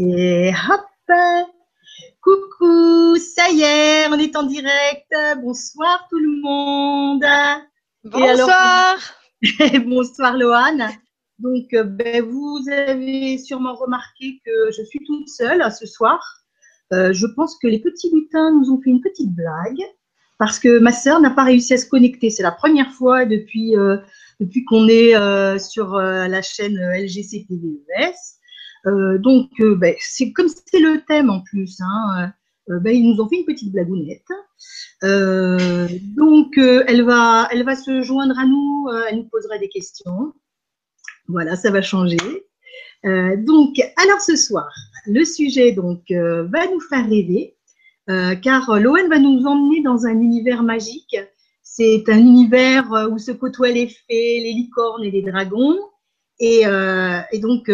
Et hop Coucou, ça y est, on est en direct. Bonsoir tout le monde. Bonsoir. bonsoir Loane. Donc, euh, ben, vous avez sûrement remarqué que je suis toute seule ce soir. Euh, je pense que les petits lutins nous ont fait une petite blague parce que ma sœur n'a pas réussi à se connecter. C'est la première fois depuis, euh, depuis qu'on est sur la chaîne LGC TVES. Donc, ben, c'est comme c'est le thème en plus. Hein, ben, ils nous ont fait une petite blagounette. donc, elle, va, elle va se joindre à nous, elle nous posera des questions. Voilà, ça va changer. Euh, donc, alors ce soir, le sujet donc euh, va nous faire rêver, euh, car Loan va nous emmener dans un univers magique. C'est un univers où se côtoient les fées, les licornes et les dragons. Et, et donc,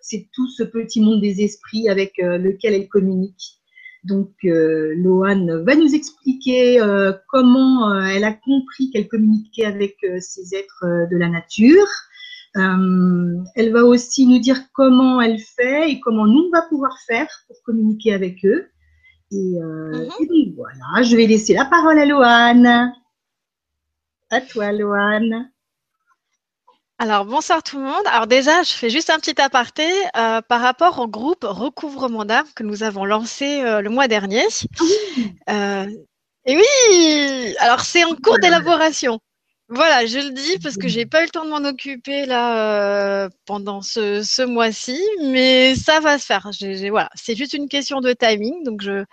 c'est tout ce petit monde des esprits avec lequel elle communique. Donc, Loan va nous expliquer comment elle a compris qu'elle communiquait avec ces êtres de la nature. Euh, elle va aussi nous dire comment elle fait et comment nous on va pouvoir faire pour communiquer avec eux. Et, euh, mhm. voilà, je vais laisser la parole à Loane. À toi, Loane. Alors bonsoir tout le monde. Alors déjà, je fais juste un petit aparté euh, par rapport au groupe Recouvrement d'âme que nous avons lancé le mois dernier. Ah et oui, alors c'est en cours d'élaboration. Voilà, je le dis parce que j'ai pas eu le temps de m'en occuper là euh, pendant ce, ce mois-ci, mais ça va se faire. voilà, c'est juste une question de timing. Donc je,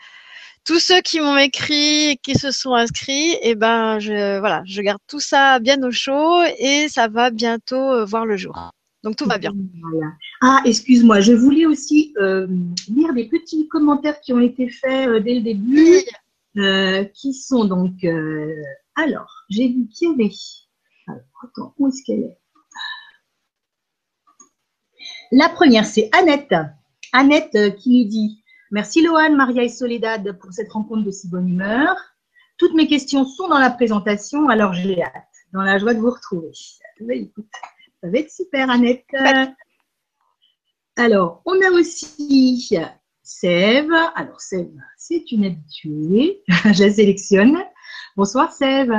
tous ceux qui m'ont écrit, qui se sont inscrits, et eh ben je voilà, je garde tout ça bien au chaud et ça va bientôt euh, voir le jour. Donc tout va bien. Ah, excuse-moi, je voulais aussi euh, lire des petits commentaires qui ont été faits dès le début, qui sont donc alors, j'ai vu qu'il y avait. Alors, attends, où est-ce qu'elle est, La première, c'est Annette. Annette euh, qui nous dit Merci Loane, Maria et Soledad pour cette rencontre de si bonne humeur. Toutes mes questions sont dans la présentation, alors j'ai hâte. Dans la joie de vous retrouver. Écoute, ça va être super, Annette. Alors, on a aussi Sève. Alors, Sève, c'est une habituée. Je la sélectionne. Bonsoir Sève.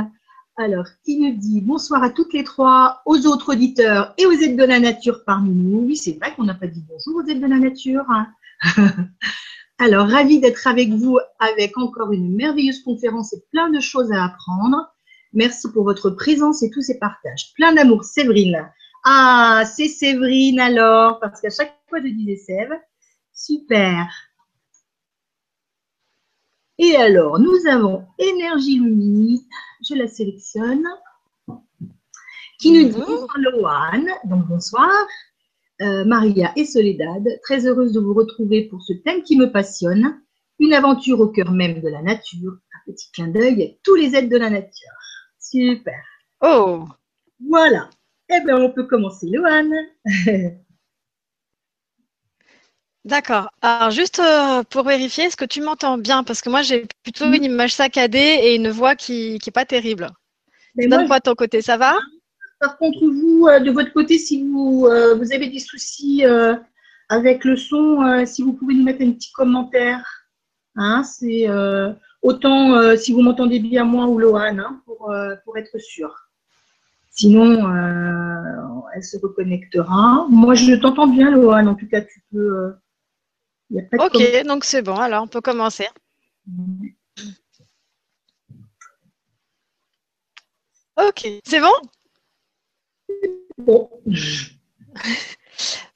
Alors, qui nous dit bonsoir à toutes les trois, aux autres auditeurs et aux aides de la nature parmi nous. Oui, c'est vrai qu'on n'a pas dit bonjour aux aides de la nature. Hein. Alors, ravi d'être avec vous avec encore une merveilleuse conférence et plein de choses à apprendre. Merci pour votre présence et tous ces partages. Plein d'amour, Séverine. Ah, c'est Séverine alors, parce qu'à chaque fois je disais Sève. Super. Et alors, nous avons Énergie Lumini, je la sélectionne, qui nous dit bonsoir Loane, donc bonsoir, euh, Maria et Soledad, très heureuse de vous retrouver pour ce thème qui me passionne, une aventure au cœur même de la nature, un petit clin d'œil à tous les êtres de la nature. Super. Oh Voilà. Eh bien, on peut commencer, Loane. D'accord. Alors juste euh, pour vérifier, est-ce que tu m'entends bien? Parce que moi j'ai plutôt une image saccadée et une voix qui n'est pas terrible. Donne de ton côté, ça va? Par contre, vous, euh, de votre côté, si vous, euh, vous avez des soucis avec le son, si vous pouvez nous mettre un petit commentaire. Hein, c'est autant si vous m'entendez bien moi ou Lohan, hein, pour, pour être sûr. Sinon, elle se reconnectera. Moi, je t'entends bien, Lohan. En tout cas, tu peux ok, donc c'est bon. Alors, on peut commencer. Ok, c'est bon? Bon.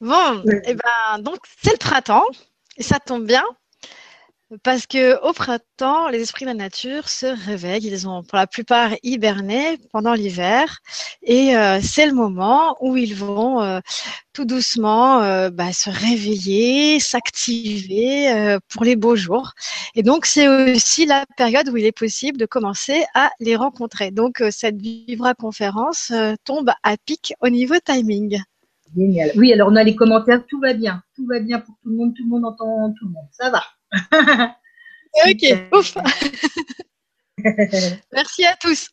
bon, et eh ben, donc c'est le printemps et ça tombe bien parce que au printemps, les esprits de la nature se réveillent. Ils ont pour la plupart hiberné pendant l'hiver, et euh, c'est le moment où ils vont euh, tout doucement euh, bah, se réveiller, s'activer pour les beaux jours. Et donc c'est aussi la période où il est possible de commencer à les rencontrer. Donc cette Vivra conférence tombe à pic au niveau timing. Génial. Oui, alors on a les commentaires, tout va bien, tout va bien pour tout le monde, tout le monde entend tout le monde, ça va. Ok, ouf. Merci à tous.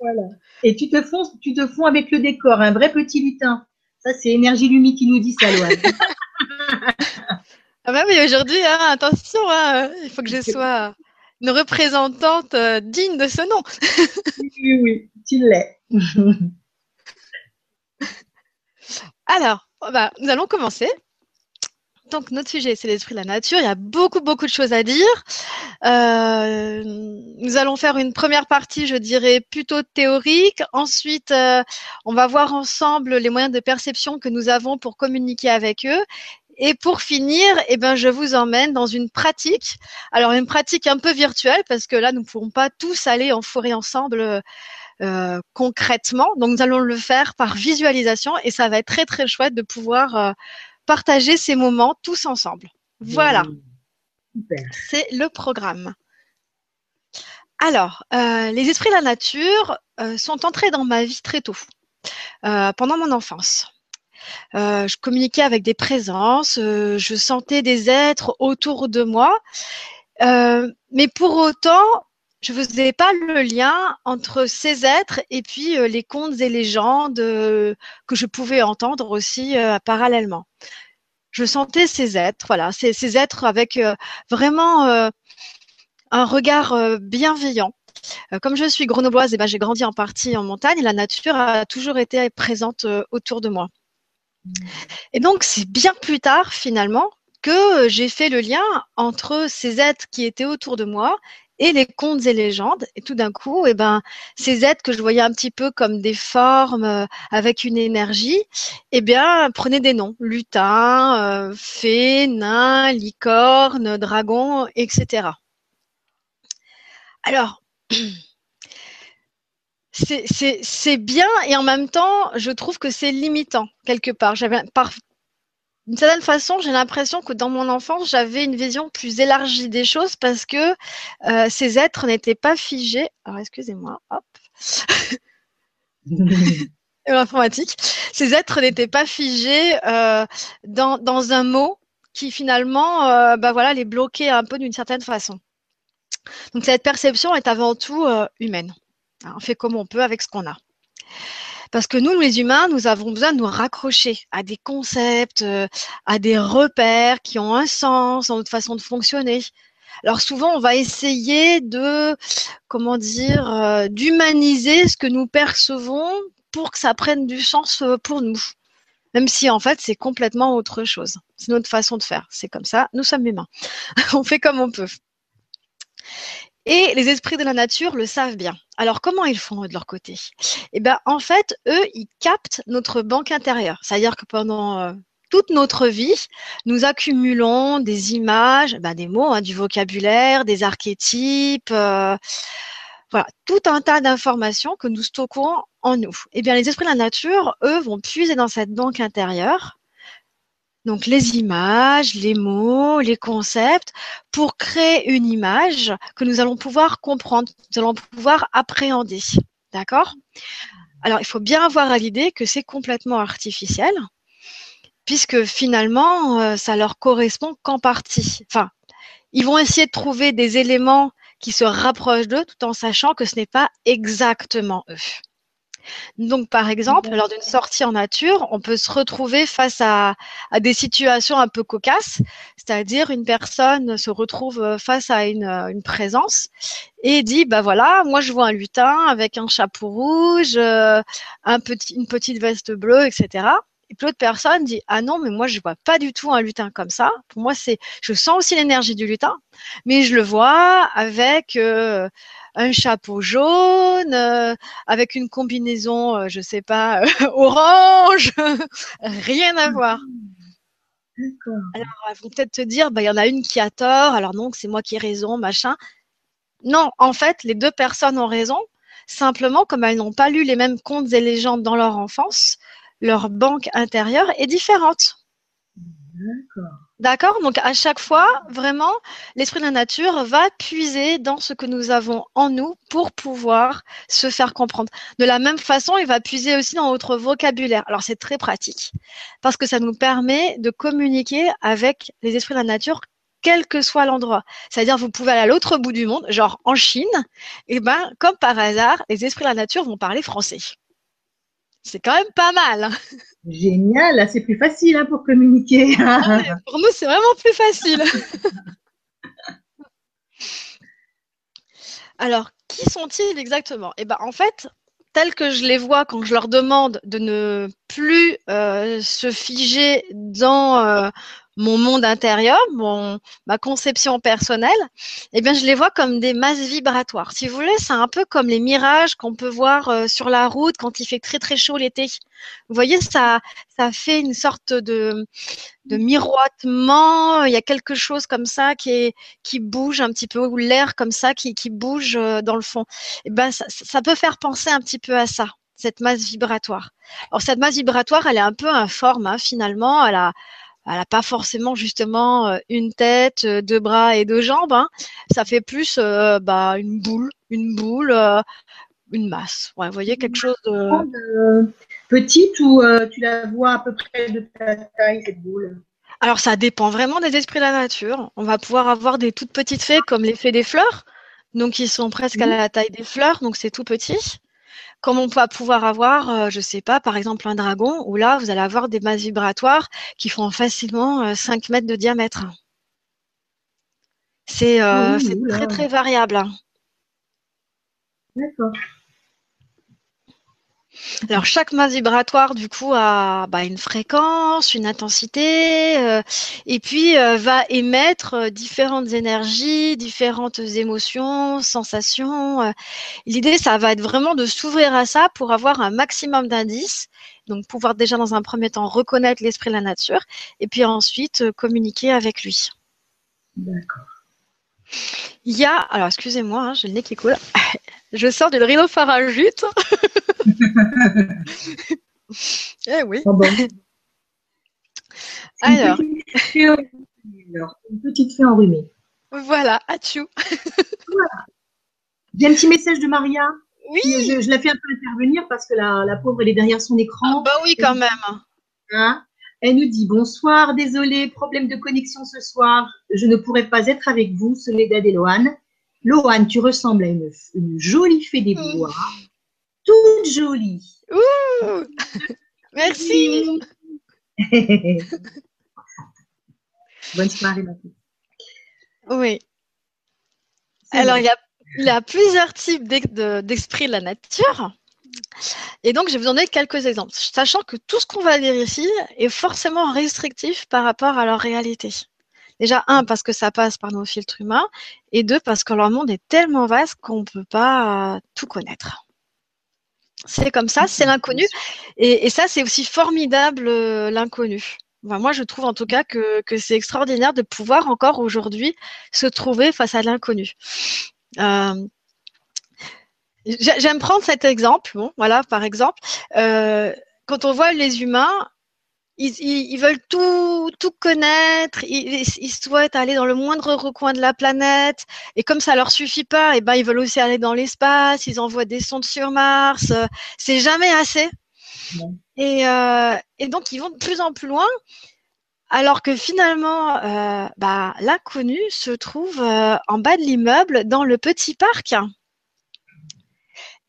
voilà. Et tu te fonds, tu te fonds avec le décor, un vrai petit lutin. Ça, c'est Énergie Lumi qui nous dit ça, Loane. Ah bah oui, aujourd'hui, hein, attention, hein, il faut que je sois une représentante euh, digne de ce nom. oui, oui, tu l'es. Alors, bah, nous allons commencer. Donc, notre sujet, c'est l'esprit de la nature. Il y a beaucoup, beaucoup de choses à dire. Euh, nous allons faire une première partie, je dirais, plutôt théorique. Ensuite, euh, on va voir ensemble les moyens de perception que nous avons pour communiquer avec eux. Et pour finir, eh ben, je vous emmène dans une pratique. Alors, une pratique un peu virtuelle, parce que là, nous ne pourrons pas tous aller en forêt ensemble euh, concrètement. Donc, nous allons le faire par visualisation et ça va être très, très chouette de pouvoir euh, partager ces moments tous ensemble. Voilà. C'est le programme. Alors, euh, les esprits de la nature sont entrés dans ma vie très tôt, pendant mon enfance. je communiquais avec des présences, je sentais des êtres autour de moi, mais pour autant, je ne faisais pas le lien entre ces êtres et puis euh, les contes et légendes euh, que je pouvais entendre aussi euh, parallèlement. Je sentais ces êtres, voilà, ces, ces êtres avec vraiment un regard bienveillant. Comme je suis grenobloise, et eh ben, j'ai grandi en partie en montagne et la nature a toujours été présente autour de moi. Et donc, c'est bien plus tard, finalement, que j'ai fait le lien entre ces êtres qui étaient autour de moi et les contes et légendes. Et tout d'un coup, eh ben, ces êtres que je voyais un petit peu comme des formes euh, avec une énergie, eh bien, prenaient des noms. Lutin, euh, fée, nain, licorne, dragon, etc. Alors, c'est bien et en même temps, je trouve que c'est limitant quelque part. J'avais par, d'une certaine façon, j'ai l'impression que dans mon enfance, j'avais une vision plus élargie des choses parce que euh, ces êtres n'étaient pas figés. Alors, excusez-moi, hop. L'informatique. Ces êtres n'étaient pas figés euh, dans, dans, un mot qui finalement, euh, bah voilà, les bloquait un peu d'une certaine façon. Donc cette perception est avant tout humaine. on fait comme on peut avec ce qu'on a. Parce que nous, les humains, nous avons besoin de nous raccrocher à des concepts, euh, à des repères qui ont un sens dans notre façon de fonctionner. Alors souvent, on va essayer de, comment dire, euh, d'humaniser ce que nous percevons pour que ça prenne du sens euh, pour nous. Même si en fait, c'est complètement autre chose. C'est notre façon de faire. C'est comme ça. Nous sommes humains. on fait comme on peut. Et les esprits de la nature le savent bien. Alors, comment ils font de leur côté? Eh bien, en fait, eux, ils captent notre banque intérieure. C'est-à-dire que pendant euh, toute notre vie, nous accumulons des images, ben, des mots, hein, du vocabulaire, des archétypes, euh, voilà, tout un tas d'informations que nous stockons en nous. Eh bien, les esprits de la nature, eux, vont puiser dans cette banque intérieure donc les images, les mots, les concepts, pour créer une image que nous allons pouvoir comprendre, nous allons pouvoir appréhender. D'accord? Alors il faut bien avoir à l'idée que c'est complètement artificiel, puisque finalement, euh, ça leur correspond qu'en partie. Enfin, ils vont essayer de trouver des éléments qui se rapprochent d'eux tout en sachant que ce n'est pas exactement eux. Donc, par exemple, lors d'une sortie en nature, on peut se retrouver face à, des situations un peu cocasses, c'est-à-dire une personne se retrouve face à une, présence et dit, bah voilà, moi je vois un lutin avec un chapeau rouge, euh, un petit, une petite veste bleue, etc. Et puis l'autre personne dit ah non mais moi je vois pas du tout un lutin comme ça. Pour moi c'est je sens aussi l'énergie du lutin, mais je le vois avec euh, un chapeau jaune, euh, avec une combinaison, euh, je sais pas, orange, rien à voir. Alors, elles vont peut-être te dire, bah, il y en a une qui a tort, alors non, c'est moi qui ai raison, machin. Non, en fait, les deux personnes ont raison. Simplement, comme elles n'ont pas lu les mêmes contes et légendes dans leur enfance, leur banque intérieure est différente. D'accord. D'accord Donc à chaque fois, vraiment, l'esprit de la nature va puiser dans ce que nous avons en nous pour pouvoir se faire comprendre. De la même façon, il va puiser aussi dans notre vocabulaire. Alors c'est très pratique parce que ça nous permet de communiquer avec les esprits de la nature quel que soit l'endroit. C'est-à-dire, vous pouvez aller à l'autre bout du monde, genre en Chine, et ben, comme par hasard, les esprits de la nature vont parler français. C'est quand même pas mal. Hein. Génial, là c'est plus facile hein, pour communiquer. Pour nous, c'est vraiment plus facile. Alors, qui sont-ils exactement? Eh ben, en fait, tel que je les vois quand je leur demande de ne plus euh, se figer dans euh, mon monde intérieur, mon, ma conception personnelle, eh bien, je les vois comme des masses vibratoires. Si vous voulez, c'est un peu comme les mirages qu'on peut voir euh, sur la route quand il fait très très chaud l'été. Vous voyez, ça, ça fait une sorte de, de miroitement. Il y a quelque chose comme ça qui est, qui bouge un petit peu, ou l'air comme ça qui, qui bouge euh, dans le fond. Eh ben, ça, ça peut faire penser un petit peu à ça cette masse vibratoire. Alors cette masse vibratoire, elle est un peu informe hein, finalement. Elle a, elle n'a pas forcément justement euh, une tête, euh, deux bras et deux jambes. Hein. Ça fait plus euh, bah, une boule, une boule, une masse. Ouais, vous voyez quelque chose de petite ou tu la vois à peu près de ta taille cette boule? Alors ça dépend vraiment des esprits de la nature. On va pouvoir avoir des toutes petites fées comme l'effet des fleurs, donc ils sont presque à mmh. la taille des fleurs, donc c'est tout petit comme on peut pouvoir avoir, euh, je sais pas, par exemple un dragon, où là, vous allez avoir des masses vibratoires qui font facilement 5 euh, mètres de diamètre. C'est euh, très très variable. D'accord. Alors chaque masse vibratoire du coup a bah, une fréquence, une intensité, euh, et puis euh, va émettre euh, différentes énergies, différentes émotions, sensations. L'idée, ça va être vraiment de s'ouvrir à ça pour avoir un maximum d'indices. Donc pouvoir déjà dans un premier temps reconnaître l'esprit de la nature, et puis ensuite communiquer avec lui. D'accord. Il y a, alors excusez-moi, hein, j'ai le nez qui coule. Je sors d'une rhinopharyngite. eh oui. Ah Alors. Une petite fée enrhumée. Voilà, atchou. voilà. J'ai un petit message de Maria. Oui. Je, la fais un peu intervenir parce que la, la pauvre, elle est derrière son écran. Ah bah oui, quand même. Hein elle nous dit bonsoir, désolé, problème de connexion ce soir. Je ne pourrai pas être avec vous, Soledad et. Loane, tu ressembles à une, jolie fée des bois. Mmh. Toute jolie. Merci. Bonne soirée, ma fille. Oui. Alors, il y, a, plusieurs types d'esprit de la nature. Et donc, je vais vous donner quelques exemples, sachant que tout ce qu'on va dire ici est forcément restrictif par rapport à leur réalité. Déjà, un, parce que ça passe par nos filtres humains, et deux, parce que leur monde est tellement vaste qu'on ne peut pas euh, tout connaître. C'est comme ça, c'est l'inconnu. Et, ça, c'est aussi formidable, euh, l'inconnu. moi, je trouve en tout cas que, c'est extraordinaire de pouvoir encore aujourd'hui se trouver face à l'inconnu. Euh, j'aime prendre cet exemple. Bon, voilà, par exemple, quand on voit les humains, ils, veulent tout, tout connaître, ils, souhaitent aller dans le moindre recoin de la planète, et comme ça leur suffit pas, et eh ben ils veulent aussi aller dans l'espace, ils envoient des sondes sur Mars, euh, c'est jamais assez. Et, euh, et, donc ils vont de plus en plus loin, alors que finalement, euh, bah, l'inconnu se trouve en bas de l'immeuble dans le petit parc.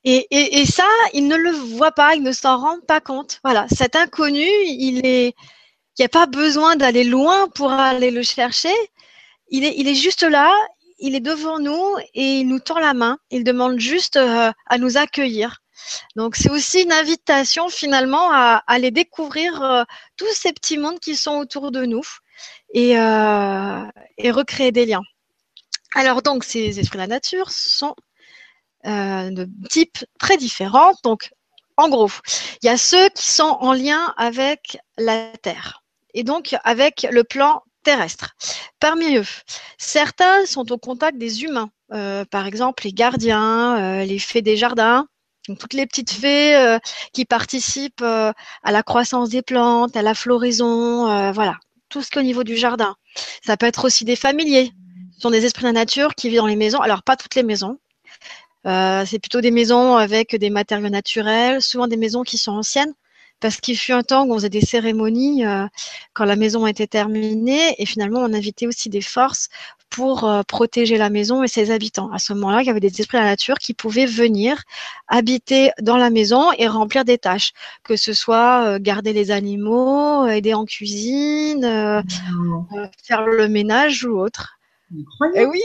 Et, et, et, ça, il ne le voit pas, il ne s'en rend pas compte. Voilà, cet inconnu, il est, il n'y a pas besoin d'aller loin pour aller le chercher. Il est, il est juste là, il est devant nous et il nous tend la main. Il demande juste euh, à nous accueillir. Donc c'est aussi une invitation finalement à, aller découvrir euh, tous ces petits mondes qui sont autour de nous et, euh, et recréer des liens. Alors donc ces esprits de la nature sont de types très différents. Donc, en gros, il y a ceux qui sont en lien avec la Terre et donc avec le plan terrestre. Parmi eux, certains sont au contact des humains, euh, par exemple les gardiens, euh, les fées des jardins, toutes les petites fées qui participent à la croissance des plantes, à la floraison, voilà, tout ce qui est au niveau du jardin. Ça peut être aussi des familiers. Ce sont des esprits de la nature qui vivent dans les maisons. Alors pas toutes les maisons, euh, c'est plutôt des maisons avec des matériaux naturels, souvent des maisons qui sont anciennes, parce qu'il fut un temps où on faisait des cérémonies euh, quand la maison était terminée et finalement on invitait aussi des forces pour euh, protéger la maison et ses habitants. À ce moment-là, il y avait des esprits de la nature qui pouvaient venir habiter dans la maison et remplir des tâches, que ce soit euh, garder les animaux, aider en cuisine, faire le ménage ou autre. Incroyable. Et oui.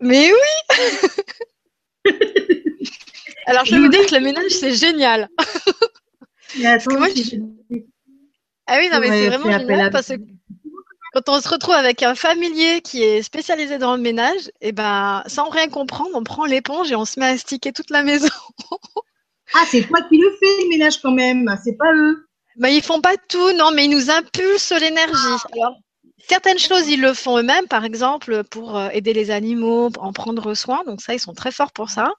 Mais oui. Alors, je vais vous dire que le ménage, c'est génial. Mais attends, moi, je- Ah oui, non, mais c'est vraiment génial parce que quand on se retrouve avec un familier qui est spécialisé dans le ménage, et ben, sans rien comprendre, on prend l'éponge et on se met à sticker toute la maison. Ah, c'est toi qui le fais, le ménage quand même. C'est pas eux. Ben, ils font pas tout, non, mais ils nous impulsent l'énergie. Alors, certaines choses, ils le font eux-mêmes, par exemple, pour euh, aider les animaux, en prendre soin. Donc ça, ils sont très forts pour ça.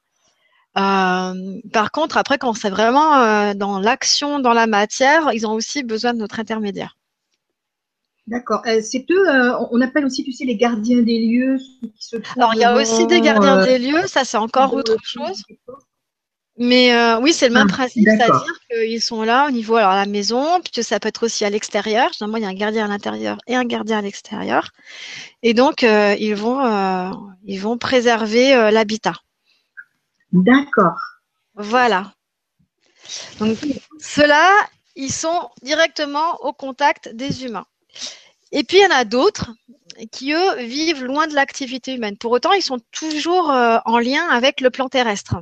Euh, par contre, après, quand c'est vraiment euh, dans l'action, dans la matière, ils ont aussi besoin de notre intermédiaire. D'accord. Euh, c'est eux, on appelle aussi, tu sais, les gardiens des lieux. ceux qui se Alors, il y a aussi des gardiens des lieux, ça c'est encore autre chose. Mais euh, oui, c'est le même Ah, principe, c'est-à-dire qu'ils sont là au niveau alors la maison, puis ça peut être aussi à l'extérieur. Généralement, il y a un gardien à l'intérieur et un gardien à l'extérieur. Et donc, euh, ils vont euh, ils vont préserver euh, l'habitat. D'accord. Voilà. Donc, ceux-là, ils sont directement au contact des humains. Et puis, il y en a d'autres qui, eux, vivent loin de l'activité humaine. Pour autant, ils sont toujours euh, en lien avec le plan terrestre.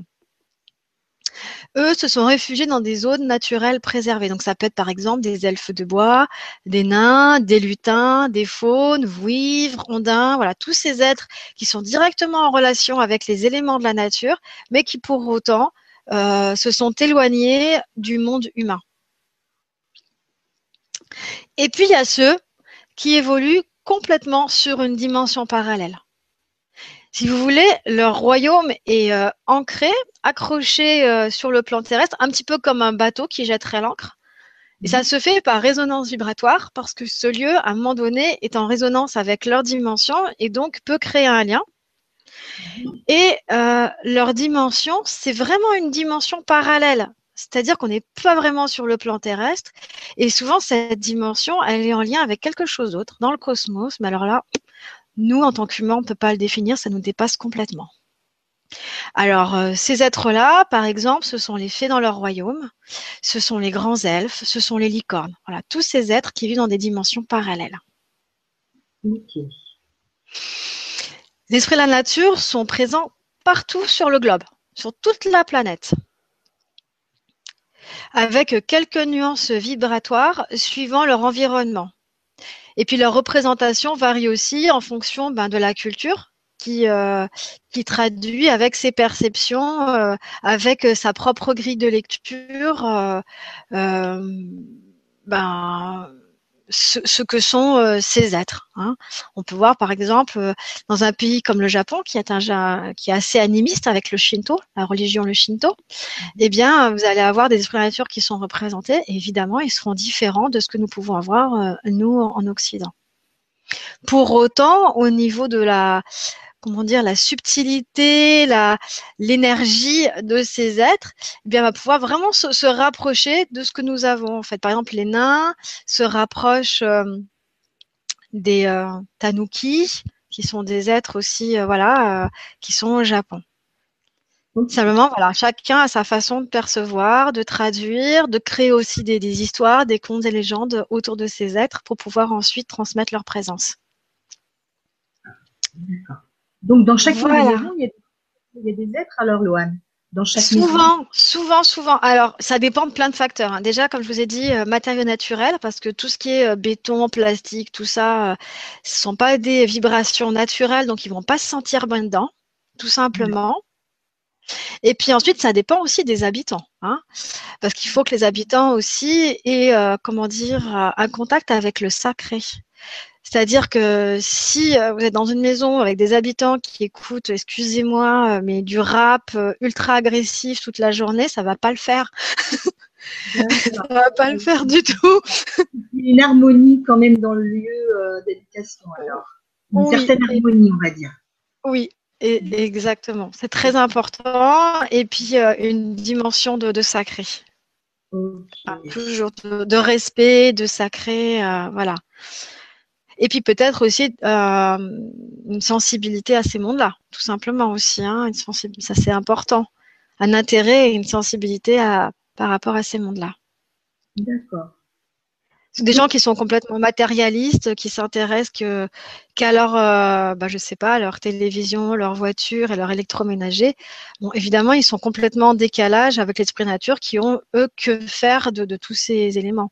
Eux se sont réfugiés dans des zones naturelles préservées. Donc, ça peut être par exemple des elfes de bois, des nains, des lutins, des faunes, vouivres, ondins, voilà, tous ces êtres qui sont directement en relation avec les éléments de la nature, mais qui pour autant euh, se sont éloignés du monde humain. Et puis, il y a ceux qui évoluent complètement sur une dimension parallèle. Si vous voulez, leur royaume est euh, ancré, accroché euh, sur le plan terrestre, un petit peu comme un bateau qui jetterait l'ancre. Et ça se fait par résonance vibratoire parce que ce lieu, à un moment donné, est en résonance avec leur dimension et donc peut créer un lien. Et euh, leur dimension, c'est vraiment une dimension parallèle. C'est-à-dire qu'on n'est pas vraiment sur le plan terrestre. Et souvent, cette dimension, elle est en lien avec quelque chose d'autre dans le cosmos. Mais alors là, nous, en tant qu'humains, on ne peut pas le définir, ça nous dépasse complètement. Alors, euh, ces êtres-là, par exemple, ce sont les fées dans leur royaume, ce sont les grands elfes, ce sont les licornes. Voilà, tous ces êtres qui vivent dans des dimensions parallèles. Les esprits de la nature sont présents partout sur le globe, sur toute la planète, avec quelques nuances vibratoires suivant leur environnement. Et puis leur représentation varie aussi en fonction ben, de la culture qui, euh, qui traduit avec ses perceptions, euh, avec sa propre grille de lecture, euh, euh, ben, ce, ce, que sont euh, ces êtres. Hein. On peut voir par exemple euh, dans un pays comme le Japon, qui est un qui est assez animiste avec le Shinto, la religion le Shinto, eh bien vous allez avoir des esprits nature qui sont représentés. Et évidemment, ils seront différents de ce que nous pouvons avoir euh, nous en Occident. Pour autant, au niveau de la comment dire la subtilité, la l'énergie de ces êtres, eh bien, on va pouvoir vraiment se, se, rapprocher de ce que nous avons. En fait, par exemple, les nains se rapprochent euh, des euh, tanuki, qui sont des êtres aussi, euh, voilà, qui sont au Japon. Simplement, voilà, chacun a sa façon de percevoir, de traduire, de créer aussi des, des histoires, des contes et légendes autour de ces êtres pour pouvoir ensuite transmettre leur présence. D'accord. Donc, dans chaque voilà. maison, il y, a, il y, a, des êtres alors, Loane dans chaque Souvent, maison. souvent, souvent. Alors, ça dépend de plein de facteurs. Hein. Déjà, comme je vous ai dit, euh, matériaux naturels, parce que tout ce qui est euh, béton, plastique, tout ça, euh, ce sont pas des vibrations naturelles, donc ils vont pas se sentir bien dedans, tout simplement. Et puis ensuite, ça dépend aussi des habitants, hein, parce qu'il faut que les habitants aussi aient, euh, comment dire, un contact avec le sacré. C'est-à-dire que si vous êtes dans une maison avec des habitants qui écoutent, excusez-moi, mais du rap ultra agressif toute la journée, ça va pas le faire. ça va pas le faire du tout. Une harmonie quand même dans le lieu euh, d'habitation alors. Une oui, certaine harmonie, on va dire. Oui, et, exactement. C'est très important. Et puis euh, une dimension de, de sacré. toujours de, respect, de sacré, euh, voilà. Et puis peut-être aussi euh, une sensibilité à ces mondes-là, tout simplement aussi. Hein, une ça c'est important. Un intérêt et une sensibilité à, par rapport à ces mondes-là. D'accord. Des gens qui sont complètement matérialistes, qui s'intéressent que, qu'à leur, euh, bah, je sais pas, leur télévision, leur voiture et leur électroménager. Bon, évidemment, ils sont complètement en décalage avec l'esprit nature, qui ont eux que faire de, tous ces éléments.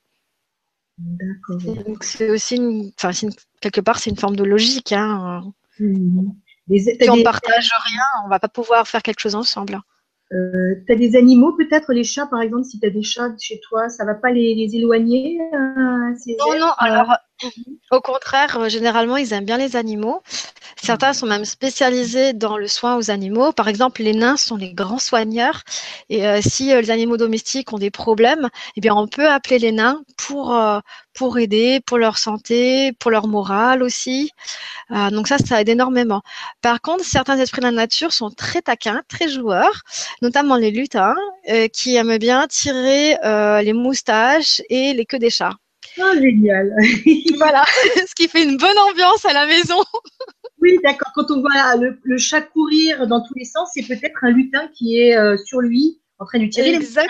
D'accord. Donc c'est aussi, une, enfin, quelque part, c'est une forme de logique. Hein. Mmh. si on ne partage rien, on va pas pouvoir faire quelque chose ensemble. Euh, tu as des animaux peut-être, les chats par exemple, si tu as des chats chez toi, ça va pas les, les éloigner euh, Non, non, alors au contraire, euh, généralement, ils aiment bien les animaux. Certains sont même spécialisés dans le soin aux animaux. Par exemple, les nains sont les grands soigneurs. Et euh, si euh, les animaux domestiques ont des problèmes, eh bien, on peut appeler les nains pour pour aider, pour leur santé, pour leur morale aussi. donc ça, ça aide énormément. Par contre, certains esprits de la nature sont très taquins, très joueurs, notamment les lutins, qui aiment bien tirer les moustaches et les queues des chats. Oh, génial. voilà, ce qui fait une bonne ambiance à la maison. Oui, d'accord. Quand on voit le, chat courir dans tous les sens, c'est peut-être un lutin qui est euh, sur lui, en train de lui tirer exact.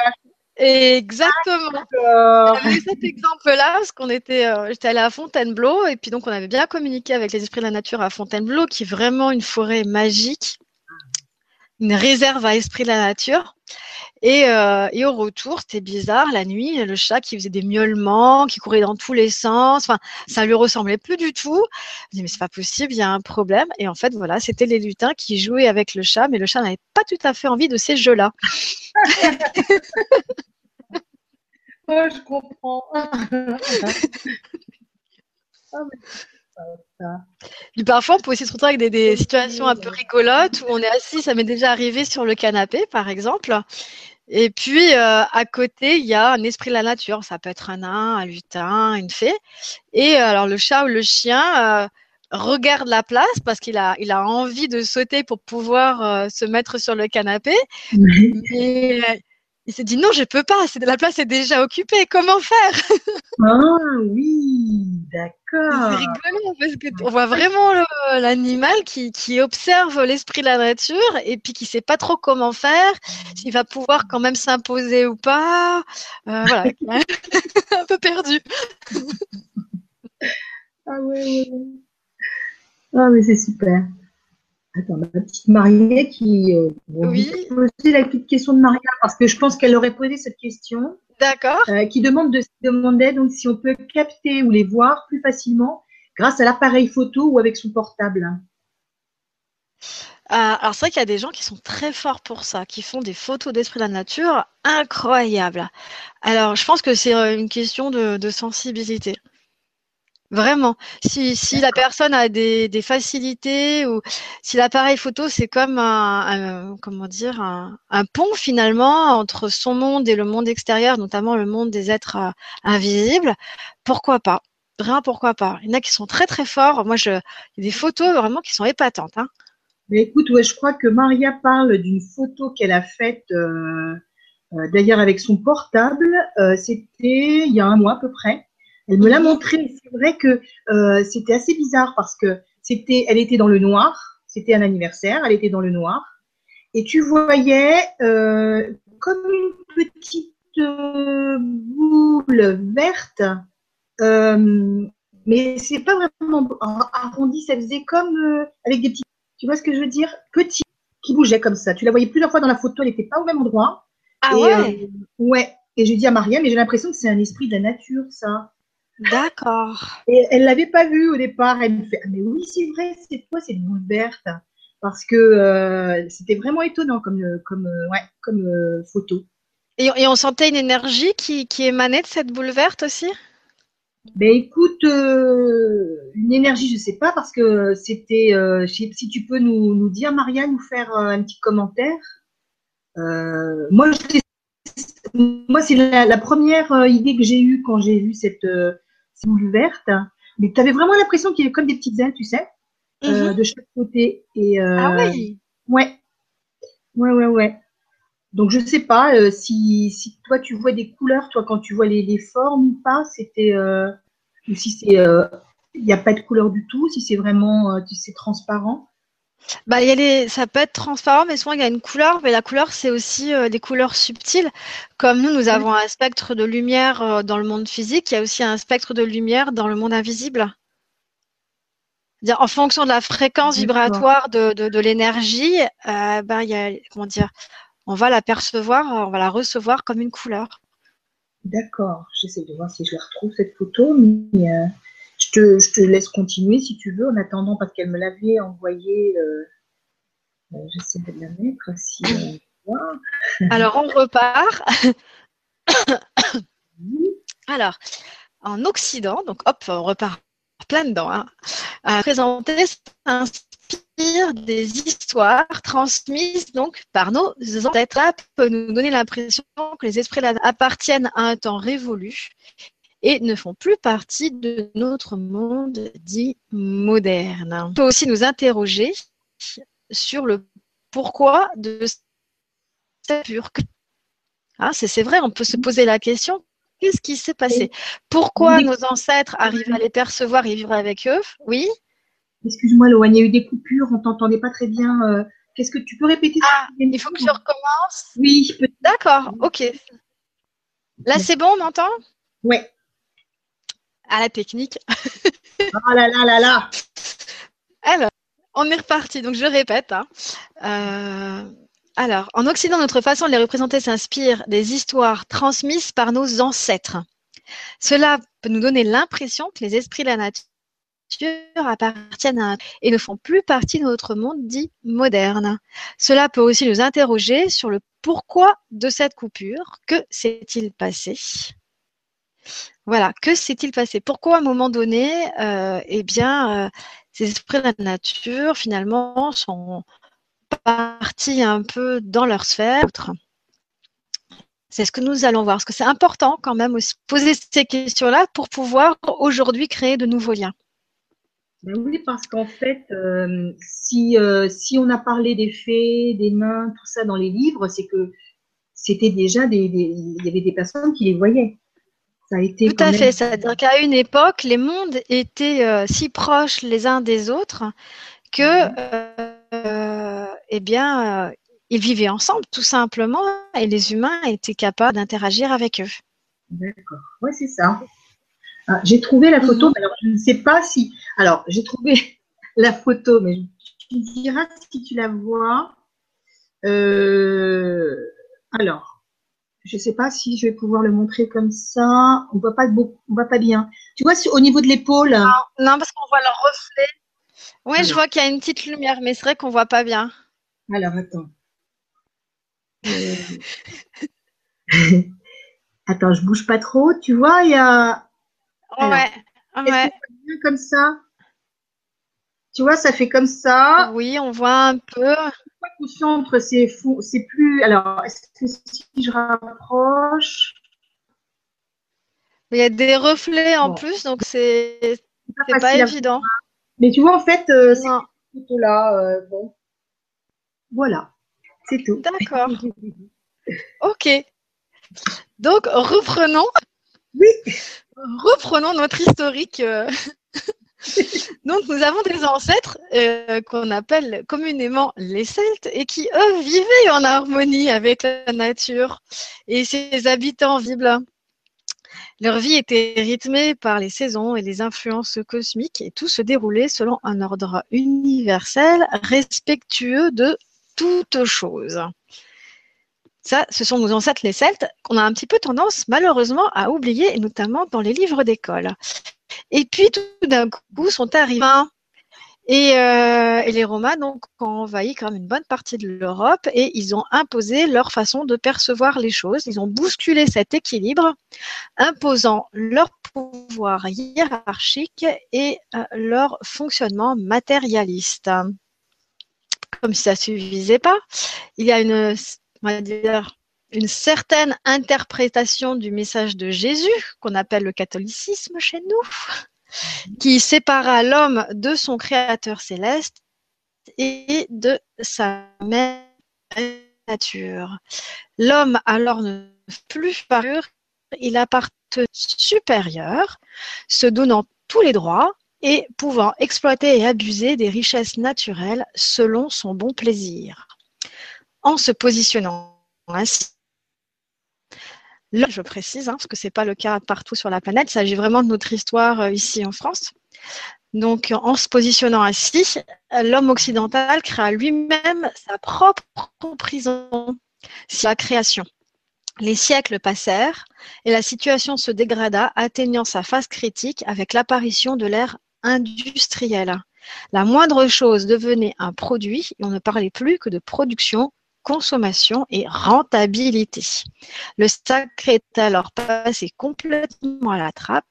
Exactement. Ah, cet exemple-là, parce qu'on était, euh, j'étais allée à Fontainebleau et puis donc on avait bien communiqué avec les esprits de la nature à Fontainebleau, qui est vraiment une forêt magique, une réserve à esprits de la nature. Et, euh, et, au retour, c'était bizarre, la nuit, le chat qui faisait des miaulements, qui courait dans tous les sens, enfin, ça lui ressemblait plus du tout. Je dis, mais c'est pas possible, il y a un problème. Et en fait, voilà, c'était les lutins qui jouaient avec le chat, mais le chat n'avait pas tout à fait envie de ces jeux-là. oh, je comprends. Puis parfois, on peut aussi se retrouver avec des, situations un peu rigolotes où on est assis, ça m'est déjà arrivé sur le canapé, par exemple. Et puis, euh, à côté, il y a un esprit de la nature. Ça peut être un nain, un lutin, une fée. Et euh, alors, le chat ou le chien euh, regarde la place parce qu'il a, il a envie de sauter pour pouvoir se mettre sur le canapé. Mais il s'est dit non, je peux pas, la place est déjà occupée, comment faire? Ah oui, d'accord. C'est rigolo parce qu'on voit vraiment l'animal qui, observe l'esprit de la nature et puis qui sait pas trop comment faire, s'il va pouvoir quand même s'imposer ou pas. Euh, voilà, un peu perdu. ah oui, Ah mais c'est super. Attends, ma petite Maria qui euh, oui. poser la petite question de Maria parce que je pense qu'elle aurait posé cette question. D'accord. Euh, qui demande de demander donc si on peut capter ou les voir plus facilement grâce à l'appareil photo ou avec son portable. Euh, alors c'est vrai qu'il y a des gens qui sont très forts pour ça, qui font des photos d'esprit de la nature incroyables. Alors je pense que c'est une question de sensibilité. Vraiment. Si, si la personne a des, des facilités ou si l'appareil photo c'est comme un, comment dire un, un, pont finalement entre son monde et le monde extérieur, notamment le monde des êtres euh, invisibles, pourquoi pas? Vraiment pourquoi pas? Il y en a qui sont très très forts. Moi, je, il y a des photos vraiment qui sont épatantes. Hein. Mais écoute, ouais, je crois que Maria parle d'une photo qu'elle a faite euh, euh, d'ailleurs avec son portable. Euh, C'était il y a un mois à peu près. Elle me l'a montré. C'est vrai que euh, c'était assez bizarre parce que c'était, elle était dans le noir. C'était un anniversaire. Elle était dans le noir. Et tu voyais euh, comme une petite euh, boule verte, mais c'est pas vraiment arrondi. Ça faisait comme avec des petits. Tu vois ce que je veux dire? Petit qui bougeait comme ça. Tu la voyais plusieurs fois dans la photo. Elle n'était pas au même endroit. Ah ouais? ouais. Et j'ai dit à Maria, mais j'ai l'impression que c'est un esprit de la nature, ça. D'accord. Et elle l'avait pas vu au départ. Elle me fait, ah, mais oui, c'est vrai, c'est toi, c'est boule verte. Parce que euh, c'était vraiment étonnant comme, euh, comme, euh, ouais, comme photo. Et, et, on sentait une énergie qui, qui, émanait de cette boule verte aussi? Ben écoute, une énergie, je sais pas, parce que c'était, si tu peux nous, nous dire, Maria, nous faire un petit commentaire. moi, moi, c'est la, la, première idée que j'ai eue quand j'ai vu cette, Mais tu avais vraiment l'impression qu'il y avait comme des petites ailes, tu sais, euh, mhm. de chaque côté. Et, euh, ah oui Ouais. Ouais, ouais, ouais. donc, je ne sais pas euh, si, si, toi, tu vois des couleurs, toi, quand tu vois les, les formes ou pas, c'était, ou si c'est, il n'y a pas de couleur du tout, si c'est vraiment, tu sais, transparent. Bah, y a les... Ça peut être transparent, mais souvent il y a une couleur. Mais la couleur, c'est aussi des couleurs subtiles. Comme nous, nous avons un spectre de lumière dans le monde physique, il y a aussi un spectre de lumière dans le monde invisible en fonction de la fréquence vibratoire de, de, l'énergie, euh, ben, y a, comment dire, on va la percevoir, on va la recevoir comme une couleur. D'accord. J'essaie de voir si je la retrouve cette photo, mais euh, je, te, je, te, laisse continuer si tu veux, en attendant, parce qu'elle me l'avait envoyée. Euh, euh J'essaie de la mettre si Alors, on repart. Alors, en Occident, donc hop, on repart plein dedans, hein, à présenter s'inspire des histoires transmises donc par nos ancêtres. peut nous donner l'impression que les esprits appartiennent à un temps révolu et ne font plus partie de notre monde dit moderne. On peut aussi nous interroger sur le pourquoi de cette pure. Ah, c'est vrai, on peut se poser la question Qu'est-ce qui s'est passé? Pourquoi nos ancêtres arrivent à les percevoir et vivre avec eux? Oui Excuse-moi, Loane, il y a eu des coupures, on t'entendait pas très bien. Euh, qu'est-ce que tu peux répéter Ah, il faut que je recommence Oui, D'accord, ok. Là, c'est bon, on m'entend Ouais. À la technique. oh là là là là Alors, on est reparti. Donc, je répète. Hein. Euh, alors, en Occident, notre façon de les représenter s'inspire des histoires transmises par nos ancêtres. Cela peut nous donner l'impression que les esprits de la nature appartiennent à et ne font plus partie de notre monde dit moderne. Cela peut aussi nous interroger sur le pourquoi de cette coupure. Que s'est-il passé? Voilà, que s'est-il passé? Pourquoi à un moment donné, euh, eh bien, euh, ces esprits de la nature finalement sont partie un peu dans leur sphère? C'est ce que nous allons voir, parce que c'est important quand même de poser ces questions-là pour pouvoir aujourd'hui créer de nouveaux liens. Ben oui, parce qu'en fait, si, euh, si on a parlé des fées, des nains, tout ça dans les livres, c'est que c'était déjà des, il y avait des personnes qui les voyaient. Ça a été tout à fait. C'est-à-dire qu'à une époque, les mondes étaient euh, si proches les uns des autres que eh bien, euh, ils vivaient ensemble tout simplement et les humains étaient capables d'interagir avec eux. D'accord. Oui, c'est ça. Ah, j'ai trouvé la photo, mhm. alors je ne sais pas si. Alors, j'ai trouvé la photo, mais tu me diras si tu la vois. Euh, alors, je ne sais pas si je vais pouvoir le montrer comme ça. On voit pas beaucoup, on voit pas bien. Tu vois, au niveau de l'épaule. Non, non, parce qu'on voit le reflet. Oui, je vois qu'il y a une petite lumière, mais c'est vrai qu'on voit pas bien. Alors, attends. Euh, attends, je bouge pas trop. Tu vois, il y a. ouais. ouais. Comme ça? Tu vois, ça fait comme ça. Oui, on voit un peu. Au centre, c'est c'est plus. Alors, est-ce que si je rapproche? Il y a des reflets en plus, donc c'est pas, pas évident. Mais tu vois, en fait, euh, c'est là. Euh, bon. Voilà, c'est tout. D'accord. ok. Donc, reprenons. Oui. Reprenons notre historique. Euh. Donc, nous avons des ancêtres euh, qu'on appelle communément les Celtes et qui, eux, vivaient en harmonie avec la nature et ses habitants vibles. Leur vie était rythmée par les saisons et les influences cosmiques et tout se déroulait selon un ordre universel respectueux de toute chose. Ça, ce sont nos ancêtres les Celtes qu'on a un petit peu tendance malheureusement à oublier, notamment dans les livres d'école. Et puis tout d'un coup sont arrivés et, euh, et, les Romains donc ont envahi quand même une bonne partie de l'Europe et ils ont imposé leur façon de percevoir les choses. Ils ont bousculé cet équilibre, imposant leur pouvoir hiérarchique et euh, leur fonctionnement matérialiste comme si ça ne suffisait pas. Il y a une, dire, une certaine interprétation du message de Jésus, qu'on appelle le catholicisme chez nous, qui sépara l'homme de son créateur céleste et de sa mère nature. L'homme alors ne plus parure, il appartient supérieur, se donnant tous les droits et pouvant exploiter et abuser des richesses naturelles selon son bon plaisir. En se positionnant ainsi, je précise, hein, parce que ce n'est pas le cas partout sur la planète, il s'agit vraiment de notre histoire euh, ici en France. Donc, en se positionnant ainsi, l'homme occidental créa lui-même sa propre prison, sa création. Les siècles passèrent et la situation se dégrada, atteignant sa phase critique avec l'apparition de l'ère industrielle. La moindre chose devenait un produit et on ne parlait plus que de production, consommation et rentabilité. Le sacré est alors passé complètement à la trappe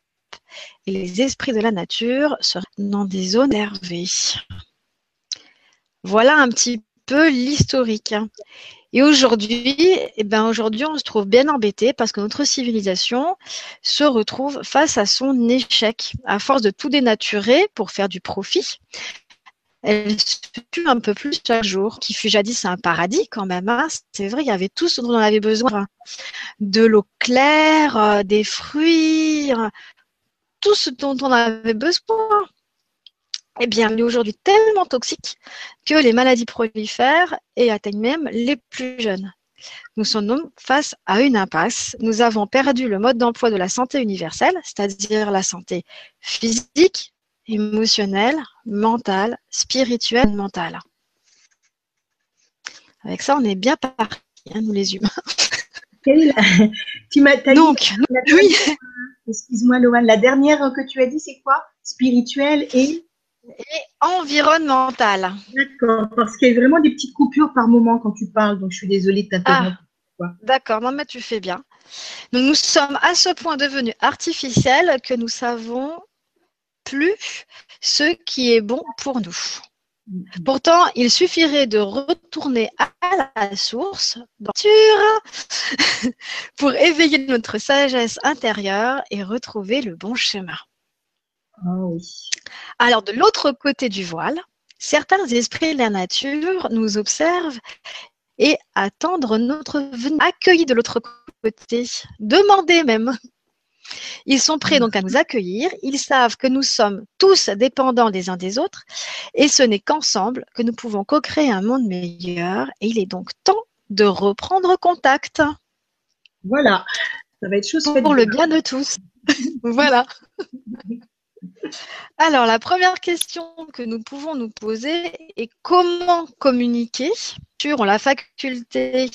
et les esprits de la nature seraient dans des zones énervées. Voilà un petit peu l'historique. Et aujourd'hui, eh ben aujourd'hui, on se trouve bien embêté parce que notre civilisation se retrouve face à son échec. À force de tout dénaturer pour faire du profit, elle se tue un peu plus chaque jour, qui fut jadis un paradis quand même. Hein. C'est vrai, il y avait tout ce dont on avait besoin. De l'eau claire, euh, des fruits, euh, tout ce dont on avait besoin eh bien, elle est aujourd'hui tellement toxique que les maladies prolifèrent et atteignent même les plus jeunes. Nous sommes face à une impasse. Nous avons perdu le mode d'emploi de la santé universelle, c'est-à-dire la santé physique, émotionnelle, mentale, spirituelle, mentale. Avec ça, on est bien partis, hein, nous les humains. tu m'as Donc, oui. Excuse-moi, Loane, la dernière que tu as dit, c'est quoi? Spirituelle et et environnementale. D'accord, parce qu'il y a vraiment des petites coupures par moment quand tu parles, donc je suis désolée de t'interrompre. Ah, D'accord, non mais tu fais bien. Nous, nous sommes à ce point devenus artificiels que nous savons plus ce qui est bon pour nous. Pourtant, il suffirait de retourner à la source, pour éveiller notre sagesse intérieure et retrouver le bon chemin. Ah Alors, de l'autre côté du voile, certains esprits de la nature nous observent et attendent notre venue, accueillis de l'autre côté, demander même. Ils sont prêts donc à nous accueillir, ils savent que nous sommes tous dépendants les uns des autres et ce n'est qu'ensemble que nous pouvons co-créer un monde meilleur et il est donc temps de reprendre contact. Voilà, ça va être chose pour le bien de tous. voilà. Alors, la première question que nous pouvons nous poser est comment communiquer sur la faculté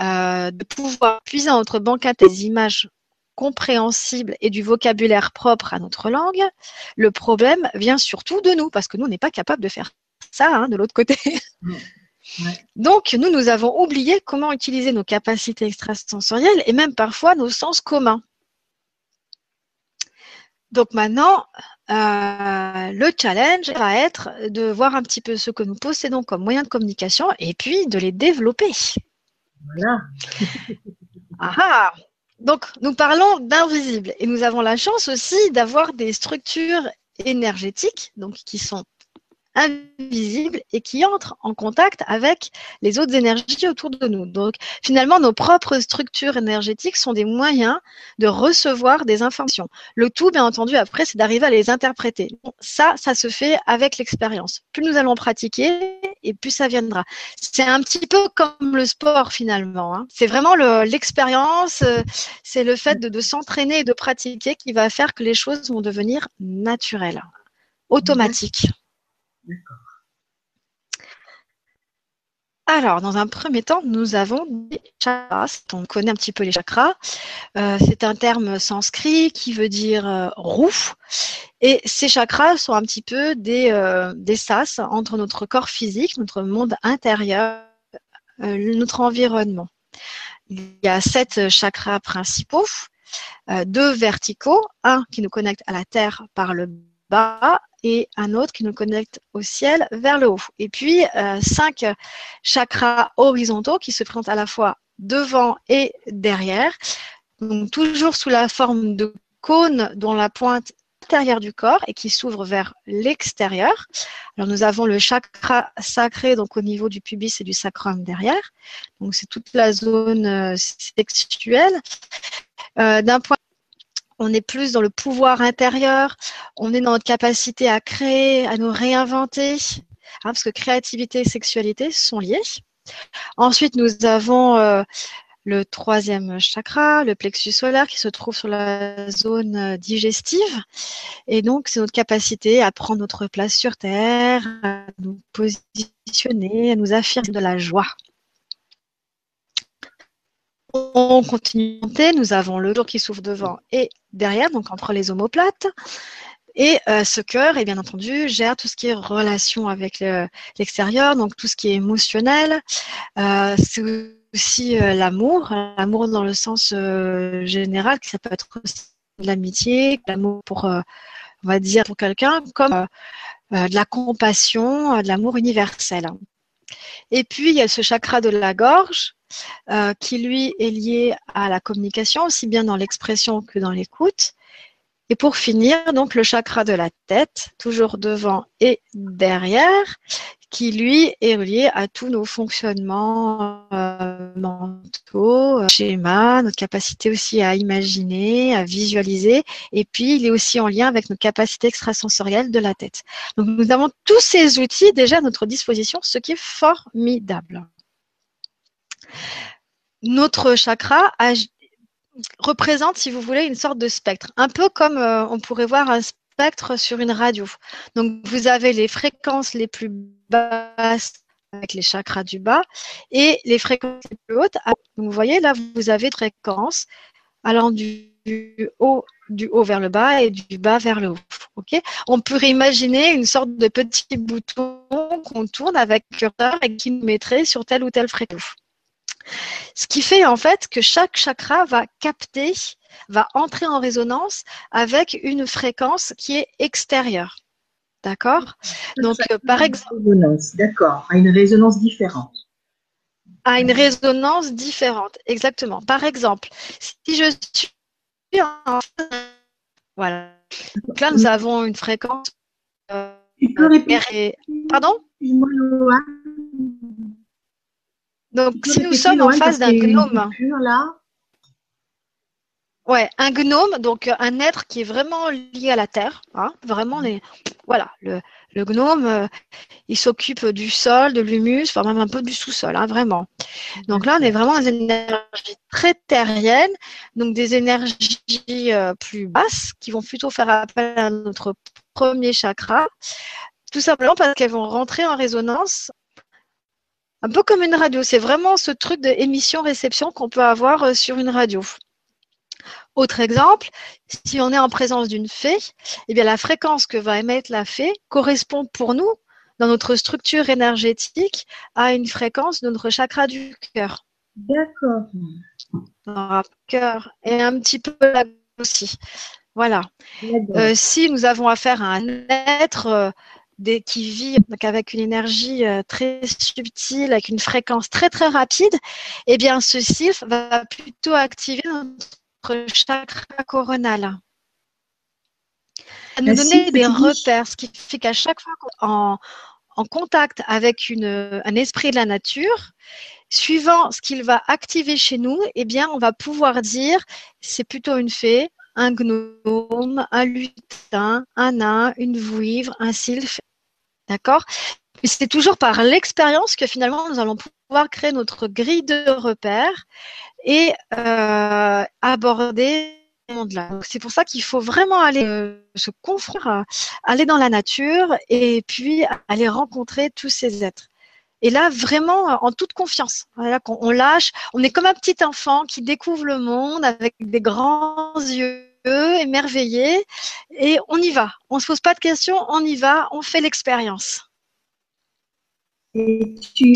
euh, de pouvoir puiser notre banquette des images compréhensibles et du vocabulaire propre à notre langue. Le problème vient surtout de nous, parce que nous, on n'est pas capable de faire ça hein, de l'autre côté. Donc, nous, nous avons oublié comment utiliser nos capacités extrasensorielles et même parfois nos sens communs. Donc maintenant, euh, le challenge va être de voir un petit peu ce que nous possédons comme moyens de communication et puis de les développer. Voilà. Ah, ah. Donc, nous parlons d'invisible et nous avons la chance aussi d'avoir des structures énergétiques donc qui sont invisibles et qui entrent en contact avec les autres énergies autour de nous. Donc, finalement, nos propres structures énergétiques sont des moyens de recevoir des informations. Le tout, bien entendu, après, c'est d'arriver à les interpréter. Ça, ça se fait avec l'expérience. Plus nous allons pratiquer, et plus ça viendra. C'est un petit peu comme le sport, finalement. Hein. C'est vraiment l'expérience, euh, c'est le fait de s'entraîner et de pratiquer qui va faire que les choses vont devenir naturelles, automatiques. Alors, dans un premier temps, nous avons des chakras. On connaît un petit peu les chakras. Euh, c'est un terme sanskrit qui veut dire euh. Et ces chakras sont un petit peu des, euh, des sas entre notre corps physique, notre monde intérieur, notre environnement. Il y a sept chakras principaux, deux verticaux, un qui nous connecte à la terre par le bas et un autre qui nous connecte au ciel vers le haut. Et puis, euh, cinq chakras horizontaux qui se présentent à la fois devant et derrière, donc toujours sous la forme de cône dont la pointe l'intérieur du corps et qui s'ouvre vers l'extérieur. Alors nous avons le chakra sacré donc au niveau du pubis et du sacrum derrière. Donc c'est toute la zone euh, sexuelle. Euh, d'un point on est plus dans le pouvoir intérieur, on est dans notre capacité à créer, à nous réinventer, hein, parce que créativité et sexualité sont liées. Ensuite, nous avons euh, le troisième chakra, le plexus solaire, qui se trouve sur la zone euh, digestive. Et donc, c'est notre capacité à prendre notre place sur Terre, à nous positionner, à nous affirmer de la joie. On continue nous avons le jour qui s'ouvre devant et derrière, donc entre les omoplates. Et euh, ce cœur, et bien entendu, gère tout ce qui est relation avec l'extérieur, donc tout ce qui est émotionnel. Euh, c'est aussi euh, l'amour, l'amour dans le sens général, que ça peut être l'amitié, l'amour pour, on va dire, pour quelqu'un, comme de la compassion, de l'amour universel. Et puis, il y a ce chakra de la gorge, qui lui est lié à la communication, aussi bien dans l'expression que dans l'écoute. Et pour finir, donc le chakra de la tête, toujours devant et derrière, qui lui est relié à tous nos fonctionnements euh, mentaux, euh, schémas, notre capacité aussi à imaginer, à visualiser, et puis il est aussi en lien avec notre capacité extrasensorielle de la tête. Donc nous avons tous ces outils déjà à notre disposition, ce qui est formidable. Notre chakra représente, si vous voulez, une sorte de spectre, un peu comme euh, on pourrait voir un spectre sur une radio. Donc, vous avez les fréquences les plus basses avec les chakras du bas et les fréquences les plus hautes. Donc, vous voyez, là, vous avez des fréquences allant du, haut, vers le bas et du bas vers le haut. On pourrait imaginer une sorte de petit bouton qu'on tourne avec curseur et qui nous mettrait sur telle ou telle fréquence. Ce qui fait en fait que chaque chakra va capter, va entrer en résonance avec une fréquence qui est extérieure. D'accord? Donc, par exemple. D'accord, à une résonance différente. À une résonance différente, exactement. Par exemple, si je suis en. Voilà. Donc là, nous avons une fréquence. Euh, tu peux répéter Pardon? Donc, si nous sommes en face d'un gnome, là. Ouais, un gnome, donc euh, un être qui est vraiment lié à la terre, hein, vraiment les, voilà, le, le gnome, euh, il s'occupe du sol, de l'humus, enfin même un peu du sous-sol, hein, vraiment. Donc là, on est vraiment dans des énergies très terriennes, donc des énergies euh, plus basses qui vont plutôt faire appel à notre premier chakra, tout simplement parce qu'elles vont rentrer en résonance un peu comme une radio. C'est vraiment ce truc d'émission-réception qu'on peut avoir euh, sur une radio. Autre exemple, si on est en présence d'une fée, eh bien la fréquence que va émettre la fée correspond pour nous, dans notre structure énergétique, à une fréquence de notre chakra du cœur. D'accord. cœur et un petit peu là aussi. Voilà. Euh, si nous avons affaire à un être qui vit avec une énergie euh, très subtile, avec une fréquence très très rapide, eh bien ce sylph va plutôt activer notre chakra coronal. À nous donner des repères, ce qui fait qu'à chaque fois qu'on en, contact avec une, un esprit de la nature, suivant ce qu'il va activer chez nous, eh bien, on va pouvoir dire c'est plutôt une fée, un gnome, un lutin, un nain, une vouivre, un sylph, D'accord? C'est toujours par l'expérience que finalement nous allons pouvoir créer notre grille de repères et euh, aborder ce monde-là. C'est pour ça qu'il faut vraiment aller euh, se confronter, aller dans la nature et puis aller rencontrer tous ces êtres. Et là, vraiment, en toute confiance. Lâche. On est comme un petit enfant qui découvre le monde avec des grands yeux émerveillé, et on y va. On ne se pose pas de questions, on y va, on fait l'expérience. Et, tu,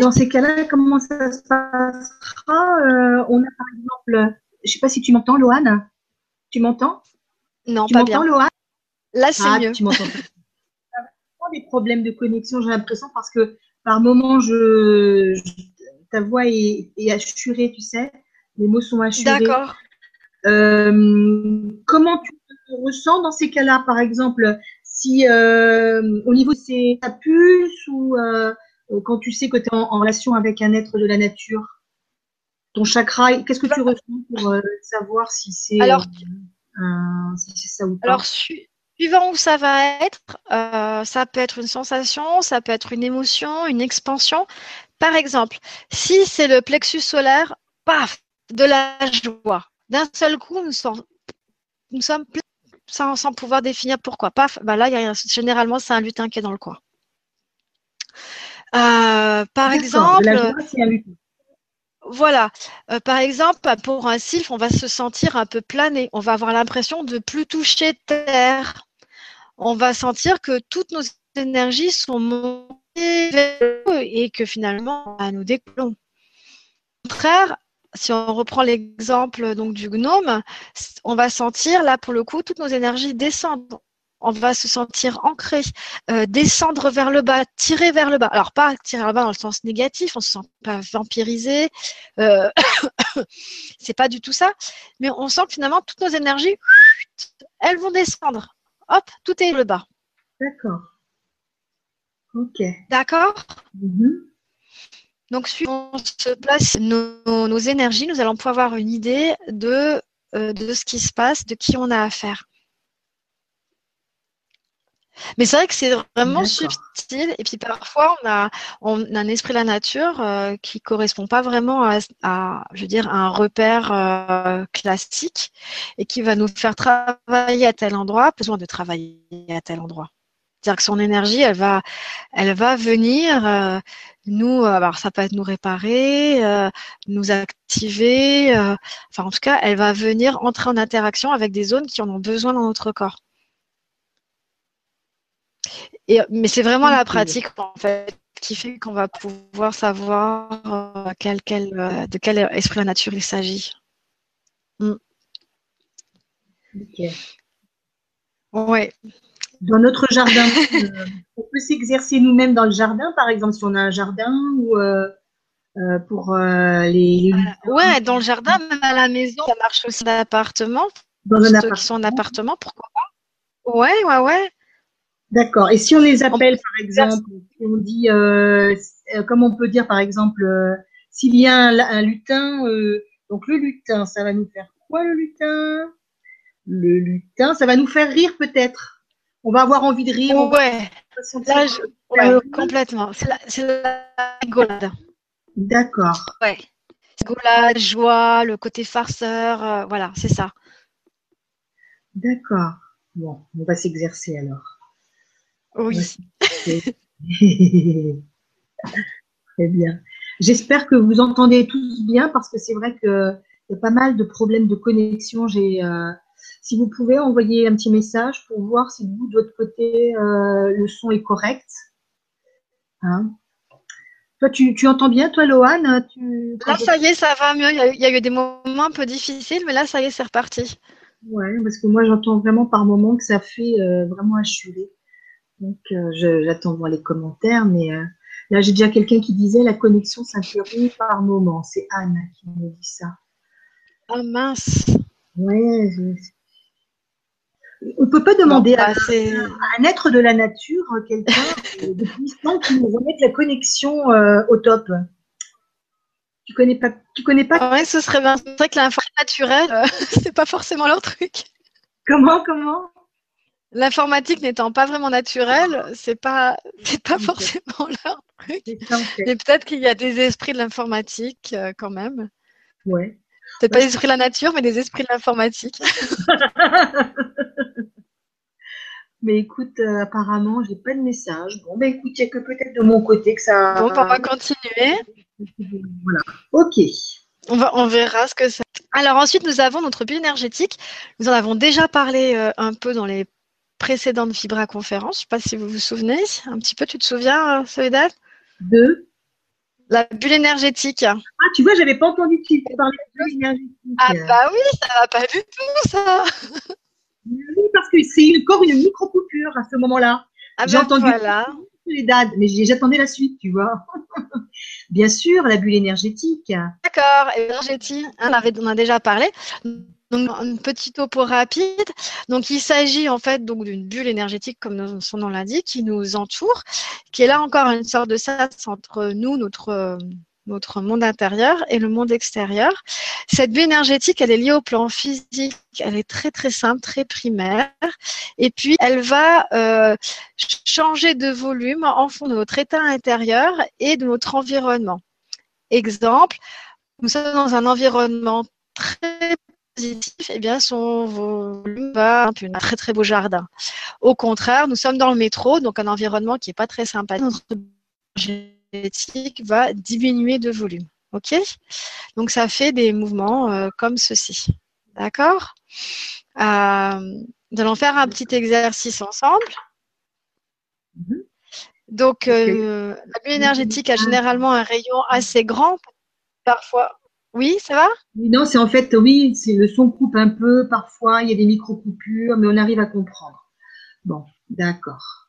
dans ces cas-là, comment ça se passera euh, On a par exemple, je ne sais pas si tu m'entends, Loane. Tu m'entends? Non, pas bien. Loane? Là, c'est ah, mieux. Tu m'entends des problèmes de connexion, j'ai l'impression, parce que par moment, je, ta voix est, est assurée, tu sais. Les mots sont assurés. D'accord. Euh, comment tu ressent dans ces cas-là, par exemple, si euh, au niveau de ta puce ou euh, quand tu sais que tu es en, relation avec un être de la nature, ton chakra, qu'est-ce que tu ressens pour savoir si c'est alors, si ça ou pas? Alors, suivant où ça va être, ça peut être une sensation, ça peut être une émotion, une expansion. Par exemple, si c'est le plexus solaire, paf, de la joie. D'un seul coup, nous sommes, nous sommes sans, sans, pouvoir définir pourquoi. Paf, bah là, il y a, généralement, c'est un lutin qui est dans le coin. Euh, par exemple, voilà. Euh, par exemple, pour un sylphe, on va se sentir un peu plané. On va avoir l'impression de plus toucher terre. On va sentir que toutes nos énergies sont montées vers eux et que finalement, nous décollons. Au contraire, si on reprend l'exemple donc du gnome, on va sentir là pour le coup toutes nos énergies descendre. On va se sentir ancré, euh, descendre vers le bas, tirer vers le bas. Alors pas tirer vers le bas dans le sens négatif, on se sent pas vampirisé, euh, c'est pas du tout ça. Mais on sent que finalement toutes nos énergies, elles vont descendre. Hop, tout est le bas. D'accord. Ok. D'accord? Mm-hmm. Donc, suivant se place nos, énergies, nous allons pouvoir avoir une idée de, euh, de ce qui se passe, de qui on a affaire. Mais c'est vrai que c'est vraiment subtil. Et puis parfois, on a, on a un esprit de la nature euh, qui correspond pas vraiment à, je veux dire, un repère euh, classique et qui va nous faire travailler à tel endroit, besoin de travailler à tel endroit. C'est-à-dire que son énergie, elle va, elle va venir euh, nous, euh, alors ça peut être nous réparer, euh, nous activer, enfin en tout cas, elle va venir entrer en interaction avec des zones qui en ont besoin dans notre corps. Et, mais c'est vraiment la pratique en fait qui fait qu'on va pouvoir savoir quel, quel, de quel esprit de la nature il s'agit. Mm. Ouais dans notre jardin. Euh, on peut s'exercer nous-mêmes dans le jardin, par exemple, si on a un jardin ou euh, euh, pour les, Ouais, dans le jardin, même à la maison, ça marche aussi dans l'appartement. Dans un appartement. qui sont en appartement, pourquoi pas? Ouais, ouais, ouais. D'accord. Et si on les appelle, par exemple, on dit, comme on peut dire, par exemple, s'il y a un, lutin, donc le lutin, ça va nous faire quoi le lutin? Le lutin, ça va nous faire rire peut-être on va avoir envie de rire. Ouais, Là, complètement. C'est la, rigolade. D'accord. Ouais. Rigolade, joie, le côté farceur, euh, voilà, c'est ça. D'accord. Bon, on va s'exercer alors. Oui. Très bien. J'espère que vous entendez tous bien parce que c'est vrai qu'il y a pas mal de problèmes de connexion. J'ai euh, si vous pouvez envoyer un petit message pour voir si vous, de votre côté, euh, le son est correct. Hein toi, tu, entends bien, toi, Lohan Là, ça y est, ça va mieux. Il y, a eu, des moments un peu difficiles, mais là, ça y est, c'est reparti. Ouais, parce que moi, j'entends vraiment par moments que ça fait euh, vraiment achuler. Donc, euh, j'attends voir les commentaires, mais là, j'ai déjà quelqu'un qui disait la connexion s'interrompt par moment. C'est Anne qui me dit ça. Ah mince. Ouais, on ne peut pas demander à, bah, un être de la nature, quelqu'un de puissant qui nous remette la connexion euh, au top. Tu connais pas, tu connais pas? Ouais, ce serait bien. C'est vrai que l'informatique naturelle, euh, c'est pas forcément leur truc. Comment, comment? L'informatique n'étant pas vraiment naturelle, c'est pas, c'est pas forcément leur truc. Mais peut-être qu'il y a des esprits de l'informatique euh, quand même. Ouais. Peut-être pas des esprits de la nature, mais des esprits de l'informatique. mais écoute, euh, apparemment, j'ai pas de message. Bon, ben écoute, il n'y a que peut-être de mon côté que ça. Bon, on va continuer. Voilà. Ok. On, va, on verra ce que c'est. Alors ensuite, nous avons notre bulle énergétique. Nous en avons déjà parlé euh, un peu dans les précédentes Vibra conférences. Je ne sais pas si vous vous souvenez. Un petit peu, tu te souviens, euh, Soledad? De la bulle énergétique. Ah, tu vois, j'avais pas entendu tu parler de bulle énergétique. Ah bah oui, ça va pas du tout, ça. Oui, parce que c'est encore une micro-coupure à ce moment-là. Ah j'ai ben entendu voilà. les dates, mais j'attendais la suite, tu vois. Bien sûr, la bulle énergétique. D'accord, énergétique, on, avait, on a déjà parlé. Donc, un petit topo rapide. Donc, il s'agit en fait donc d'une bulle énergétique, comme son nom l'indique, qui nous entoure, qui est là encore une sorte de sas entre nous, notre notre monde intérieur et le monde extérieur. Cette bulle énergétique, elle est liée au plan physique, elle est très très simple, très primaire, et puis elle va euh, changer de volume en fond de notre état intérieur et de notre environnement. Exemple, nous sommes dans un environnement très positif, et eh bien son volume va un très très beau jardin. Au contraire, nous sommes dans le métro, donc un environnement qui n'est pas très sympathique. Notre va diminuer de volume. OK? Donc, ça fait des mouvements euh, comme ceci. D'accord? Euh, Nous allons faire un petit exercice ensemble. Mhm. Donc, euh, la bulle énergétique a généralement un rayon assez grand, parfois. Oui, ça va? Non, c'est en fait, oui, c'est le son coupe un peu, parfois, il y a des micro-coupures, mais on arrive à comprendre. Bon, d'accord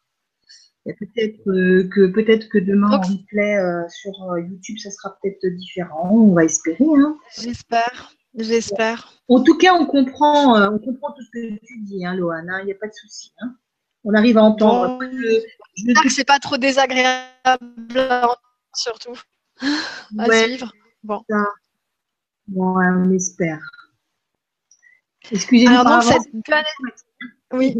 peut-être euh, que peut-être que demain en replay euh, sur euh, YouTube, ça sera peut-être différent. On va espérer. Hein. J'espère. J'espère. En tout cas, on comprend, on comprend tout ce que tu dis, hein, Lohan. Il n'y a pas de souci. Hein. On arrive à entendre. J'espère que c'est pas trop désagréable, surtout à suivre. Bon. Bon, on espère. Excusez-moi. Alors donc cette Oui.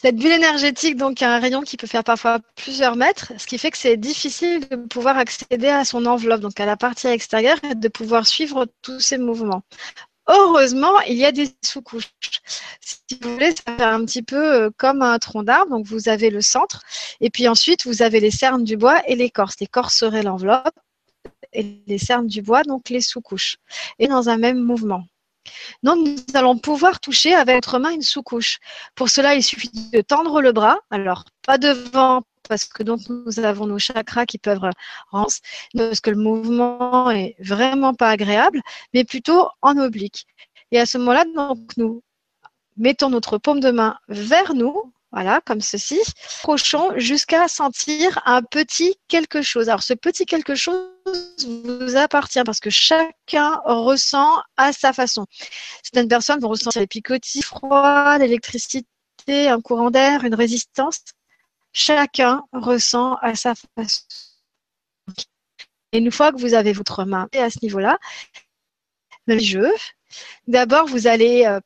Cette bulle énergétique, donc, a un rayon qui peut faire parfois plusieurs mètres, ce qui fait que c'est difficile de pouvoir accéder à son enveloppe, donc à la partie extérieure, et de pouvoir suivre tous ces mouvements. Heureusement, il y a des sous-couches. Si vous voulez, ça fait un petit peu euh, comme un tronc d'arbre. Donc, vous avez le centre, et puis ensuite, vous avez les cernes du bois et l'écorce. L'écorce serait l'enveloppe, et les cernes du bois, donc les sous-couches. Et dans un même mouvement. Donc, nous allons pouvoir toucher avec notre main une sous-couche. Pour cela, il suffit de tendre le bras. Alors, pas devant, parce que donc nous avons nos chakras qui peuvent rendre, parce que le mouvement est vraiment pas agréable, mais plutôt en oblique. Et à ce moment-là, donc nous mettons notre paume de main vers nous, voilà, comme ceci. Approchons jusqu'à sentir un petit quelque chose. Alors, ce petit quelque chose vous appartient parce que chacun ressent à sa façon. Certaines personnes vont ressentir des picotis froids, l'électricité, un courant d'air, une résistance. Chacun ressent à sa façon. Et une fois que vous avez votre main à ce niveau-là, le jeu, d'abord vous allez euh,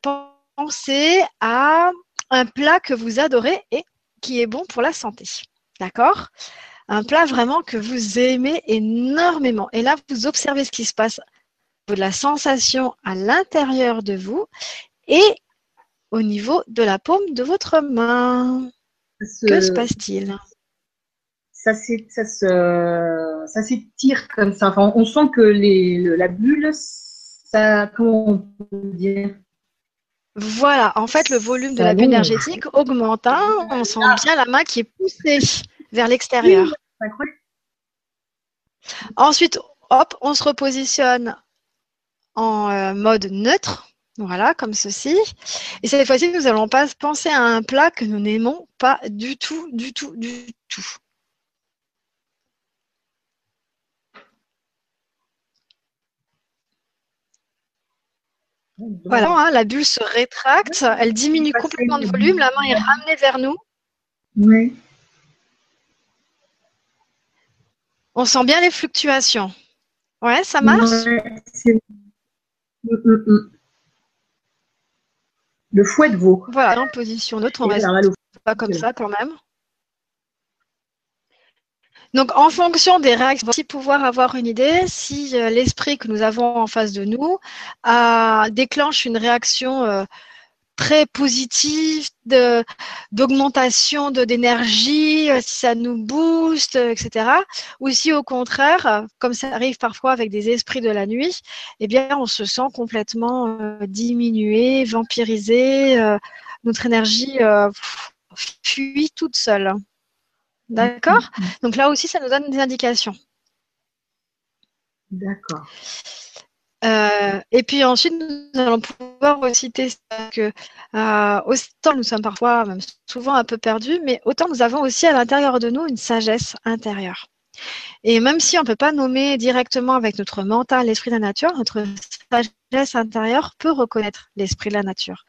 penser à un plat que vous adorez et qui est bon pour la santé. D'accord? Un plat vraiment que vous aimez énormément. Et là, vous observez ce qui se passe de la sensation à l'intérieur de vous et au niveau de la paume de votre main. Que se passe-t-il? Ça, ça, ça s'étire comme ça. on sent que les, la bulle, ça, comment on peut dire? Voilà, en fait, le volume de la bulle énergétique augmente. Hein. on sent bien la main qui est poussée vers l'extérieur. Ensuite, hop, on se repositionne en euh, mode neutre. Voilà, comme ceci. Et cette fois-ci, nous allons pas penser à un plat que nous n'aimons pas du tout, du tout, du tout. Voilà, hein, la bulle se rétracte, elle diminue complètement de volume, la main est ramenée vers nous. Oui. On sent bien les fluctuations. Ouais, ça marche? Mm, mm, mm. Le fouet de veau. Voilà, en position neutre, on reste pas comme ça quand même. Donc, en fonction des réactions, aussi pouvoir avoir une idée si euh, l'esprit que nous avons en face de nous déclenche une réaction euh, très positive d'augmentation d'énergie, euh, si ça nous booste, etc. Ou si au contraire, comme ça arrive parfois avec des esprits de la nuit, eh bien, on se sent complètement diminué, vampirisé, notre énergie fuit toute seule. D'accord Donc là aussi, ça nous donne des indications. D'accord. Euh, et puis ensuite, nous allons pouvoir aussi tester que euh, autant nous sommes parfois, même souvent un peu perdus, mais autant nous avons aussi à l'intérieur de nous une sagesse intérieure. Et même si on ne peut pas nommer directement avec notre mental l'esprit de la nature, notre sagesse intérieure peut reconnaître l'esprit de la nature.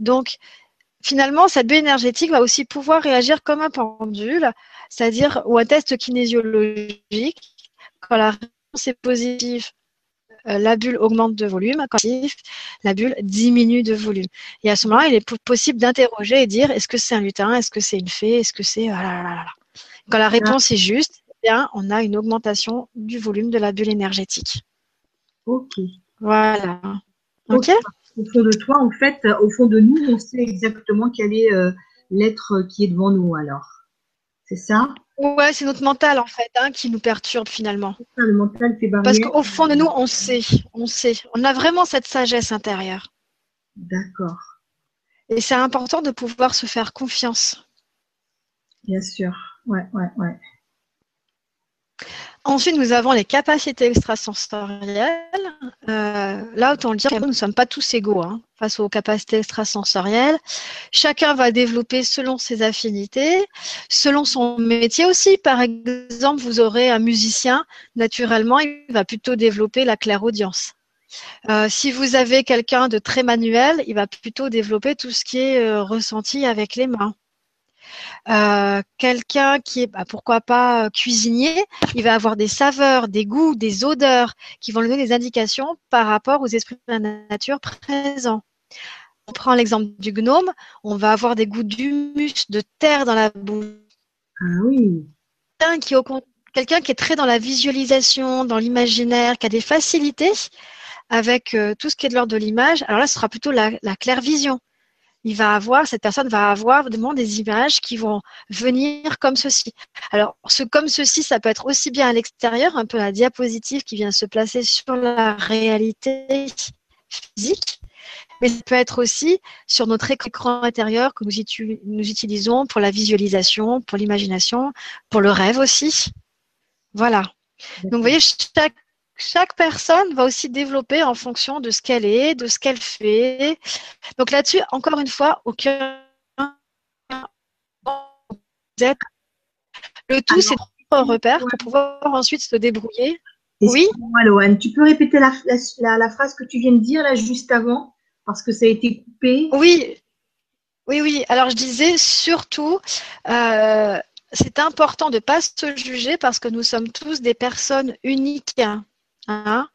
Donc, finalement, cette bulle énergétique va aussi pouvoir réagir comme un pendule, c'est-à-dire ou un test kinésiologique. Quand la réponse est positive, euh, la bulle augmente de volume. Quand la bulle diminue de volume. Et à ce moment-là, il est possible d'interroger et dire est-ce que c'est un lutin, est-ce que c'est une fée, est-ce que c'est. Ah Quand la réponse est juste, eh bien, on a une augmentation du volume de la bulle énergétique. Ok. Voilà. Ok. Au fond de toi, en fait, au fond de nous, on sait exactement quel est euh, l'être qui est devant nous alors. C'est ça Ouais, c'est notre mental en fait hein, qui nous perturbe finalement. Le mental fait Parce qu'au fond de nous, on sait, on sait, on a vraiment cette sagesse intérieure. D'accord. Et c'est important de pouvoir se faire confiance. Bien sûr, ouais, ouais, ouais. Ensuite, nous avons les capacités extrasensorielles. Euh, là, autant le dire, nous ne sommes pas tous égaux hein, face aux capacités extrasensorielles. Chacun va développer selon ses affinités, selon son métier aussi. Par exemple, vous aurez un musicien, naturellement, il va plutôt développer la clairaudience. Euh, si vous avez quelqu'un de très manuel, il va plutôt développer tout ce qui est euh, ressenti avec les mains. Euh, quelqu'un qui est, bah, pourquoi pas, euh, cuisinier, il va avoir des saveurs, des goûts, des odeurs qui vont lui donner des indications par rapport aux esprits de la nature présents. On prend l'exemple du gnome, on va avoir des goûts d'humus, de terre dans la bouche. Ah oui. Quelqu'un qui, est très dans la visualisation, dans l'imaginaire, qui a des facilités avec euh, tout ce qui est de l'ordre de l'image, alors là, ce sera plutôt la, la claire vision il va avoir, cette personne va avoir des images qui vont venir comme ceci. Alors, ce comme ceci, ça peut être aussi bien à l'extérieur, un peu la diapositive qui vient se placer sur la réalité physique, mais ça peut être aussi sur notre écran intérieur que nous, nous utilisons pour la visualisation, pour l'imagination, pour le rêve aussi. Voilà. Donc, vous voyez, chaque chaque personne va aussi développer en fonction de ce qu'elle est, de ce qu'elle fait. Donc là-dessus, encore une fois, aucun le tout, c'est un repère pour pouvoir ensuite se débrouiller. Oui. Loane, tu peux répéter la, la, phrase que tu viens de dire là juste avant parce que ça a été coupé? Oui, oui, oui. Alors je disais surtout, euh, c'est important de ne pas se juger parce que nous sommes tous des personnes uniques. Hein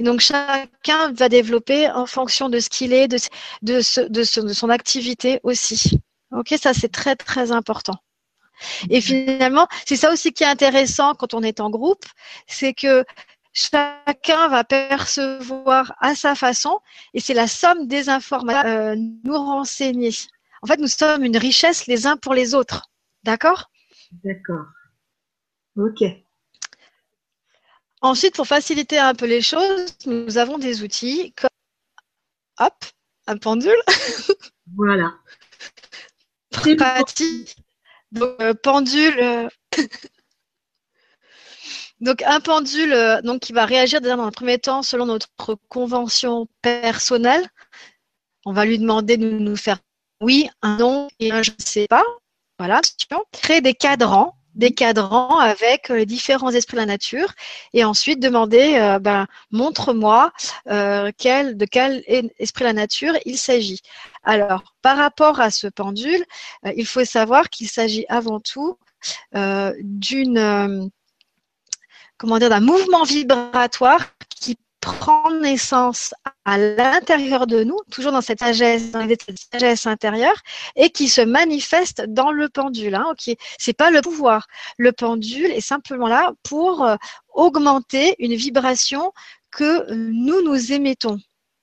donc chacun va développer en fonction de ce qu'il est, de, de, de, son activité aussi. Ok, ça c'est très très important. Et finalement, c'est ça aussi qui est intéressant quand on est en groupe, c'est que chacun va percevoir à sa façon et c'est la somme des informations euh, nous renseigner. En fait, nous sommes une richesse les uns pour les autres. D'accord? D'accord. Ok. Ensuite, pour faciliter un peu les choses, nous avons des outils comme hop, un pendule. Voilà. Pratique. Donc, euh, pendule. Euh, donc, un pendule euh, donc, qui va réagir dans un premier temps selon notre convention personnelle. On va lui demander de nous faire oui, un non et un je ne sais pas. Voilà. Créer des cadrans des cadrans avec euh, les différents esprits de la nature et ensuite demander euh, ben, montre-moi euh, de quel esprit de la nature il s'agit. Alors, par rapport à ce pendule, il faut savoir qu'il s'agit avant tout d'une comment dire d'un mouvement vibratoire prend naissance à l'intérieur de nous, toujours dans cette sagesse, dans cette sagesse intérieure, et qui se manifeste dans le pendule. Hein, ok, c'est pas le pouvoir. Le pendule est simplement là pour euh, augmenter une vibration que nous nous émettons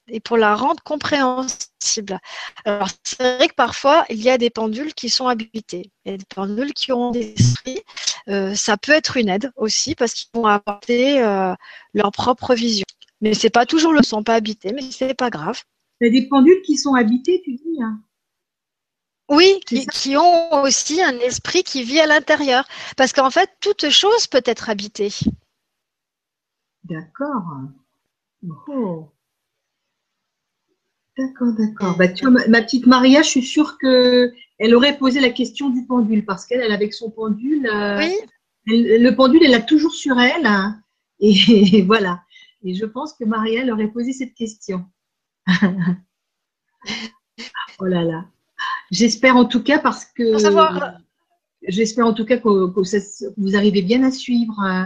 et pour la rendre compréhensible. Alors, c'est vrai que parfois, il y a des pendules qui sont habités. Il y a des pendules qui ont des esprits. Euh, ça peut être une aide aussi parce qu'ils vont apporter euh, leur propre vision. Mais c'est pas toujours le sont pas habité, mais c'est pas grave. Il y a des pendules qui sont habitées, tu dis hein Oui, qui, ont aussi un esprit qui vit à l'intérieur. Parce qu'en fait, toute chose peut être habitée. D'accord. Oh. D'accord, d'accord. Bah, tu ma, petite Maria, je suis sûre qu'elle aurait posé la question du pendule parce qu'elle, elle, avec son pendule, euh, oui. le pendule, elle l'a toujours sur elle. Hein. et voilà. Et je pense que Marielle aurait posé cette question. oh là là. J'espère en tout cas parce que. J'espère en tout cas que, vous arrivez bien à suivre euh,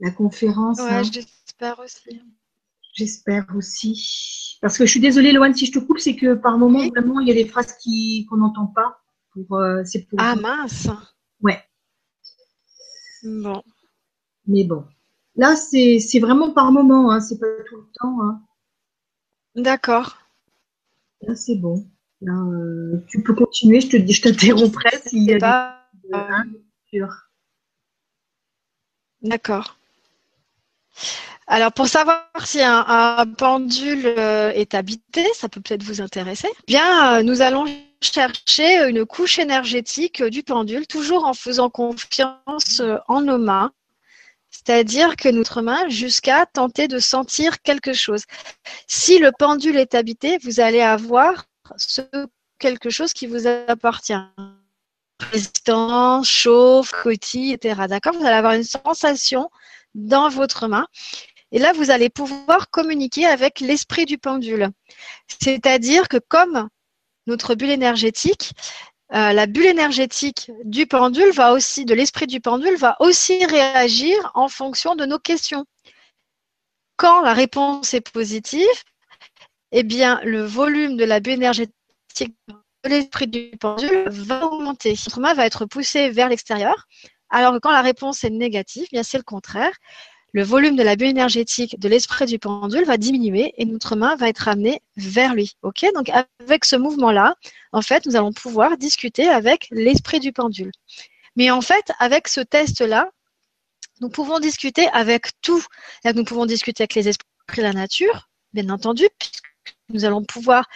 la conférence. Ouais, hein. j'espère aussi. J'espère aussi. Parce que je suis désolée, Loane, si je te coupe, c'est que par moment, vraiment, il y a des phrases qu'on n'entend pas. Pour, euh, pour... Ah mince. Ouais. Bon. Mais bon. Là, c'est vraiment par moment, hein, c'est pas tout le temps. Hein. D'accord. Là, c'est bon. Là, euh, tu peux continuer, je te dis, je t'interromprai s'il y a pas... D'accord. Alors, pour savoir si un, pendule euh, est habité, ça peut peut-être vous intéresser. Bien, euh, nous allons chercher une couche énergétique du pendule, toujours en faisant confiance en nos mains, c'est-à-dire que notre main jusqu'à tenter de sentir quelque chose. Si le pendule est habité, vous allez avoir ce quelque chose qui vous appartient. Résistance, chauffe, cotille, etc. D'accord? Vous allez avoir une sensation dans votre main. Et là, vous allez pouvoir communiquer avec l'esprit du pendule. C'est-à-dire que comme notre bulle énergétique, euh, la bulle énergétique du pendule va aussi, de l'esprit du pendule, va aussi réagir en fonction de nos questions. Quand la réponse est positive, eh bien, le volume de la bulle énergétique de l'esprit du pendule va augmenter. Notre main va être poussée vers l'extérieur, alors que quand la réponse est négative, eh c'est le contraire le volume de la bulle énergétique de l'esprit du pendule va diminuer et notre main va être amenée vers lui. Ok? Donc avec ce mouvement-là, en fait, nous allons pouvoir discuter avec l'esprit du pendule. Mais en fait, avec ce test-là, nous pouvons discuter avec tout. Nous pouvons discuter avec les esprits de la nature, bien entendu, puisque nous allons pouvoir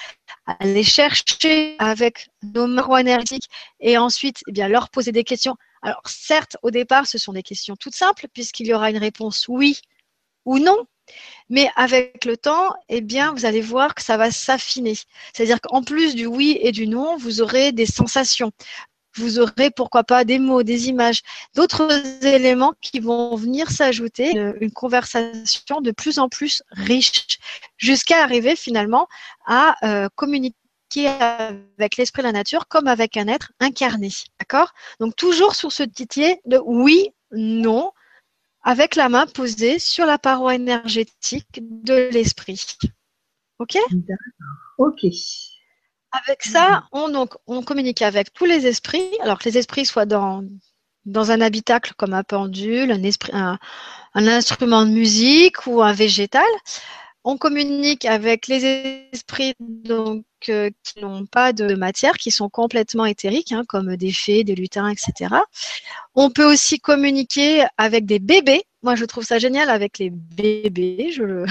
aller chercher avec nos miroirs énergétiques et ensuite eh bien, leur poser des questions alors certes, au départ, ce sont des questions toutes simples puisqu'il y aura une réponse oui ou non. Mais avec le temps, eh bien, vous allez voir que ça va s'affiner. C'est-à-dire qu'en plus du oui et du non, vous aurez des sensations. Vous aurez, pourquoi pas, des mots, des images, d'autres éléments qui vont venir s'ajouter, une, une, conversation de plus en plus riche, jusqu'à arriver finalement à euh, communiquer avec l'esprit de la nature comme avec un être incarné. D'accord? Donc toujours sur ce titier de oui, non, avec la main posée sur la paroi énergétique de l'esprit. Ok? Ok. Avec ça, on, donc, on communique avec tous les esprits, alors que les esprits soient dans, dans un habitacle comme un pendule, un, esprit, un instrument de musique ou un végétal. On communique avec les esprits donc qui n'ont pas de matière, qui sont complètement éthériques, hein, comme des fées, des lutins, etc. On peut aussi communiquer avec des bébés. Moi, je trouve ça génial avec les bébés. Je le...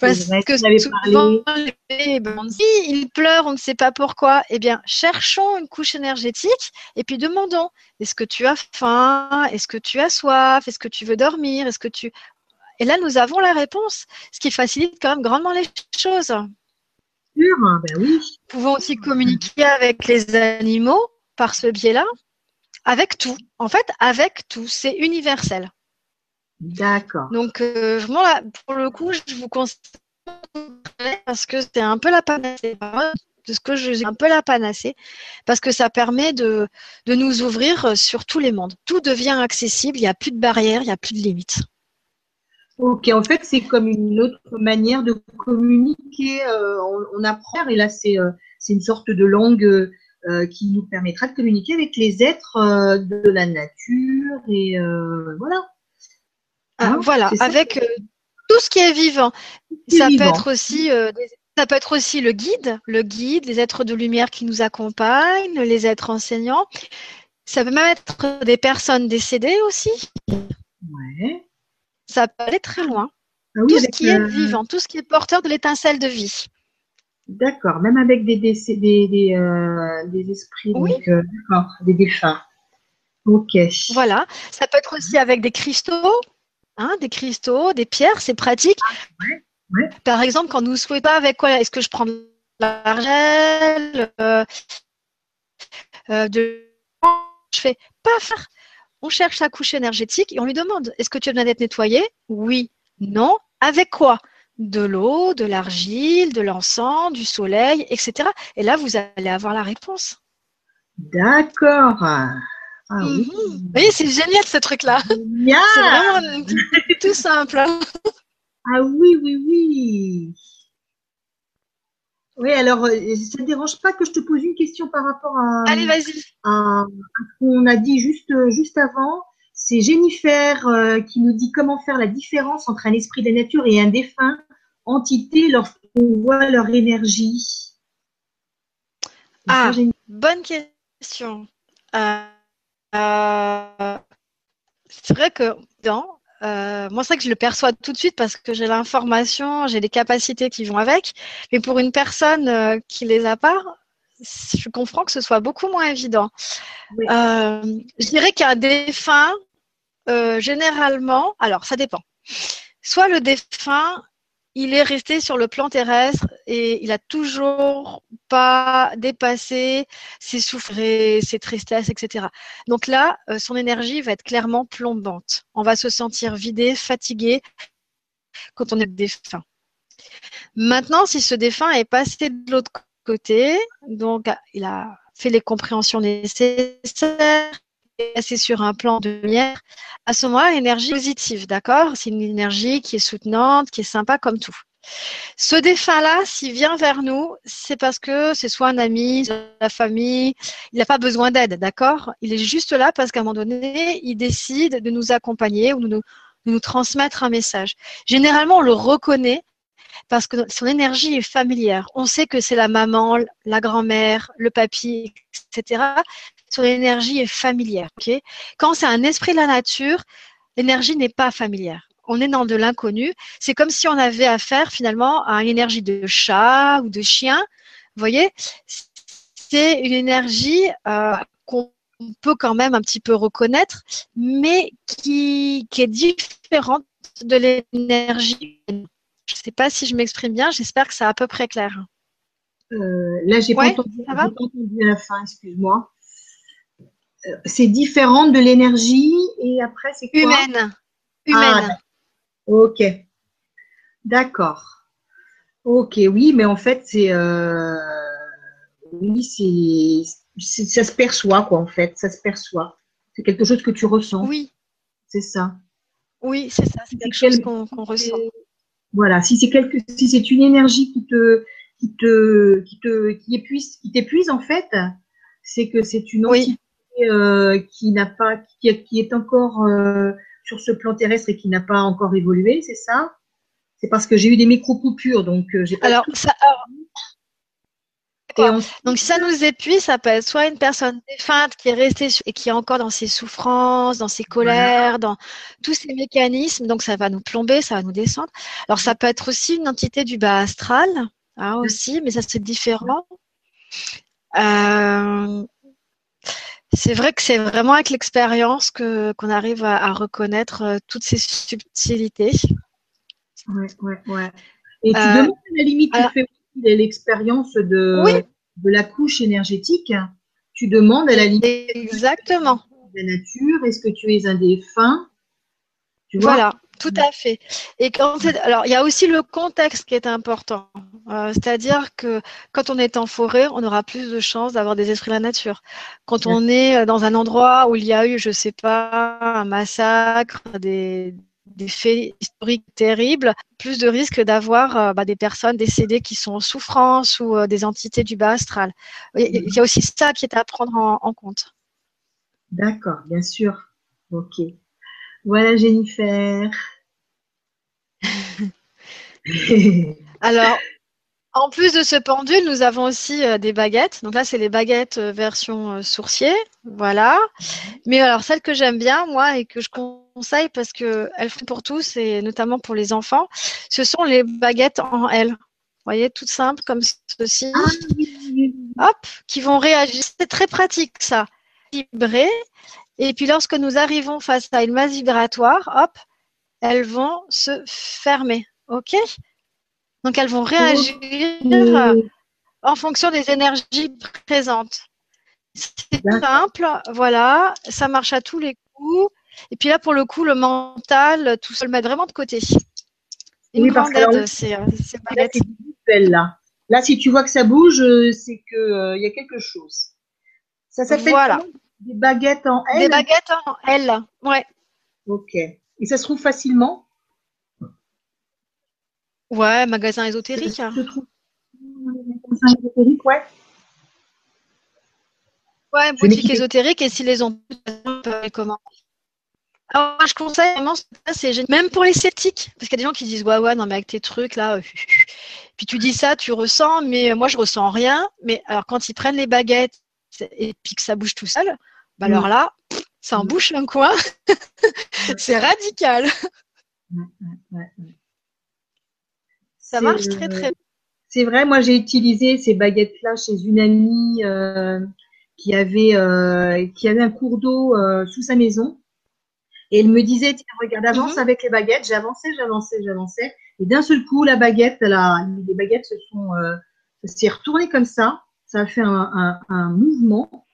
Parce que souvent, les bébés, ben, si ils pleurent, on ne sait pas pourquoi. Eh bien, cherchons une couche énergétique et puis demandons est-ce que tu as faim? Est-ce que tu as soif? Est-ce que tu veux dormir? Est-ce que tu et là, nous avons la réponse, ce qui facilite quand même grandement les choses. Ben oui. Nous pouvons aussi communiquer avec les animaux par ce biais-là, avec tout. En fait, avec tout, c'est universel. D'accord. Donc, euh, là, pour le coup, je vous conseille parce que c'est un peu la panacée. De ce que je un peu la panacée parce que ça permet de, de nous ouvrir sur tous les mondes. Tout devient accessible, il n'y a plus de barrières, il n'y a plus de limites. Ok, en fait, c'est comme une autre manière de communiquer. Euh, on, apprend, et là, c'est euh, une sorte de langue euh, qui nous permettra de communiquer avec les êtres de la nature. Et voilà. Ah, hein, voilà, avec tout ce qui est vivant. ça peut être aussi ça peut être aussi le guide, le guide, les êtres de lumière qui nous accompagnent, les êtres enseignants. Ça peut même être des personnes décédées aussi. Ouais. Ça peut aller très loin. Ah tout ce qui est vivant, tout ce qui est porteur de l'étincelle de vie. D'accord, même avec des, des, des, euh, des esprits, oui. Euh, des défunts. Ok. Voilà, ça peut être aussi avec des cristaux, hein, des cristaux, des pierres, c'est pratique. Ah, ouais, Par exemple, quand nous ne souhaitons pas avec quoi, est-ce que je prends de l'argent, euh, de je fais paf on cherche sa couche énergétique et on lui demande est-ce que tu as besoin d'être nettoyé Oui, non, Avec quoi? De l'eau, de l'argile, de l'encens, du soleil, etc. Et là, vous allez avoir la réponse. D'accord. Ah, oui, mhm. c'est génial ce truc-là. C'est vraiment tout simple. Ah oui, oui, oui. Oui, alors, euh, ça ne dérange pas que je te pose une question par rapport à, Allez, vas-y. à, ce qu'on a dit juste, juste avant? C'est Jennifer euh, qui nous dit comment faire la différence entre un esprit de la nature et un défunt entité lorsqu'on voit leur énergie? Ah, bonne question. Euh, c'est vrai que dans euh, moi, c'est vrai que je le perçois tout de suite parce que j'ai l'information, j'ai des capacités qui vont avec. Mais pour une personne euh, qui les a pas, je comprends que ce soit beaucoup moins évident. Euh, je dirais qu'un défunt, généralement, alors ça dépend. Soit le défunt, il est resté sur le plan terrestre et il a toujours pas dépassé ses souffrances, ses tristesses, etc. Donc là, euh, son énergie va être clairement plombante. On va se sentir vidé, fatigué quand on est défunt. Maintenant, si ce défunt est passé de l'autre côté, donc il a fait les compréhensions nécessaires, c'est sur un plan de lumière, à ce moment-là, l'énergie positive, d'accord? C'est une énergie qui est soutenante, qui est sympa comme tout. Ce défunt-là, s'il vient vers nous, c'est parce que c'est soit un ami, la famille, il n'a pas besoin d'aide, d'accord? Il est juste là parce qu'à un moment donné, il décide de nous accompagner ou de nous, de nous transmettre un message. Généralement, on le reconnaît parce que son énergie est familière. On sait que c'est la maman, la grand-mère, le papy, etc. Son énergie est familière. Quand c'est un esprit de la nature, l'énergie n'est pas familière. On est dans de l'inconnu. C'est comme si on avait affaire finalement à une énergie de chat ou de chien. Vous voyez? C'est une énergie euh, qu'on peut quand même un petit peu reconnaître, mais qui, qui est différente de l'énergie je ne sais pas si je m'exprime bien, j'espère que c'est à peu près clair. Euh, là, j'ai pas, entendu, pas entendu à la fin, excuse-moi. Euh, c'est différent de l'énergie et après, c'est quoi Humaine. Humaine. Ah, ok. D'accord. Ok, oui, mais en fait, c'est. Euh, oui, c'est. Ça se perçoit, quoi, en fait. Ça se perçoit. C'est quelque chose que tu ressens. Oui. C'est ça. Oui, c'est ça. C'est quelque chose qu'on ressent. Voilà, si c'est quelque, si c'est une énergie qui te, qui te, qui te, qui épuise, qui t'épuise en fait, c'est que c'est une entité euh, qui n'a pas, qui, est encore euh, sur ce plan terrestre et qui n'a pas encore évolué, c'est ça? C'est parce que j'ai eu des micro coupures, donc euh, j'ai pas. Alors, ça, donc, si ça nous épuise, ça peut être soit une personne défunte qui est restée et qui est encore dans ses souffrances, dans ses colères, dans tous ces mécanismes. Donc, ça va nous plomber, ça va nous descendre. Alors, ça peut être aussi une entité du bas astral, hein, aussi, mais ça, c'est différent. Euh, c'est vrai que c'est vraiment avec l'expérience que qu'on arrive à, reconnaître euh, toutes ces subtilités. Ouais, ouais, ouais. Et tu euh, demandes à la limite, tu fais l'expérience de, de la couche énergétique, tu demandes à la limite Exactement. de la nature, est-ce que tu es un défunt? Tu vois? Voilà, tout à fait. Et quand alors, il y a aussi le contexte qui est important. Euh, c'est-à-dire que quand on est en forêt, on aura plus de chances d'avoir des esprits de la nature. Quand on est dans un endroit où il y a eu, je sais pas, un massacre, des, des faits historiques terribles, plus de risques d'avoir euh, bah, des personnes décédées qui sont en souffrance ou euh, des entités du bas astral. Il y a aussi ça qui est à prendre en, compte. D'accord, bien sûr. Ok. Voilà Jennifer. Alors, en plus de ce pendule, nous avons aussi euh, des baguettes. Donc là, c'est les baguettes version sourcier. Voilà. Mais alors, celle que j'aime bien, moi, et que je conseille parce qu'elles font pour tous et notamment pour les enfants, ce sont les baguettes en L. Vous voyez, toutes simples comme ceci. Ah, Hop, qui vont réagir. C'est très pratique ça. Vibrer. Et puis lorsque nous arrivons face à une masse vibratoire, hop, elles vont se fermer. OK? Donc elles vont réagir en fonction des énergies présentes. C'est simple, voilà, ça marche à tous les coups. Et puis là, pour le coup, le mental, tout seul, le mettre vraiment de côté. une grande aide, ces, baguettes. Là, là, si tu vois que ça bouge, c'est qu'il il y a quelque chose. Ça s'appelle voilà. Des baguettes en L Des baguettes en L, ouais. Ok. Et ça se trouve facilement? Ouais, magasin ésotérique. Ça se trouve magasin ésotérique, ouais. Ouais, boutique ésotérique et si les ont on peut les commander. Alors, moi, je conseille vraiment, c'est génial. Même pour les sceptiques, parce qu'il y a des gens qui disent, ouais, ouais, non, mais avec tes trucs là, euh, puis tu dis ça, tu ressens, mais moi, je ressens rien. Mais alors, quand ils prennent les baguettes et puis que ça bouge tout seul, bah alors mm. là, ça en mm. bouche un coin. c'est radical. ça marche très, très bien. C'est vrai, moi, j'ai utilisé ces baguettes-là chez une amie. Euh, qui avait, euh, qui avait un cours d'eau euh, sous sa maison. Et elle me disait, tiens, regarde, avance mhm. avec les baguettes. J'avançais, j'avançais, j'avançais. Et d'un seul coup, la baguette, la, les baguettes se sont, euh, s'est retournées comme ça. Ça a fait un, un, un mouvement.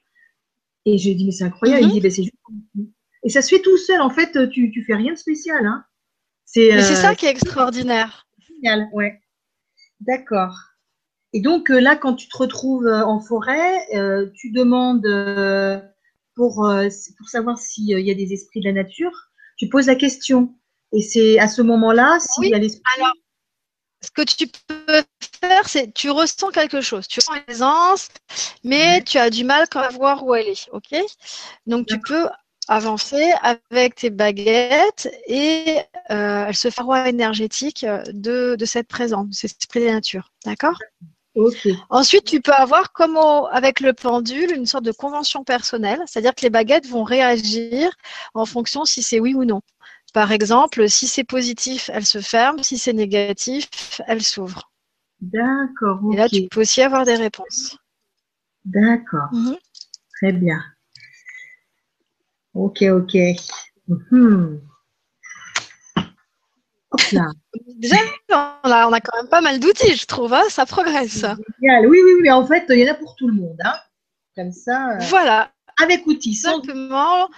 Et j'ai dit, mais c'est incroyable. Il dit, ben, c'est juste. Et ça se fait tout seul. En fait, tu, tu fais rien de spécial. Hein. C'est, mais c'est ça qui est extraordinaire. Génial, ouais. D'accord. Et donc euh, là, quand tu te retrouves euh, en forêt, euh, tu demandes pour, pour savoir s'il y a des esprits de la nature, tu poses la question. Et c'est à ce moment-là, s'il y a l'esprit. Alors, ce que tu peux faire, c'est tu ressens quelque chose. Tu ressens l'aisance, mais tu as du mal quand à voir où elle est. OK? Donc, tu peux avancer avec tes baguettes et elle se fait roi énergétique de, de cette présence, de cet esprit de la nature. D'accord Ensuite, tu peux avoir, comme avec le pendule, une sorte de convention personnelle, c'est-à-dire que les baguettes vont réagir en fonction si c'est oui ou non. Par exemple, si c'est positif, elles se ferment, si c'est négatif, elles s'ouvrent. D'accord. Et là, tu peux aussi avoir des réponses. D'accord. Mhm. Très bien. Ok, ok. Mhm. Déjà, on a, quand même pas mal d'outils, je trouve. Hein, ça progresse. Oui, oui, mais en fait, il y en a pour tout le monde. Hein. Comme ça. Euh, voilà. Avec outils. Simplement.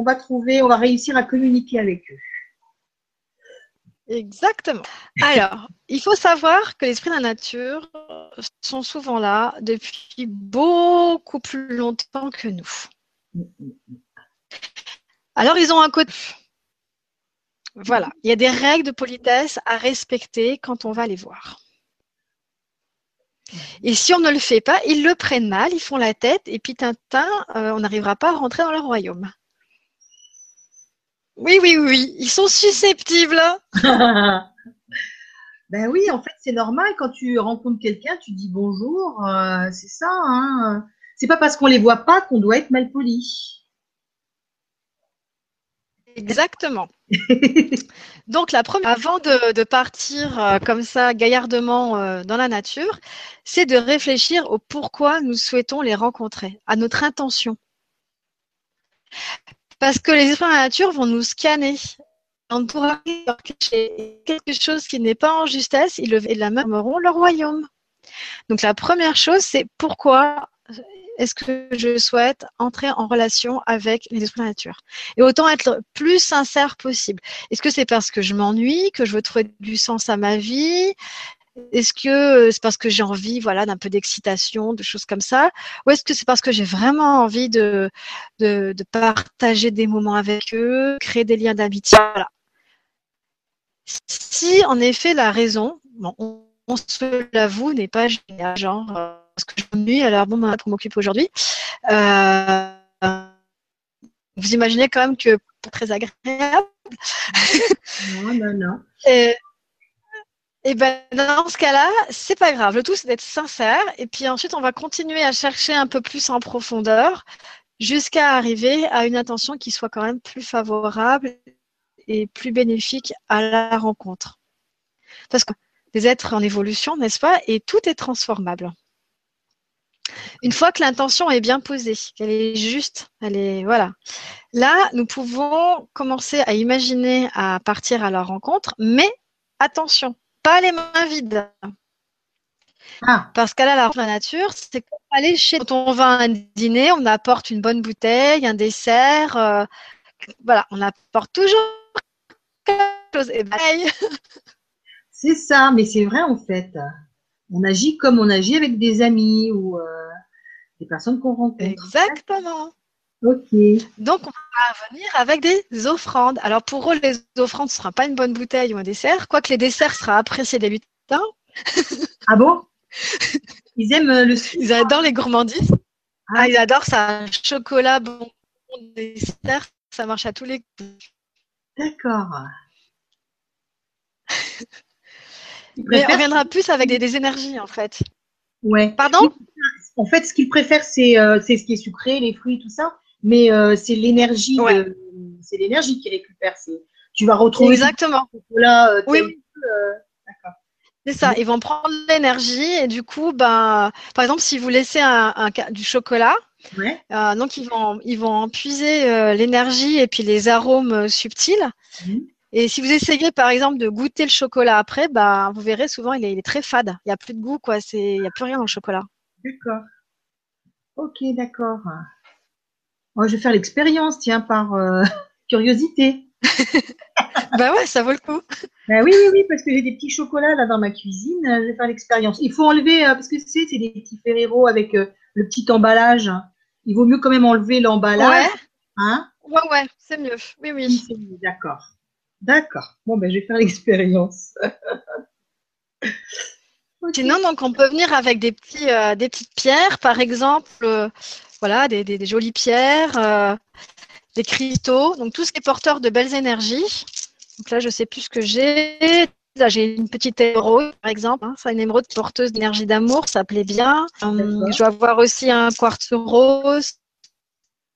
On va trouver, on va réussir à communiquer avec eux. Exactement. Alors, il faut savoir que les esprits de la nature sont souvent là depuis beaucoup plus longtemps que nous. Alors, ils ont un côté voilà, il y a des règles de politesse à respecter quand on va les voir. Et si on ne le fait pas, ils le prennent mal, ils font la tête, et puis Tintin, euh, on n'arrivera pas à rentrer dans leur royaume. Oui, oui, oui, ils sont susceptibles. ben oui, en fait, c'est normal quand tu rencontres quelqu'un, tu dis bonjour, euh, c'est ça. Hein c'est pas parce qu'on les voit pas qu'on doit être mal poli. Exactement. Donc la première, avant de, partir euh, comme ça gaillardement euh, dans la nature, c'est de réfléchir au pourquoi nous souhaitons les rencontrer, à notre intention. Parce que les esprits de la nature vont nous scanner. On pourra quelque chose qui n'est pas en justesse, ils le, et la leur royaume. Donc la première chose, c'est pourquoi est-ce que je souhaite entrer en relation avec les esprits de la nature? Et autant être plus sincère possible. Est-ce que c'est parce que je m'ennuie, que je veux trouver du sens à ma vie? Est-ce que c'est parce que j'ai envie, voilà, d'un peu d'excitation, de choses comme ça, ou est-ce que c'est parce que j'ai vraiment envie de, de, partager des moments avec eux, créer des liens d'amitié, voilà. Si en effet la raison, bon, on, se l'avoue, n'est pas génial, genre euh, parce que je m'ennuie, alors bon, bah, pour m'occuper aujourd'hui. Euh, vous imaginez quand même que pas très agréable. Non, non, non. Et, et ben dans ce cas-là, c'est pas grave. Le tout c'est d'être sincère et puis ensuite on va continuer à chercher un peu plus en profondeur jusqu'à arriver à une intention qui soit quand même plus favorable et plus bénéfique à la rencontre. Parce que des êtres en évolution, n'est-ce pas Et tout est transformable. Une fois que l'intention est bien posée, qu'elle est juste, elle est voilà. Là, nous pouvons commencer à imaginer à partir à leur rencontre, mais attention, pas les mains vides. Ah. Parce qu'à la nature, c'est comme aller chez. Quand on va à un dîner, on apporte une bonne bouteille, un dessert. Euh, voilà, on apporte toujours quelque chose. Et ben, C'est ça, mais c'est vrai en fait. On agit comme on agit avec des amis ou euh, des personnes qu'on rencontre. Exactement. Donc, on va venir avec des offrandes. Alors, pour eux, les offrandes, ce ne sera pas une bonne bouteille ou un dessert, quoique les desserts sera appréciés des lutins. ah bon? Ils aiment euh, le sucre Ils adorent les gourmandises. Ah, ils adorent ça. Chocolat, bon, dessert, ça marche à tous les coups. D'accord. Mais on viendra plus avec des, énergies, en fait. Ouais. Pardon? En fait, ce qu'ils préfèrent, euh, c'est ce qui est sucré, les fruits, tout ça. Mais euh, c'est l'énergie, c'est l'énergie qu'ils récupèrent. Tu vas retrouver. Exactement. Là, euh, oui. D'accord. C'est ça, ils vont prendre l'énergie et du coup, ben, par exemple, si vous laissez un, du chocolat, donc ils vont, ils vont en puiser l'énergie et puis les arômes subtils. Mhm. Et si vous essayez, par exemple, de goûter le chocolat après, bah, vous verrez souvent, il est, il est très fade. Il n'y a plus de goût, quoi. il n'y a plus rien dans le chocolat. D'accord. Ok, d'accord. Je vais faire l'expérience, tiens, par euh, curiosité. bah ouais, ça vaut le coup. Bah oui, oui, oui, parce que j'ai des petits chocolats là dans ma cuisine. Je vais faire l'expérience. Il faut enlever, euh, parce que c'est des petits Ferrero avec euh, le petit emballage. Il vaut mieux quand même enlever l'emballage. Ouais. Hein ouais, ouais, c'est mieux. Oui, oui. D'accord. D'accord. Bon, ben, je vais faire l'expérience. Sinon, donc, on peut venir avec des, petits, euh, des petites pierres, par exemple, euh, voilà, des, des, jolies pierres, euh, des cristaux, donc tout ce qui est porteur de belles énergies. Donc là, je sais plus ce que j'ai. Là, j'ai une petite émeraude, par exemple. Hein. C'est une émeraude porteuse d'énergie d'amour, ça plaît bien. je vais avoir aussi un quartz rose.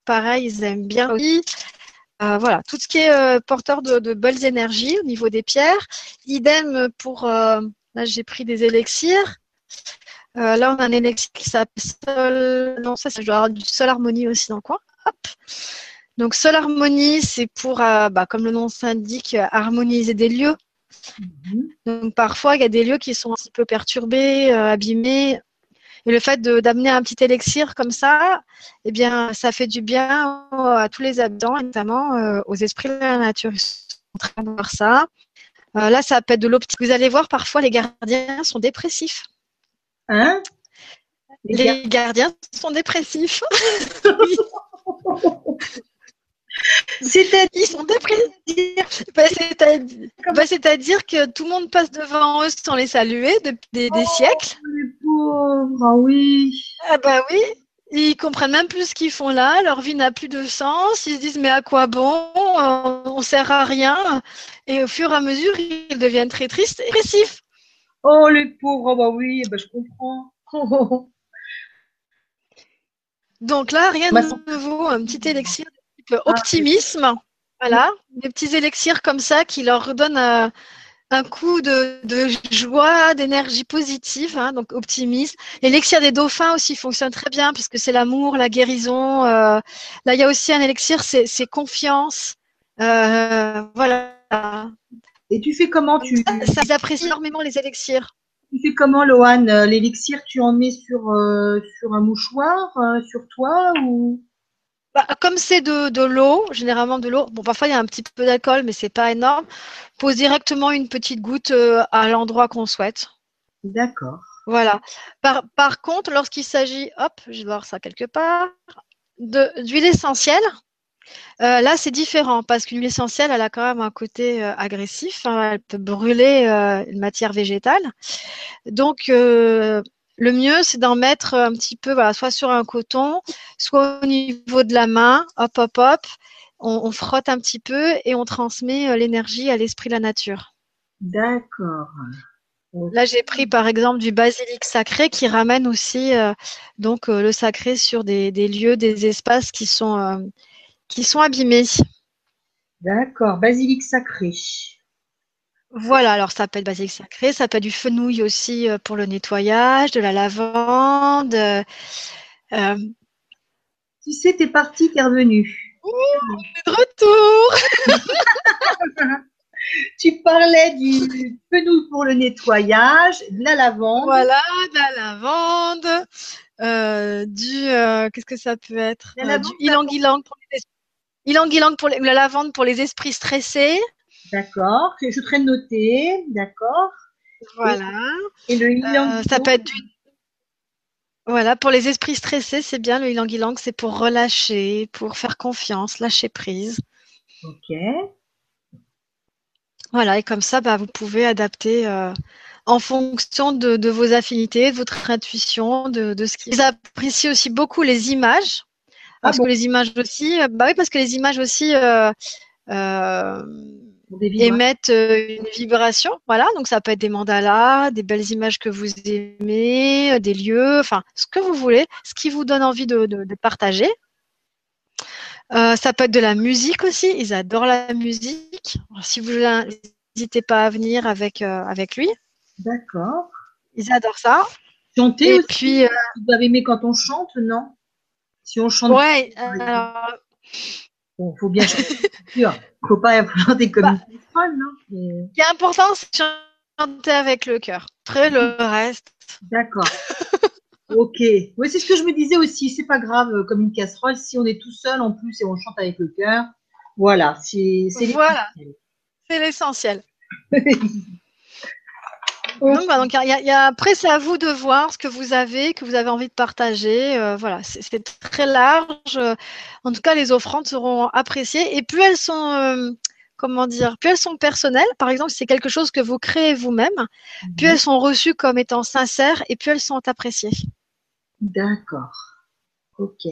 Pareil, ils aiment bien aussi. Euh, voilà, tout ce qui est euh, porteur de, belles énergies au niveau des pierres. Idem pour, euh, là j'ai pris des élixirs. Là on a un élixir qui s'appelle non ça, ça je dois avoir du Sol Harmonie aussi dans le coin. Donc Sol Harmonie c'est pour, bah, comme le nom s'indique, harmoniser des lieux. Mhm. Donc parfois il y a des lieux qui sont un petit peu perturbés, abîmés. Et le fait d'amener un petit élixir comme ça, eh bien, ça fait du bien à tous les habitants, notamment euh, aux esprits de la nature. Ils sont en train de voir ça. Euh, là, ça peut être de l'optique. Vous allez voir, parfois, les gardiens sont dépressifs. Hein? Les, gardiens sont dépressifs. C'est-à-dire Ils sont dépressifs. Bah, bah, c'est-à-dire que tout le monde passe devant eux sans les saluer depuis des, des oh, siècles. Les pauvres, ah oui. Ah bah oui. Ils comprennent même plus ce qu'ils font là, leur vie n'a plus de sens, ils se disent mais à quoi bon, on, ne sert à rien. Et au fur et à mesure, ils deviennent très tristes et dépressifs. Oh les pauvres, ah bah oui, bah, je comprends. Donc là, rien de nouveau, un petit élixir ah, optimisme. Voilà, des petits élixirs comme ça qui leur donnent euh, un coup de, joie, d'énergie positive, hein, donc optimisme. L'élixir des dauphins aussi fonctionne très bien puisque c'est l'amour, la guérison. Euh, là, il y a aussi un élixir, c'est confiance. Euh, voilà. Et tu fais comment tu Ça, ça apprécie énormément les élixirs. Tu fais comment, Lohan L'élixir, tu en mets sur, sur un mouchoir, sur toi ou? Bah, comme c'est de, l'eau, généralement de l'eau, bon parfois il y a un petit peu d'alcool, mais c'est pas énorme. Pose directement une petite goutte euh, à l'endroit qu'on souhaite. D'accord. Voilà. Par, contre, lorsqu'il s'agit, hop, je vais voir ça quelque part, d'huile essentielle, euh, là, c'est différent parce qu'une huile essentielle, elle a quand même un côté euh, agressif. Hein, elle peut brûler une matière végétale. Donc, le mieux, c'est d'en mettre un petit peu, voilà, soit sur un coton, soit au niveau de la main, hop, hop, hop. On, frotte un petit peu et on transmet euh, l'énergie à l'esprit de la nature. D'accord. Là, j'ai pris par exemple du basilic sacré qui ramène aussi euh, donc euh, le sacré sur des, lieux, des espaces qui sont qui sont abîmés. D'accord, basilic sacré. Voilà, alors ça peut être basilic sacré, ça peut être du fenouil aussi euh, pour le nettoyage, de la lavande. Euh, euh. Tu sais, t'es parti, t'es revenu. de retour. tu parlais du fenouil pour le nettoyage, de la lavande. Voilà, de la lavande, du qu'est-ce que ça peut être? Du ilang-ilang pour les pour la lavande pour les esprits stressés. D'accord. Je en train de noter. D'accord. Voilà. Et le ylang Euh, ça peut être du... Voilà, pour les esprits stressés, c'est bien le ylang ylang, c'est pour relâcher, pour faire confiance, lâcher prise. Ok. Voilà, et comme ça, bah, vous pouvez adapter euh, en fonction de, de vos affinités, de votre intuition, de, de ce qui. Ils apprécient aussi beaucoup les images. Ah Parce bon que les images aussi, euh, bah oui, parce que les images aussi euh, euh, émettent une vibration. Voilà, donc ça peut être des mandalas, des belles images que vous aimez, des lieux, enfin, ce que vous voulez, ce qui vous donne envie de, de- de partager. Euh, ça peut être de la musique aussi, ils adorent la musique. Alors, si vous n'hésitez pas à venir avec, euh, avec lui, D'accord. ils adorent ça. Chanter Et aussi. puis, euh, Vous avez aimé quand on chante, non? Si on chante, ouais, alors, bon, faut bien chanter. Faut pas chanter comme Bah. une folle, non Mais- ce qui est important, c'est de chanter avec le cœur. Après, le reste, D'accord. ok. Oui, c'est ce que je me disais aussi. C'est pas grave, euh, comme une casserole, si on est tout seul en plus et on chante avec le cœur. Voilà, c'est c'est Voilà. l'essentiel. c'est l'essentiel. Donc, voilà, donc, y a- il y a- après, c'est à vous de voir ce que vous avez, que vous avez envie de partager. Euh, voilà, c'est très large. Euh, En tout cas, les offrandes seront appréciées. Et plus elles sont, euh, comment dire, plus elles sont personnelles, par exemple, si c'est quelque chose que vous créez vous-même, plus elles sont reçues comme étant sincères et plus elles sont appréciées. D'accord. Ok.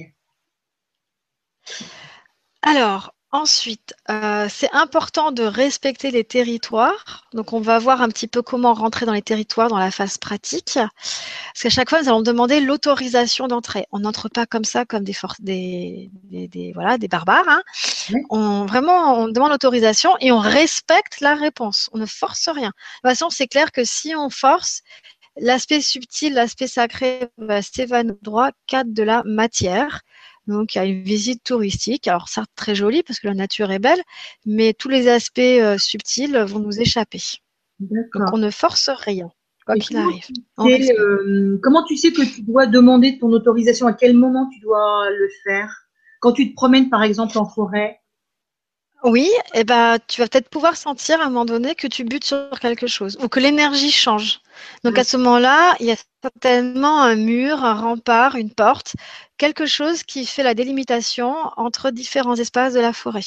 Alors, ensuite, euh, c'est important de respecter les territoires. Donc, on va voir un petit peu comment rentrer dans les territoires dans la phase pratique. Parce qu'à chaque fois, nous allons demander l'autorisation d'entrer. On n'entre pas comme ça, comme des, for- des, des, des- voilà, des barbares. hein. On, vraiment, on demande l'autorisation et on respecte la réponse. On ne force rien. De toute façon, c'est clair que si on force, l'aspect subtil, l'aspect sacré va s'évanouir droit cadre de la matière. Donc, il y a une visite touristique. Alors, ça, très joli parce que la nature est belle, mais tous les aspects euh, subtils vont nous échapper. Donc, on ne force rien, quoi qu'il arrive. tu euh, comment tu sais que tu dois demander ton autorisation? À quel moment tu dois le faire? Quand tu te promènes, par exemple, en forêt Oui, et ben, tu vas peut-être pouvoir sentir à un moment donné que tu butes sur quelque chose ou que l'énergie change. Donc, à ce moment-là, il y a certainement un mur, un rempart, une porte, quelque chose qui fait la délimitation entre différents espaces de la forêt.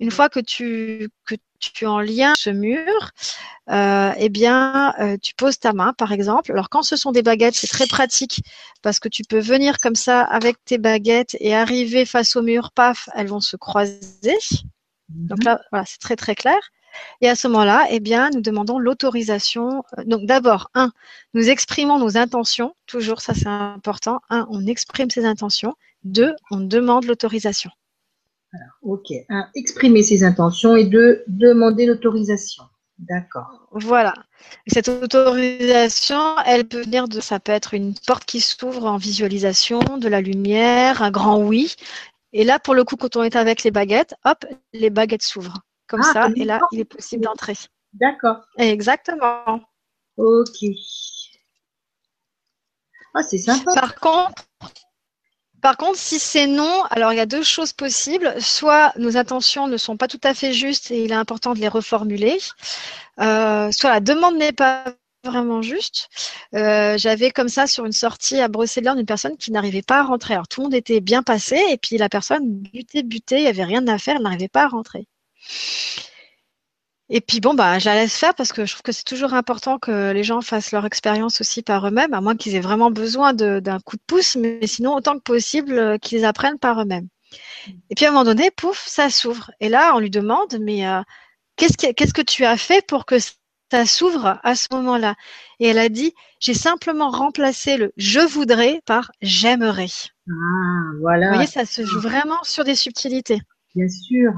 Une fois que tu, que tu es en lien ce mur, euh, eh bien, euh, tu poses ta main, par exemple. Alors, quand ce sont des baguettes, c'est très pratique parce que tu peux venir comme ça avec tes baguettes et arriver face au mur, paf, elles vont se croiser. Donc là, voilà, c'est très très clair. Et à ce moment-là, eh bien, nous demandons l'autorisation. Euh, Donc d'abord, un, nous exprimons nos intentions. Toujours, ça c'est important. Un, on exprime ses intentions. Deux, on demande l'autorisation. Ok. Un, exprimer ses intentions et deux, demander l'autorisation. D'accord. Voilà. Et cette autorisation, elle peut venir de, ça peut être une porte qui s'ouvre en visualisation, de la lumière, un grand oui. Et là, pour le coup, quand on est avec les baguettes, hop, les baguettes s'ouvrent. Comme Ah, ça, et là, il est possible d'entrer. D'accord. Exactement. Ok. Ah, c'est sympa. Par contre, par contre, si c'est non, alors il y a deux choses possibles. Soit nos intentions ne sont pas tout à fait justes et il est important de les reformuler. Euh, soit la demande n'est pas vraiment juste. Euh, J'avais comme ça sur une sortie à Brocéliande une personne qui n'arrivait pas à rentrer. Alors tout le monde était bien passé et puis la personne butait, butait, il n'y avait rien à faire, elle n'arrivait pas à rentrer. Et puis bon, bah, je faire parce que je trouve que c'est toujours important que les gens fassent leur expérience aussi par eux-mêmes, à moins qu'ils aient vraiment besoin d'un coup de pouce, mais sinon, autant que possible, euh, qu'ils apprennent par eux-mêmes. Et puis à un moment donné, pouf, ça s'ouvre. Et là, on lui demande, mais euh, qu'est-ce que, que tu as fait pour que ça s'ouvre à ce moment-là Et elle a dit, j'ai simplement remplacé le je voudrais par j'aimerais. Ah, voilà. Vous voyez, ça se joue vraiment sur des subtilités. Bien sûr.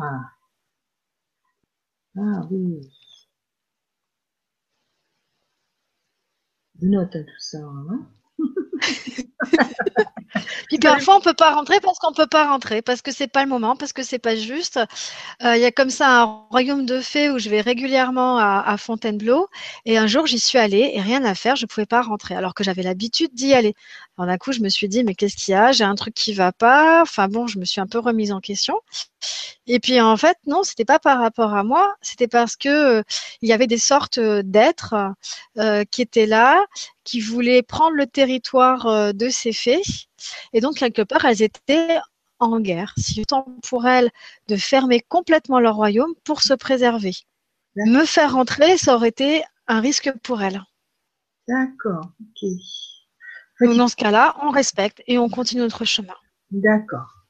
Ah oui. Je note tout ça. hein. Puis parfois on peut pas rentrer parce qu'on peut pas rentrer, parce que c'est pas le moment, parce que c'est pas juste. Euh, Il y a comme ça un royaume de fées où je vais régulièrement à, à Fontainebleau et un jour j'y suis allée et rien à faire, je pouvais pas rentrer alors que j'avais l'habitude d'y aller. Alors d'un coup, je me suis dit, mais qu'est-ce qu'il y a? J'ai un truc qui va pas. Enfin bon, je me suis un peu remise en question. Et puis en fait, non, c'était pas par rapport à moi, c'était parce que euh, il y avait des sortes euh, d'êtres euh, qui étaient là, qui voulaient prendre le territoire de ces fées. Et donc quelque part, elles étaient en guerre. Si temps pour elles de fermer complètement leur royaume pour se préserver. Me faire rentrer, ça aurait été un risque pour elles. D'accord, ok. Donc, dans ce cas-là, on respecte et on continue notre chemin. D'accord.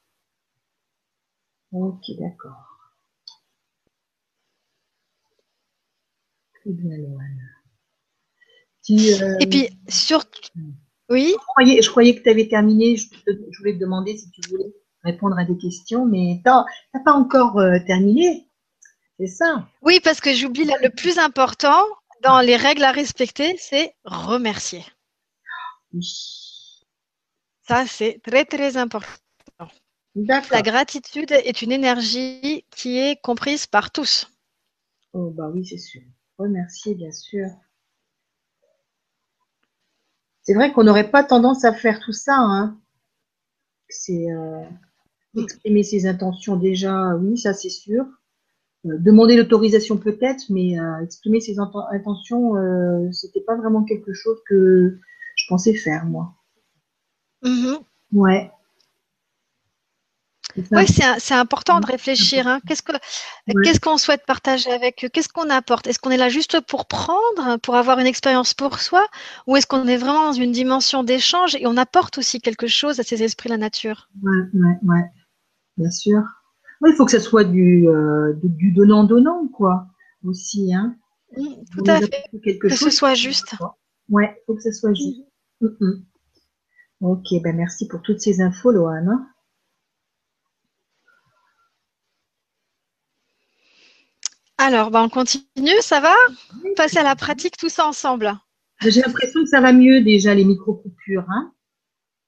Ok, d'accord. Très bien, Loane. Euh, et puis, sur... Oui je croyais, je croyais que tu avais terminé. Je, voulais te demander si tu voulais répondre à des questions, mais tu n'as pas encore euh, terminé. C'est ça Oui, parce que j'oublie le plus important dans les règles à respecter, c'est remercier. Ça, c'est très, très important. La gratitude est une énergie qui est comprise par tous. Oh, bah oui, c'est sûr. Remercier, bien sûr. C'est vrai qu'on n'aurait pas tendance à faire tout ça. Hein. C'est euh, exprimer ses intentions déjà, oui, ça c'est sûr. Euh, demander l'autorisation peut-être, mais euh, exprimer ses intentions, c'était pas vraiment quelque chose que je pensais faire moi. Mm-hmm. Ouais. Oui, c'est important de réfléchir. Hein. Qu'est-ce qu'on souhaite partager avec eux? Qu'est-ce qu'on apporte? Est-ce qu'on est là juste pour prendre, pour avoir une expérience pour soi, ou est-ce qu'on est vraiment dans une dimension d'échange et on apporte aussi quelque chose à ces esprits de la nature? Ouais, ouais, ouais, bien sûr il faut que ça soit du, euh, du donnant-donnant, quoi, aussi. Hein. tout à fait. que ce soit juste. Ouais, il faut que ce soit juste. Mm, mm. Ok, ben merci pour toutes ces infos, Loane. Alors, ben on continue, ça va? Passer à la pratique tout ça ensemble. J'ai l'impression que ça va mieux déjà, les micro-coupures. Hein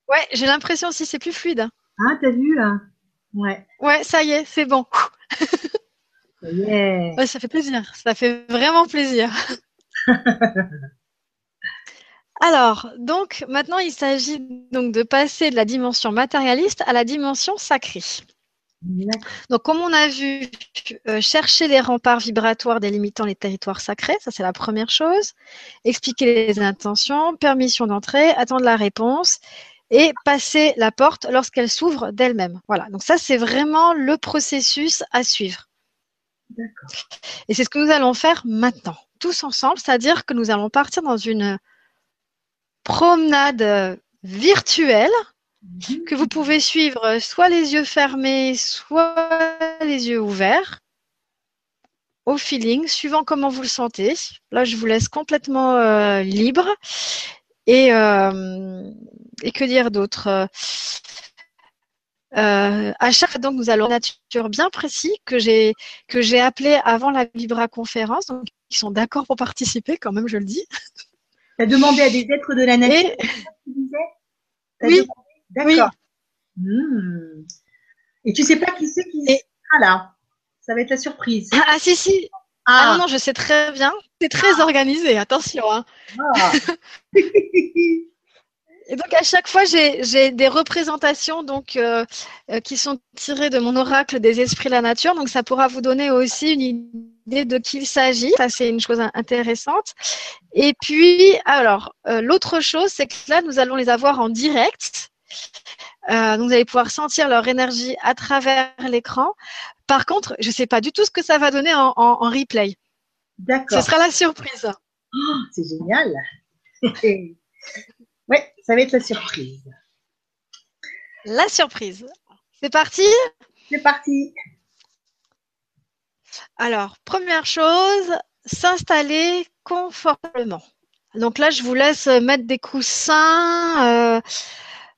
ouais, j'ai l'impression aussi c'est plus fluide. Ah, t'as vu là Ouais. Ouais, ça y est, c'est bon. ça y est. ça fait plaisir. Ça fait vraiment plaisir. Alors, donc maintenant, il s'agit donc de passer de la dimension matérialiste à la dimension sacrée. Donc, comme on a vu, euh, chercher les remparts vibratoires délimitant les territoires sacrés, ça c'est la première chose. Expliquer les intentions, permission d'entrée, attendre la réponse et passer la porte lorsqu'elle s'ouvre d'elle-même. Voilà, donc ça c'est vraiment le processus à suivre. Et c'est ce que nous allons faire maintenant, tous ensemble, c'est-à-dire que nous allons partir dans une promenade virtuelle mhm. que vous pouvez suivre soit les yeux fermés, soit les yeux ouverts, au feeling, suivant comment vous le sentez. Là, je vous laisse complètement euh, libre. Et, euh, et que dire d'autre? Euh, à chaque fois, donc, nous allons une nature bien précis que j'ai que j'ai appelé avant la Vibra conférence, donc ils sont d'accord pour participer quand même, je le dis. Tu as demandé à des êtres de la nature. Et... Oui. D'accord. Hmm. Et tu sais pas qui c'est qui est Ah là, ça va être la surprise. Ah, si si. Ah. ah. non non, je sais très bien. C'est très ah. organisé. Attention. Hein. Ah. Et donc à chaque fois, j'ai des représentations donc euh, euh, qui sont tirées de mon oracle des esprits de la nature. Donc ça pourra vous donner aussi une idée de qui il s'agit. Ça c'est une chose intéressante. Et puis alors euh, l'autre chose, c'est que là nous allons les avoir en direct. Donc vous allez pouvoir sentir leur énergie à travers l'écran. Par contre, je ne sais pas du tout ce que ça va donner en, en replay. D'accord. Ce sera la surprise. Oh, c'est génial. Oui, ça va être la surprise. La surprise. C'est parti? C'est parti. Alors, première chose, s'installer confortablement. Donc là, je vous laisse mettre des coussins, euh,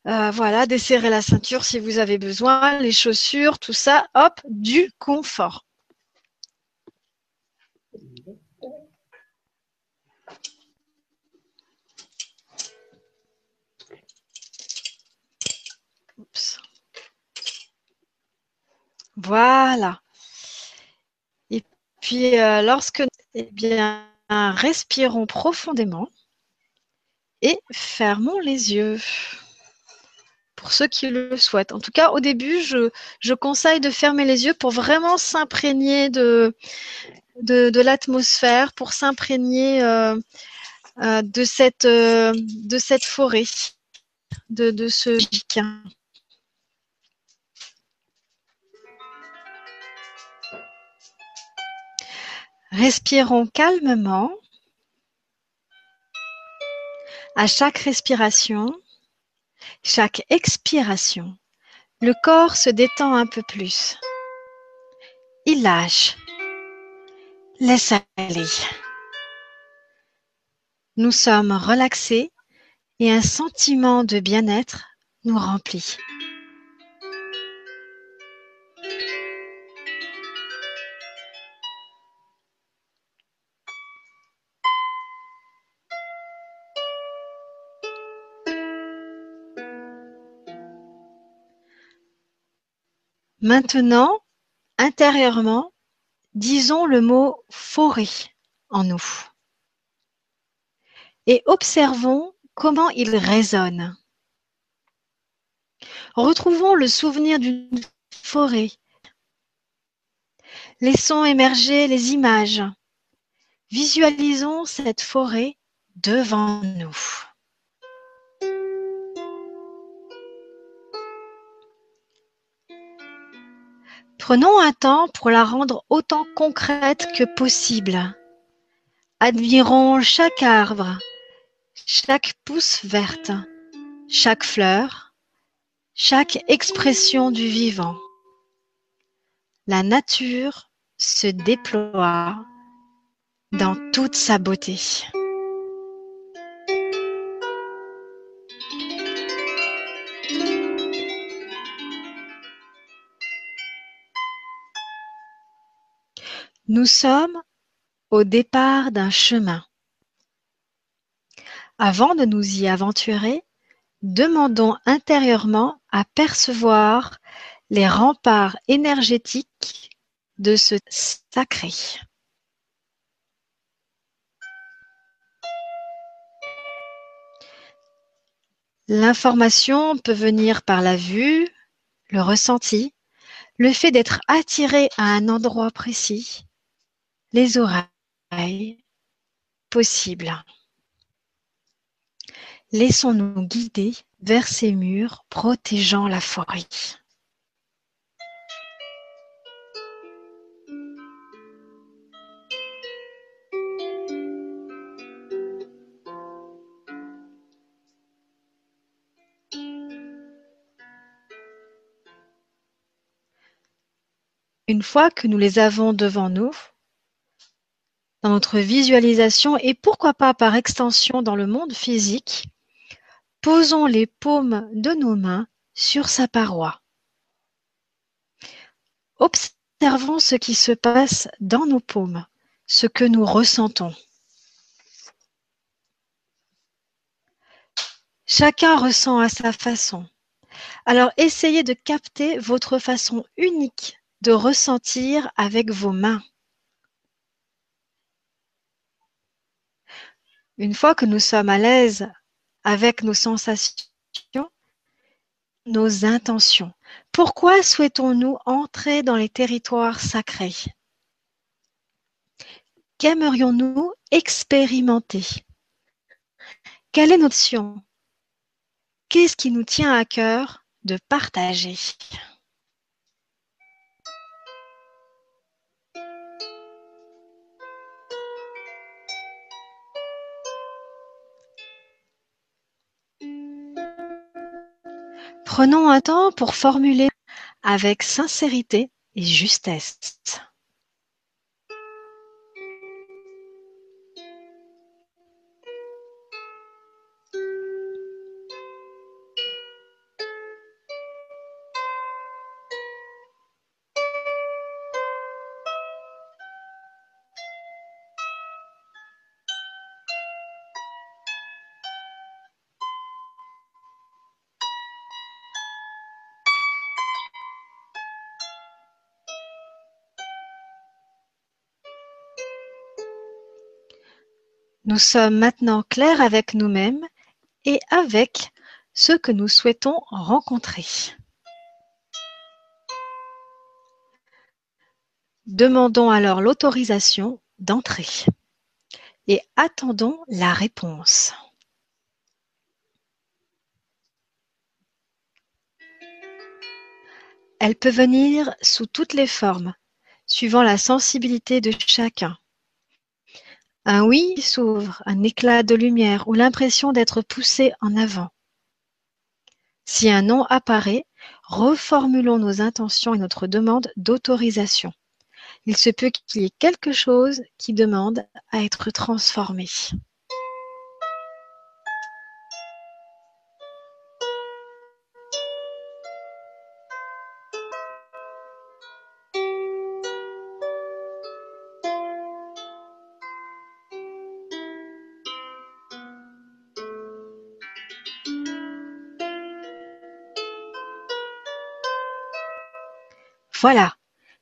euh, voilà, desserrer la ceinture si vous avez besoin, les chaussures, tout ça, hop, du confort. Voilà. Et puis, euh, lorsque, eh bien, respirons profondément et fermons les yeux. Pour ceux qui le souhaitent. En tout cas, au début, je, je conseille de fermer les yeux pour vraiment s'imprégner de, de, l'atmosphère, pour s'imprégner euh, euh, de, cette, euh, de cette forêt, de, de ce bouquin. Respirons calmement. À chaque respiration, chaque expiration, le corps se détend un peu plus. Il lâche. Laisse aller. Nous sommes relaxés et un sentiment de bien-être nous remplit. Maintenant, intérieurement, disons le mot forêt en nous et observons comment il résonne. Retrouvons le souvenir d'une forêt. Laissons émerger les images. Visualisons cette forêt devant nous. Prenons un temps pour la rendre autant concrète que possible. Admirons chaque arbre, chaque pousse verte, chaque fleur, chaque expression du vivant. La nature se déploie dans toute sa beauté. Nous sommes au départ d'un chemin. Avant de nous y aventurer, demandons intérieurement à percevoir les remparts énergétiques de ce sacré. L'information peut venir par la vue, le ressenti, le fait d'être attiré à un endroit précis, les oreilles possibles. Laissons-nous guider vers ces murs protégeant la forêt. Une fois que nous les avons devant nous, dans notre visualisation et pourquoi pas par extension dans le monde physique, posons les paumes de nos mains sur sa paroi. Observons ce qui se passe dans nos paumes, ce que nous ressentons. Chacun ressent à sa façon. Alors essayez de capter votre façon unique de ressentir avec vos mains. Une fois que nous sommes à l'aise avec nos sensations, nos intentions, pourquoi souhaitons-nous entrer dans les territoires sacrés? Qu'aimerions-nous expérimenter? Quelle est notre mission Qu'est-ce qui nous tient à cœur de partager? Prenons un temps pour formuler avec sincérité et justesse. Nous sommes maintenant clairs avec nous-mêmes et avec ceux que nous souhaitons rencontrer. Demandons alors l'autorisation d'entrer et attendons la réponse. Elle peut venir sous toutes les formes, suivant la sensibilité de chacun. Un oui s'ouvre, un éclat de lumière ou l'impression d'être poussé en avant. Si un non apparaît, reformulons nos intentions et notre demande d'autorisation. Il se peut qu'il y ait quelque chose qui demande à être transformé. Voilà,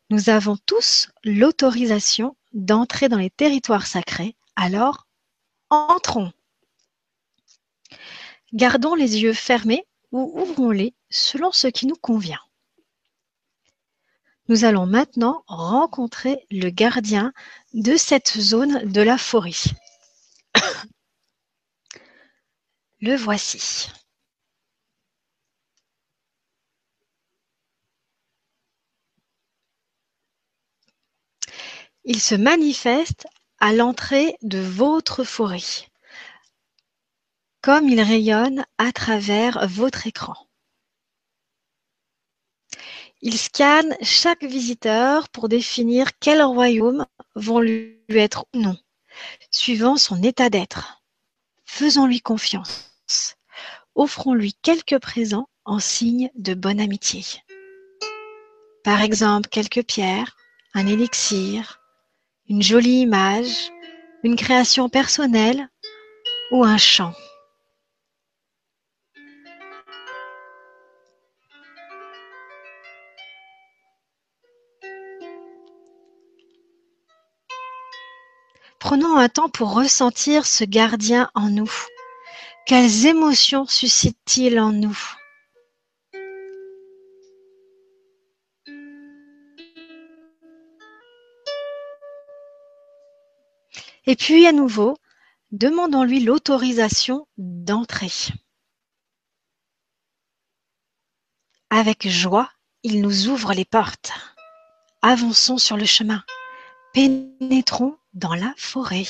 nous avons tous l'autorisation d'entrer dans les territoires sacrés, alors entrons. Gardons les yeux fermés ou ouvrons-les selon ce qui nous convient. Nous allons maintenant rencontrer le gardien de cette zone de la forêt. Le voici. Il se manifeste à l'entrée de votre forêt, comme il rayonne à travers votre écran. Il scanne chaque visiteur pour définir quels royaumes vont lui être ou non, suivant son état d'être. Faisons-lui confiance. Offrons-lui quelques présents en signe de bonne amitié. Par exemple, quelques pierres, un élixir, une jolie image, une création personnelle ou un chant. Prenons un temps pour ressentir ce gardien en nous. Quelles émotions suscite-t-il en nous? Et puis à nouveau, demandons-lui l'autorisation d'entrer. Avec joie, il nous ouvre les portes. Avançons sur le chemin. Pénétrons dans la forêt.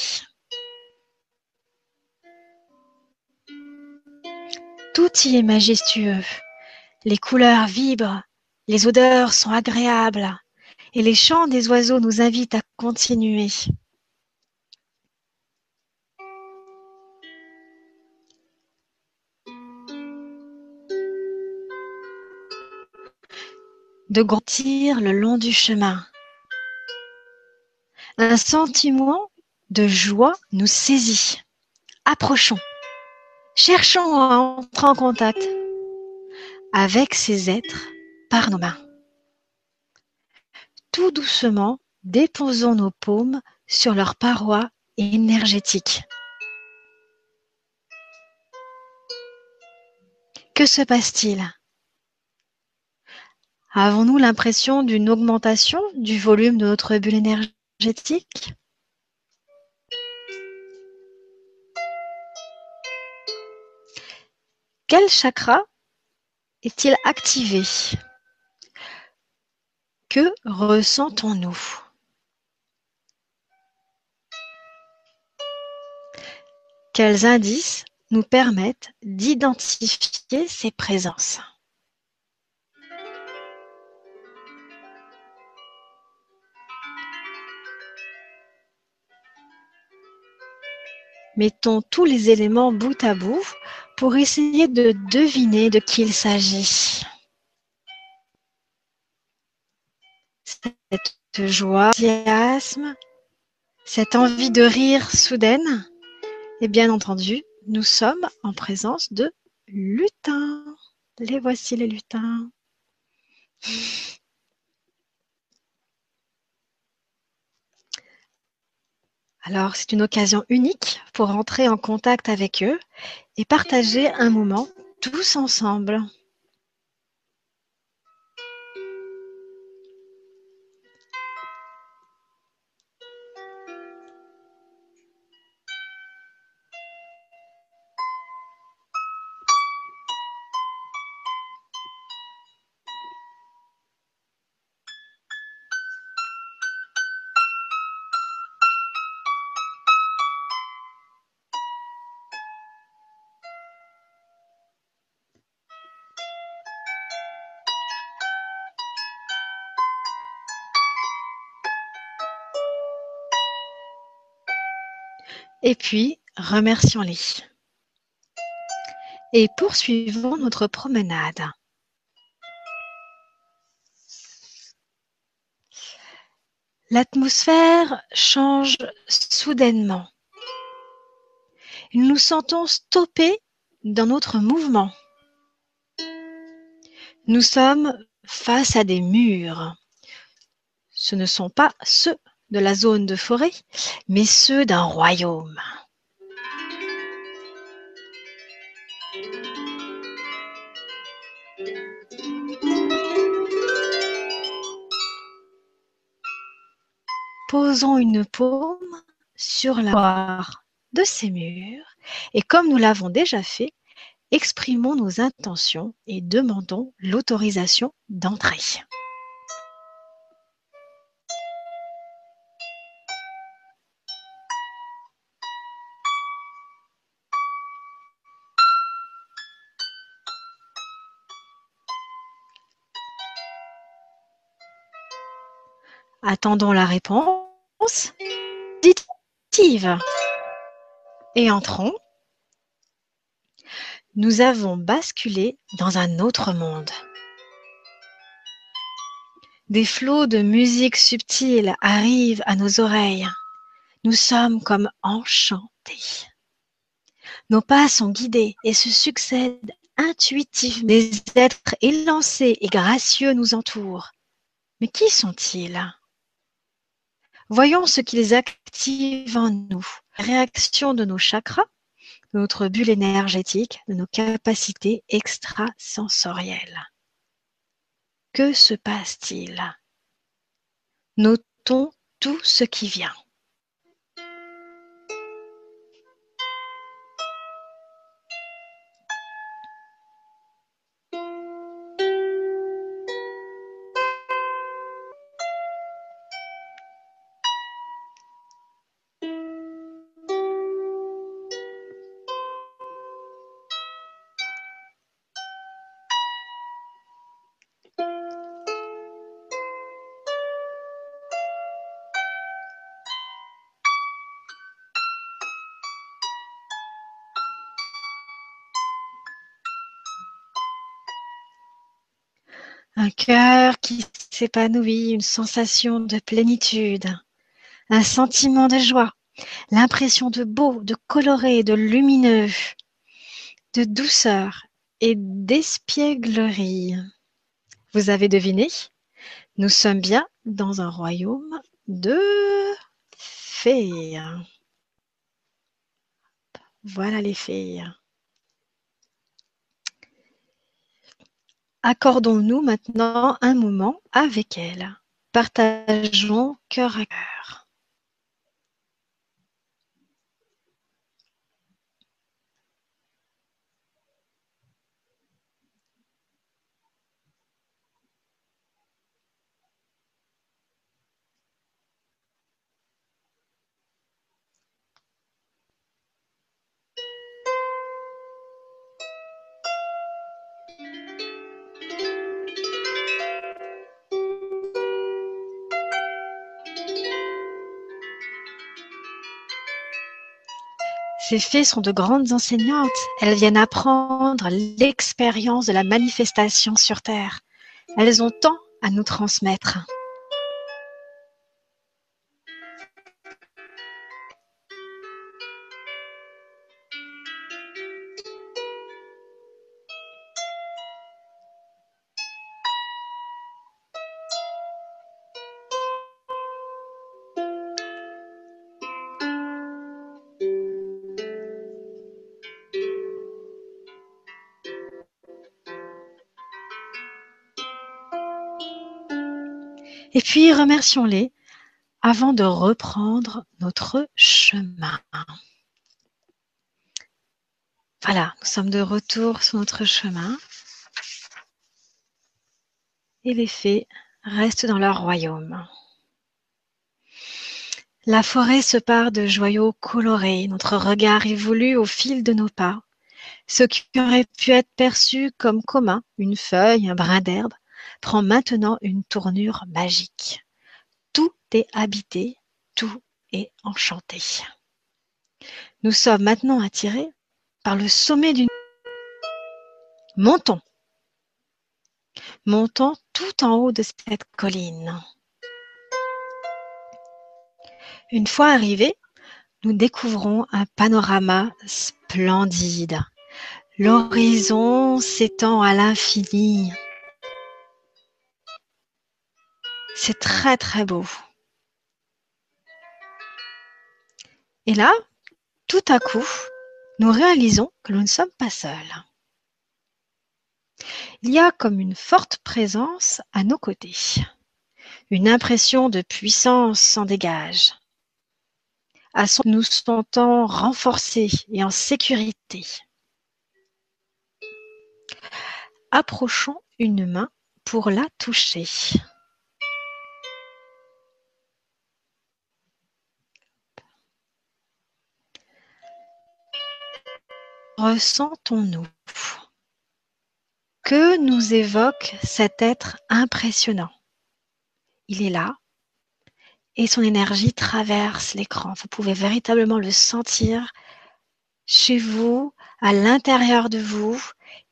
Tout y est majestueux. Les couleurs vibrent, les odeurs sont agréables et les chants des oiseaux nous invitent à continuer. De grandir le long du chemin. Un sentiment de joie nous saisit. Approchons. Cherchons à entrer en contact avec ces êtres par nos mains. Tout doucement, déposons nos paumes sur leurs parois énergétiques. Que se passe-t-il? Avons-nous l'impression d'une augmentation du volume de notre bulle énergétique? Quel chakra est-il activé? Que ressentons-nous? Quels indices nous permettent d'identifier ces présences? Mettons tous les éléments bout à bout pour essayer de deviner de qui il s'agit. Cette joie, enthousiasme, cette envie de rire soudaine, et bien entendu, nous sommes en présence de lutins. Les voici les lutins. Alors, c'est une occasion unique pour entrer en contact avec eux et partager un moment tous ensemble. Puis, remercions-les. Et poursuivons notre promenade. L'atmosphère change soudainement. Nous nous sentons stoppés dans notre mouvement. Nous sommes face à des murs. Ce ne sont pas ceux de la zone de forêt, mais ceux d'un royaume. Posons une paume sur la barre de ces murs et comme nous l'avons déjà fait, exprimons nos intentions et demandons l'autorisation d'entrer. Attendons la réponse. Et entrons. Nous avons basculé dans un autre monde. Des flots de musique subtile arrivent à nos oreilles. Nous sommes comme enchantés. Nos pas sont guidés et se succèdent intuitivement. Des êtres élancés et gracieux nous entourent. Mais qui sont-ils? Voyons ce qu'ils activent en nous. Réaction de nos chakras, de notre bulle énergétique, de nos capacités extrasensorielles. Que se passe-t-il? Notons tout ce qui vient. S'épanouit, une sensation de plénitude, un sentiment de joie, l'impression de beau, de coloré, de lumineux, de douceur et d'espièglerie. Vous avez deviné Nous sommes bien dans un royaume de fées. Voilà les fées. Accordons-nous maintenant un moment avec elle. Partageons cœur à cœur. Ces fées sont de grandes enseignantes. Elles viennent apprendre l'expérience de la manifestation sur Terre. Elles ont tant à nous transmettre. Puis remercions-les avant de reprendre notre chemin. Voilà, nous sommes de retour sur notre chemin. Et les fées restent dans leur royaume. La forêt se part de joyaux colorés, notre regard évolue au fil de nos pas. Ce qui aurait pu être perçu comme commun, une feuille, un brin d'herbe, prend maintenant une tournure magique. Tout est habité, tout est enchanté. Nous sommes maintenant attirés par le sommet d'une... Montons. Montons tout en haut de cette colline. Une fois arrivés, nous découvrons un panorama splendide. L'horizon s'étend à l'infini. C'est très très beau. Et là, tout à coup, nous réalisons que nous ne sommes pas seuls. Il y a comme une forte présence à nos côtés. Une impression de puissance s'en dégage à son nous sentons renforcés et en sécurité. Approchons une main pour la toucher. Ressentons-nous Que nous évoque cet être impressionnant? Il est là, et son énergie traverse l'écran. Vous pouvez véritablement le sentir chez vous, à l'intérieur de vous.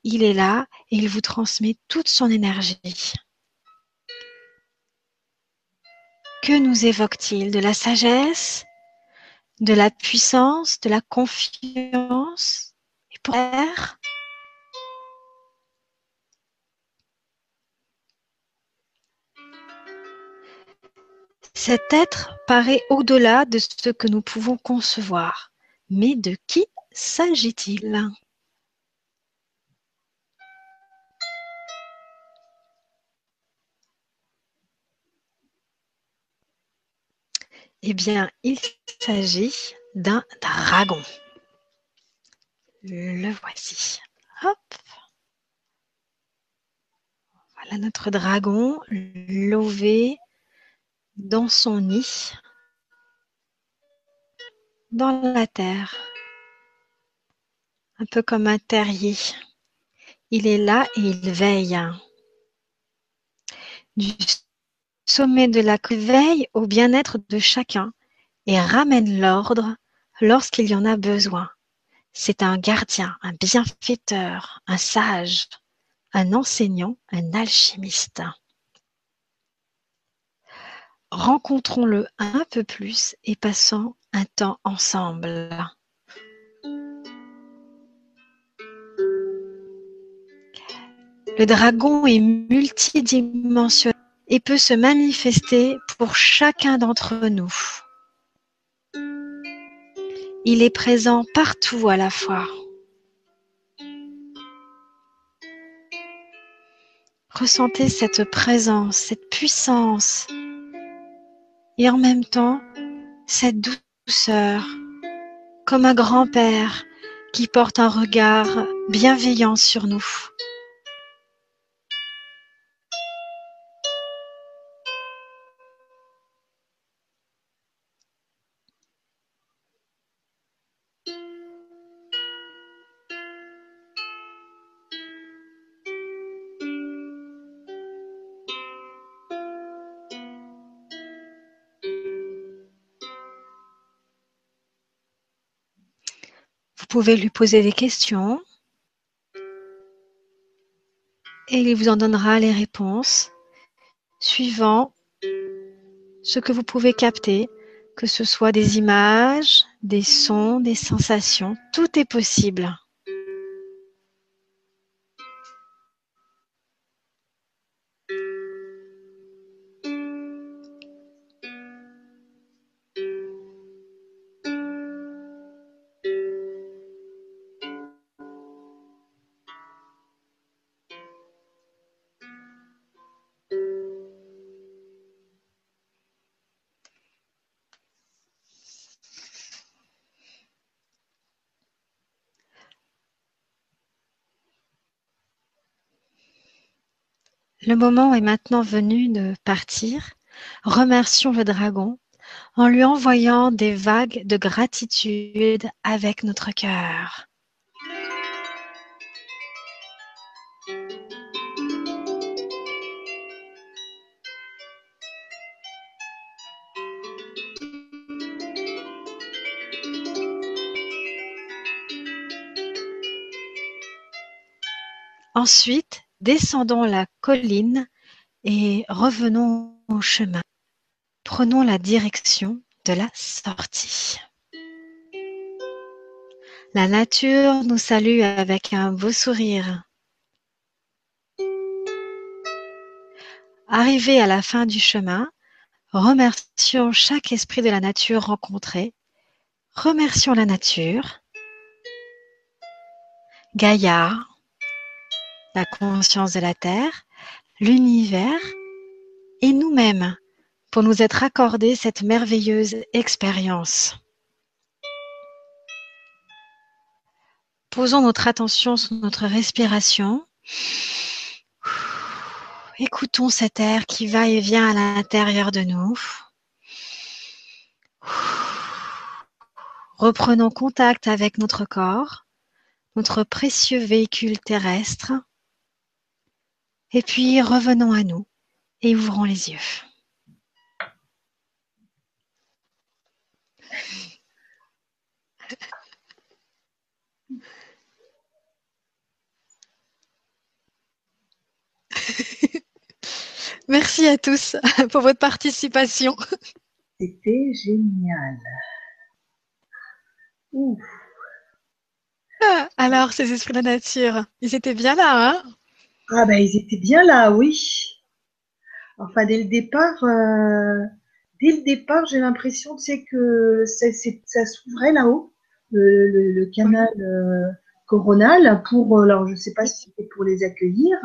Il est là et il vous transmet toute son énergie. Que nous évoque-t-il? De la sagesse De la puissance De la confiance? Cet être paraît au-delà de ce que nous pouvons concevoir. Mais de qui s'agit-il? Eh bien, il s'agit d'un dragon. Le voici. Hop. Voilà notre dragon, lové dans son nid, dans la terre, un peu comme un terrier. Il est là et il veille. Du sommet de la veille au bien-être de chacun et ramène l'ordre lorsqu'il y en a besoin. C'est un gardien, un bienfaiteur, un sage, un enseignant, un alchimiste rencontrons-le un peu plus et passons un temps ensemble. Le dragon est multidimensionnel et peut se manifester pour chacun d'entre nous. Il est présent partout à la fois. Ressentez cette présence, cette puissance et en même temps cette douceur, comme un grand-père qui porte un regard bienveillant sur nous. Pouvez lui poser des questions et il vous en donnera les réponses suivant ce que vous pouvez capter, que ce soit des images, des sons, des sensations, tout est possible. Le moment est maintenant venu de partir. Remercions le dragon en lui envoyant des vagues de gratitude avec notre cœur. Ensuite, descendons la colline et revenons au chemin. Prenons la direction de la sortie. La nature nous salue avec un beau sourire. Arrivé à la fin du chemin, remercions chaque esprit de la nature rencontré. Remercions la nature, Gaïa, la conscience de la Terre, l'univers et nous-mêmes pour nous être accordé cette merveilleuse expérience. Posons notre attention sur notre respiration. Écoutons cet air qui va et vient à l'intérieur de nous. Reprenons contact avec notre corps, notre précieux véhicule terrestre. Et puis revenons à nous et ouvrons les yeux. Merci à tous pour votre participation. C'était génial. Ouf. Ah, alors, ces esprits de la nature, ils étaient bien là, hein? Ah ben, ils étaient bien là, oui. Enfin, dès le départ, euh, dès le départ, j'ai l'impression, que ça, s'ouvrait là-haut, le, canal euh, coronal, pour, alors je ne sais pas si c'était pour les accueillir,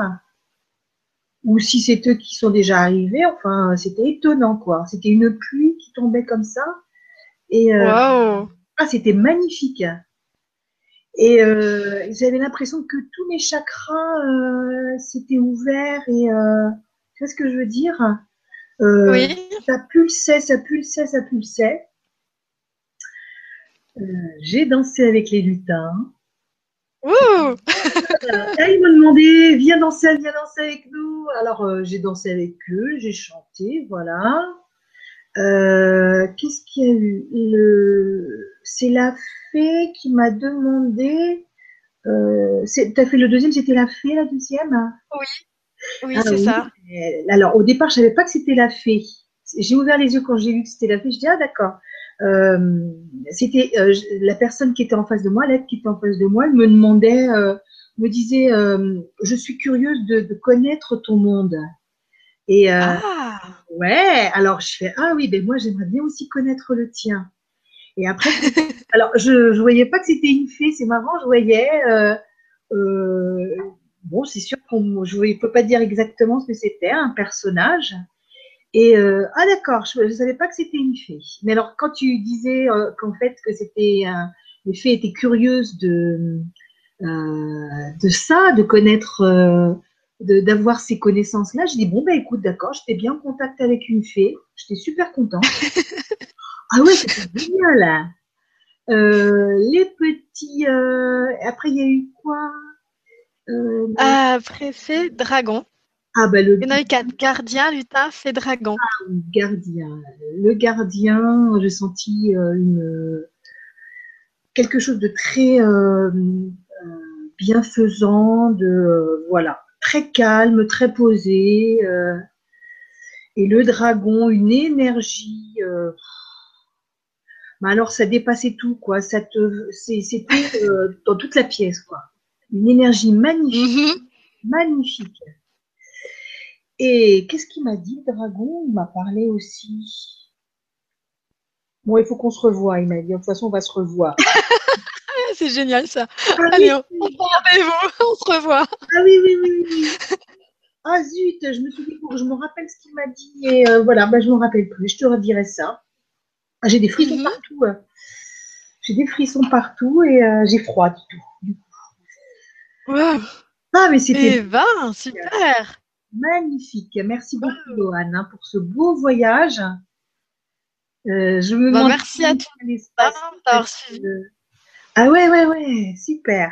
ou si c'est eux qui sont déjà arrivés. Enfin, c'était étonnant, quoi. C'était une pluie qui tombait comme ça. Et euh, ah, c'était magnifique. Et euh, j'avais l'impression que tous mes chakras euh, s'étaient ouverts et euh, tu vois ce que je veux dire? Euh, Oui. Ça pulsait, ça pulsait, ça pulsait. Euh, j'ai dansé avec les lutins. Ouh Là, ils m'ont demandé, viens danser, viens danser avec nous. Alors, euh, j'ai dansé avec eux, j'ai chanté, voilà. Euh, Qu'est-ce qu'il y a eu? Le... C'est la fée qui m'a demandé. Euh, T'as fait le deuxième, c'était la fée, la deuxième? Oui, oui, ah c'est ça. Alors, au départ, je savais pas que c'était la fée. J'ai ouvert les yeux quand j'ai vu que c'était la fée. Je dis ah d'accord. Euh, c'était euh, la personne qui était en face de moi, l'aide qui était en face de moi, elle me demandait, euh, me disait, je suis curieuse de, de, connaître ton monde. Et ah. Ouais, alors je fais ah oui, ben moi j'aimerais bien aussi connaître le tien. Et après, alors je, je voyais pas que c'était une fée, c'est marrant, je voyais. bon, c'est sûr qu'on, je ne peux pas dire exactement ce que c'était, un personnage. Et euh, ah d'accord, je ne savais pas que c'était une fée. Mais alors quand tu disais euh, qu'en fait que c'était euh, les fées étaient curieuses de euh, de ça, de connaître, euh, d'avoir ces connaissances-là, je dis bon ben écoute d'accord, j'étais bien en contact avec une fée, j'étais super contente. ah ouais, c'était génial. les petits, après il y a eu quoi Après c'est dragon. Ah bah le... Il y en a eu quatre. Gardien, lutin, fée, dragon. Ah, gardien. Le gardien, j'ai senti euh, une, quelque chose de très euh, euh, bienfaisant, de voilà, très calme, très posé. et le dragon, une énergie. Mais alors ça dépassait tout, quoi. Ça te, c'était dans toute la pièce, quoi. Une énergie magnifique, mhm. magnifique. Et qu'est-ce qu'il m'a dit, le dragon? Il m'a parlé aussi. Bon, il faut qu'on se revoie, il m'a dit. De toute façon, on va se revoir. C'est génial ça. Ah Allez, on, on, on se revoit. Ah oui, oui, oui, oui. Ah zut, je me suis dit, je me rappelle ce qu'il m'a dit et euh, voilà, bah, je ne me rappelle plus. Je te redirai ça. Ah, j'ai des frissons mhm. partout. Hein. J'ai des frissons partout et euh, j'ai froid du tout. Ah, mais c'était. Eh ben, super. Magnifique. Merci beaucoup, Loane, hein, pour ce beau voyage. Euh, je me bah, merci à toi Ah ouais, ouais, ouais, super.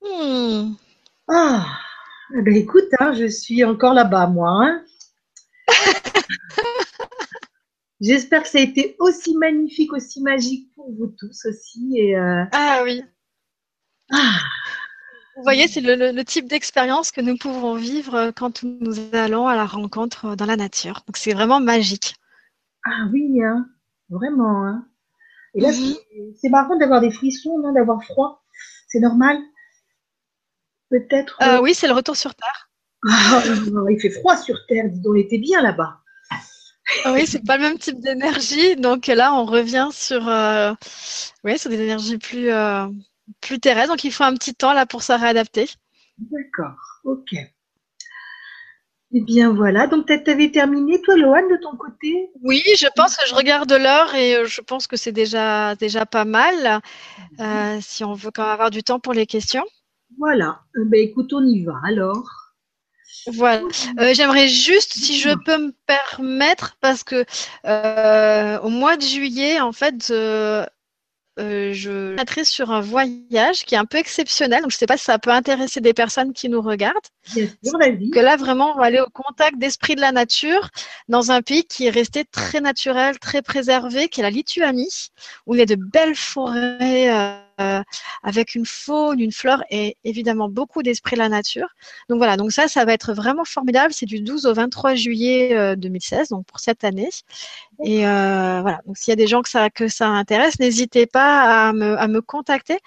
Hmm. Ah, eh ben écoute, hein, je suis encore là-bas, moi. Hein. J'espère que ça a été aussi magnifique, aussi magique pour vous tous aussi. Et, euh, Ah oui. Ah. Vous voyez, c'est le, type d'expérience que nous pouvons vivre quand nous allons à la rencontre dans la nature. Donc c'est vraiment magique. Ah oui, hein, vraiment. Hein. Et là, mhm. c'est marrant d'avoir des frissons, non, d'avoir froid. C'est normal Peut-être. Euh, euh, oui, c'est le retour sur Terre. Ah, il fait froid sur Terre, dis donc, on était bien là-bas. Ah oui, c'est pas le même type d'énergie. Donc là, on revient sur, euh, oui, sur des énergies plus, plus terrestres. Donc il faut un petit temps là pour se réadapter. D'accord, ok. Eh bien voilà, donc tu avais terminé toi, Loane, de ton côté? Oui, je pense que je regarde l'heure et je pense que c'est déjà, déjà pas mal. Mhm. si on veut quand même avoir du temps pour les questions. Voilà. Eh ben, écoute, on y va alors. Voilà. Euh, j'aimerais juste, si je peux me permettre, parce que euh, au mois de juillet, en fait, euh, je mettrai sur un voyage qui est un peu exceptionnel. Donc, je ne sais pas si ça peut intéresser des personnes qui nous regardent. Bien sûr, vas-y. Que là, vraiment, on va aller au contact d'esprit de la nature dans un pays qui est resté très naturel, très préservé, qui est la Lituanie, où il y a de belles forêts euh, avec une faune, une flore et évidemment beaucoup d'esprit de la nature. Donc voilà, donc ça, ça va être vraiment formidable. C'est du 12 au 23 juillet 2016, euh, donc pour cette année. Et euh, voilà, donc s'il y a des gens que ça, que ça intéresse, n'hésitez pas à me, à me contacter.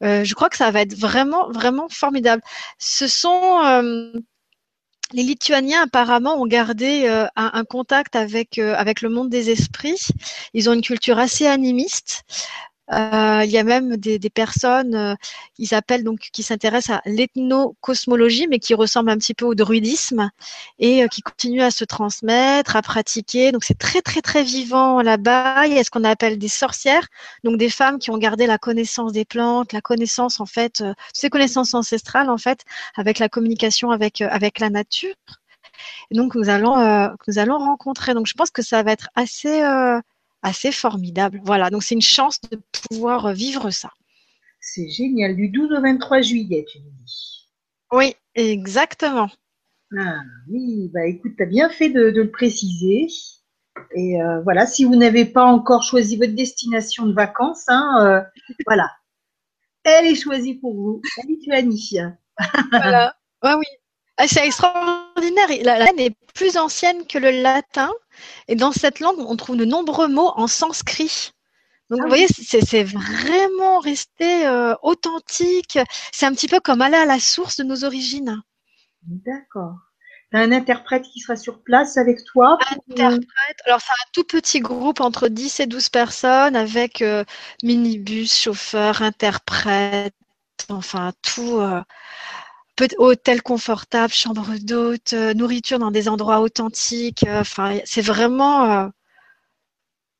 je crois que ça va être vraiment, vraiment formidable. Ce sont les Lituaniens apparemment ont gardé un, un, contact avec avec le monde des esprits. Ils ont une culture assez animiste. Euh, il y a même des, des personnes, euh, ils appellent donc, qui s'intéressent à l'ethnocosmologie, mais qui ressemblent un petit peu au druidisme et euh, qui continuent à se transmettre, à pratiquer. Donc c'est très très très vivant là-bas. Il y a ce qu'on appelle des sorcières, donc des femmes qui ont gardé la connaissance des plantes, la connaissance en fait, ces connaissances ancestrales en fait, avec la communication avec avec la nature. Donc nous allons nous allons rencontrer. Donc je pense que ça va être assez assez formidable. Voilà, donc c'est une chance de pouvoir vivre ça. C'est génial, du 12 au 23 juillet, tu me dis. Oui, exactement. Ah oui, bah écoute, tu as bien fait de, le préciser. Et euh, voilà, si vous n'avez pas encore choisi votre destination de vacances, hein, euh, voilà, elle est choisie pour vous, la Lituanie. voilà, ah oui, ah, c'est extraordinaire. La langue est plus ancienne que le latin. Et dans cette langue, on trouve de nombreux mots en sanskrit. Donc, vous ah voyez, c'est vraiment resté euh, authentique. C'est un petit peu comme aller à la source de nos origines. D'accord. Tu as un interprète qui sera sur place avec toi Interprète. Alors, c'est un tout petit groupe entre 10 et 12 personnes avec euh, minibus, chauffeur, interprète, enfin, tout. Euh, hôtel confortable, chambre d'hôte, euh, nourriture dans des endroits authentiques. Euh, enfin, c'est vraiment, euh,